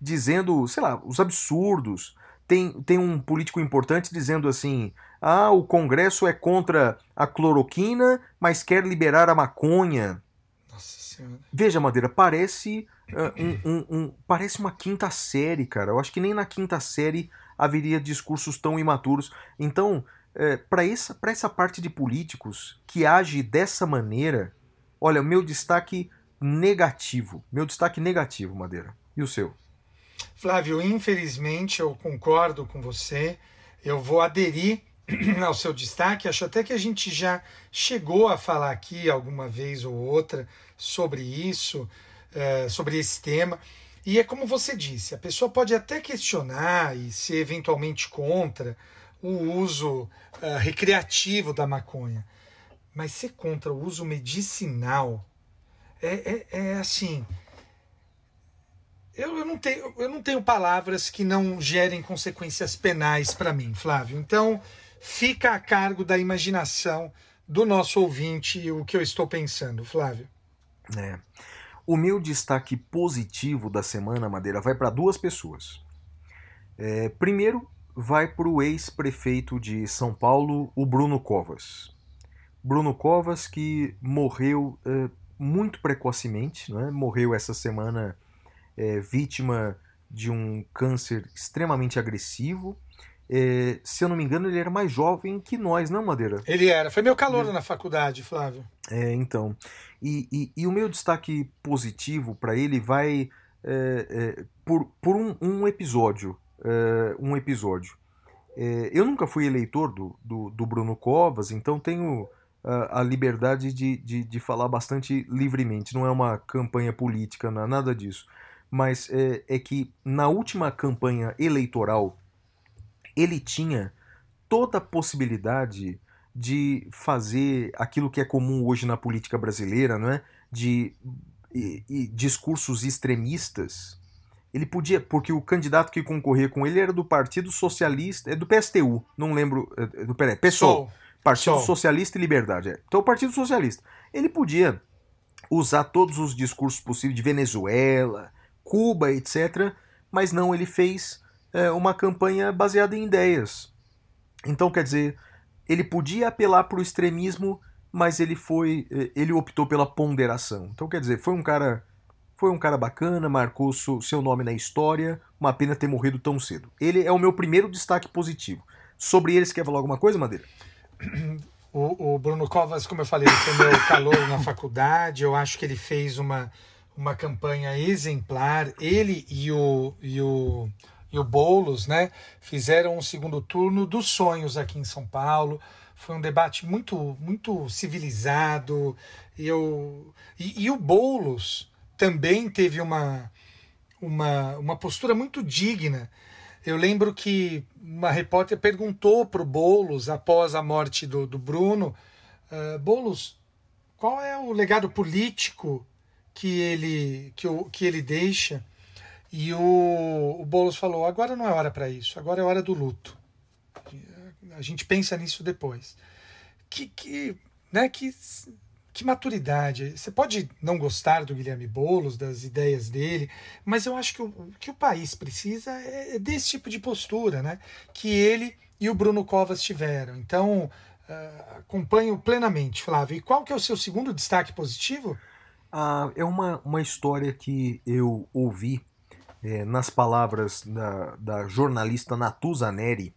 dizendo, sei lá, os absurdos. Tem, tem um político importante dizendo assim: ah, o Congresso é contra a cloroquina, mas quer liberar a maconha. Senhora. Veja, Madeira, parece ah, um, um- um- parece uma quinta série, cara. Eu acho que nem na quinta série haveria discursos tão imaturos. Então, para essa, pra essa parte de políticos que age dessa maneira, olha, meu destaque negativo. Meu destaque negativo, Madeira. E o seu? Flávio, infelizmente eu concordo com você. eu vou aderir ao seu destaque. Acho até que a gente já chegou a falar aqui alguma vez ou outra sobre isso, é, sobre esse tema. E é como você disse, a pessoa pode até questionar e ser eventualmente contra o uso uh, recreativo da maconha, mas ser contra o uso medicinal é, é, é assim. Eu, eu, não tenho, eu não tenho palavras que não gerem consequências penais para mim, Flávio. Então, fica a cargo da imaginação do nosso ouvinte o que eu estou pensando, Flávio. É. O meu destaque positivo da semana, Madeira, vai para duas pessoas. É, primeiro, vai para o ex-prefeito de São Paulo, o Bruno Covas. Bruno Covas, que morreu é, muito precocemente, né? morreu essa semana é, vítima de um câncer extremamente agressivo. É, se eu não me engano, ele era mais jovem que nós, não, Madeira? Ele era. Foi meu calor na faculdade, Flávio. É, então. E, e, e o meu destaque positivo para ele vai é, é, por, por um, um episódio. É, um episódio. É, eu nunca fui eleitor do, do, do Bruno Covas, então tenho a, a liberdade de, de, de, falar bastante livremente. Não é uma campanha política, não é nada disso. Mas é, é que na última campanha eleitoral ele tinha toda a possibilidade de fazer aquilo que é comum hoje na política brasileira, não é? De e, e, discursos extremistas. Ele podia, porque o candidato que concorria com ele era do Partido Socialista, é do PSTU, não lembro, é, é do peraí, PSOL, Partido Sol. Socialista e Liberdade. É. Então o Partido Socialista, ele podia usar todos os discursos possíveis de Venezuela, Cuba, etc. Mas não, ele fez é, uma campanha baseada em ideias. Então, quer dizer, ele podia apelar para o extremismo, mas ele foi, é, ele optou pela ponderação. Então, quer dizer, foi um cara, foi um cara bacana, marcou seu nome na história. Uma pena ter morrido tão cedo. Ele é o meu primeiro destaque positivo. Sobre ele, você quer falar alguma coisa, Madeira? O, o Bruno Covas, como eu falei, ele foi meu calor na faculdade. Eu acho que ele fez uma, uma campanha exemplar. Ele e o, e o e o Boulos, né, fizeram um segundo turno dos sonhos aqui em São Paulo. Foi um debate muito, muito civilizado. E, eu, e, e o Boulos também teve uma, uma, uma postura muito digna. Eu lembro que uma repórter perguntou para o Boulos, após a morte do, do Bruno, uh, Boulos, qual é o legado político que ele, que, o, que ele deixa? E o, o Boulos falou: agora não é hora para isso, agora é hora do luto. A gente pensa nisso depois. Que, que, né, que, que maturidade. Você pode não gostar do Guilherme Boulos, das ideias dele, mas eu acho que o, que o país precisa é, é desse tipo de postura, né? Que ele e o Bruno Covas tiveram. Então, uh, acompanho plenamente, Flávio. E qual que é o seu segundo destaque positivo? Ah, é uma, uma história que eu ouvi é, nas palavras da, da jornalista Natuza Neri,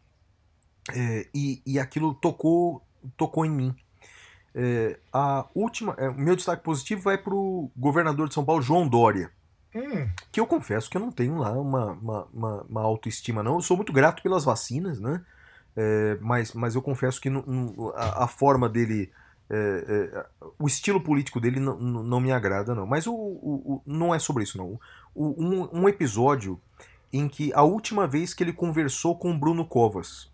é, e, e aquilo tocou, tocou em mim. É, a última, é, meu destaque positivo vai para o governador de São Paulo, João Dória. Hum. Que eu confesso que eu não tenho lá uma, uma, uma, uma autoestima, não. Eu sou muito grato pelas vacinas, né? É, mas, mas eu confesso que a, a, forma dele é, é, o estilo político dele não, não me agrada, não. Mas o, o, o não é sobre isso, não. Um, um, episódio em que a última vez que ele conversou com Bruno Covas,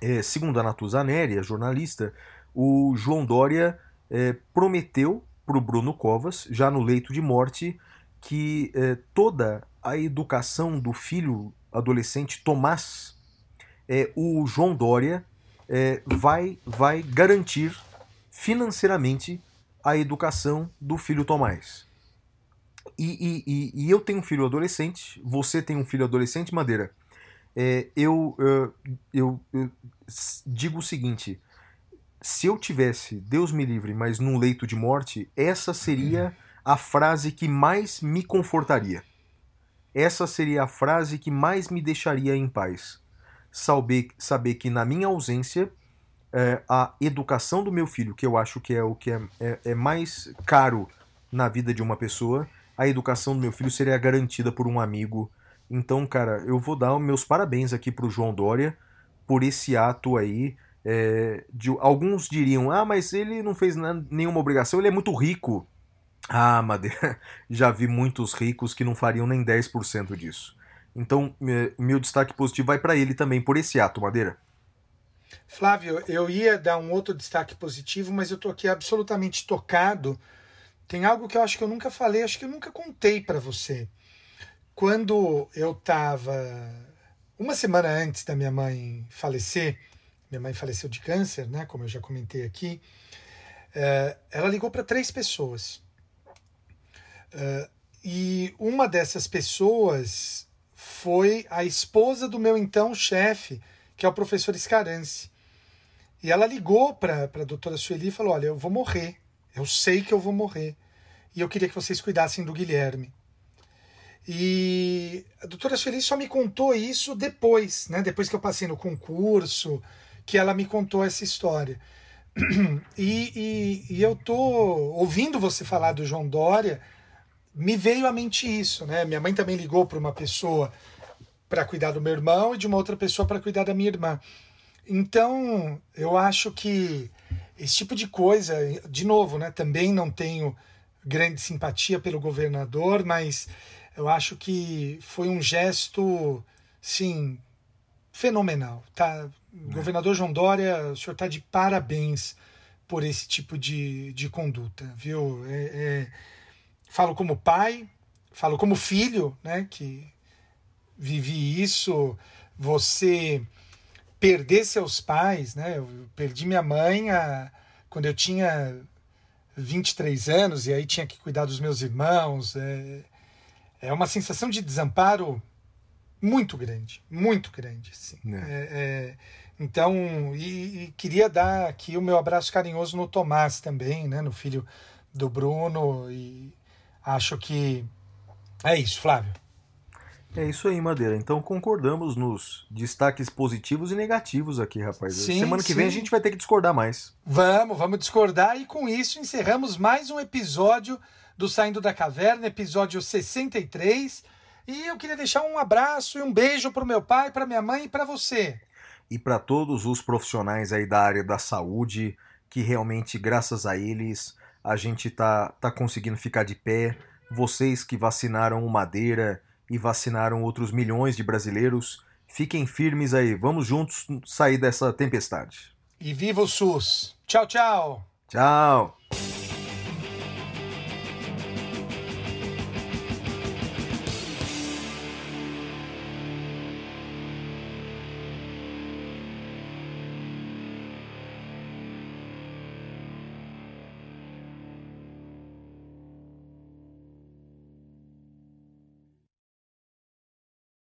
é, segundo a Natuza a jornalista, o João Dória é, prometeu para o Bruno Covas, já no leito de morte, que é, toda a educação do filho adolescente Tomás, é, o João Dória vai, vai garantir financeiramente a educação do filho Tomás. E, e, e, eu tenho um filho adolescente, você tem um filho adolescente, Madeira. É, eu, eu, eu, eu, digo o seguinte: se eu tivesse, Deus me livre, mas num leito de morte, essa seria a frase que mais me confortaria. Essa seria a frase que mais me deixaria em paz. Saber, saber que na minha ausência é, a educação do meu filho, que eu acho que é o que é, é, é, mais caro na vida de uma pessoa, a educação do meu filho seria garantida por um amigo. Então, cara, eu vou dar meus parabéns aqui pro João Dória, por esse ato aí. É, de, alguns diriam, ah, mas ele não fez nenhuma obrigação, ele é muito rico. Ah, Madeira, já vi muitos ricos que não fariam nem 10% disso. Então, meu destaque positivo vai para ele também por esse ato, Madeira. Flávio, eu ia dar um outro destaque positivo, mas eu tô aqui absolutamente tocado. Tem algo que eu acho que eu nunca falei, acho que eu nunca contei para você. Quando eu estava uma semana antes da minha mãe falecer, minha mãe faleceu de câncer, né? Como eu já comentei aqui. É, ela ligou para três pessoas. É, e uma dessas pessoas foi a esposa do meu então chefe, que é o professor Scarance. E ela ligou para a doutora Sueli e falou: Olha, eu vou morrer. Eu sei que eu vou morrer. E eu queria que vocês cuidassem do Guilherme. E a doutora Sueli só me contou isso depois, né? Depois que eu passei no concurso, que ela me contou essa história. E, e, e eu tô ouvindo você falar do João Dória, me veio à mente isso, né? Minha mãe também ligou para uma pessoa para cuidar do meu irmão e de uma outra pessoa para cuidar da minha irmã. Então, eu acho que esse tipo de coisa, de novo, né, também não tenho grande simpatia pelo governador, mas eu acho que foi um gesto, sim, fenomenal. Tá? É. Governador João Dória, o senhor está de parabéns por esse tipo de, de conduta, viu? É, é, falo como pai, falo como filho, né, que vivi isso, você perder seus pais, né? Eu perdi minha mãe a, quando eu tinha 23 anos e aí tinha que cuidar dos meus irmãos. É, é uma sensação de desamparo muito grande, muito grande. Assim. É. É, é, então, e, e, queria dar aqui o meu abraço carinhoso no Tomás também, né? No filho do Bruno e acho que é isso, Flávio. É isso aí, Madeira. Então concordamos nos destaques positivos e negativos aqui, rapaz. Sim, Semana que sim. vem a gente vai ter que discordar mais. Vamos, vamos discordar e com isso encerramos mais um episódio do Saindo da Caverna, episódio 63. E eu queria deixar um abraço e um beijo para o meu pai, para minha mãe e para você. E para todos os profissionais aí da área da saúde, que realmente, graças a eles, a gente tá, tá conseguindo ficar de pé. Vocês que vacinaram o Madeira e vacinaram outros milhões de brasileiros. Fiquem firmes aí, vamos juntos sair dessa tempestade. E viva o SUS! Tchau, tchau! Tchau!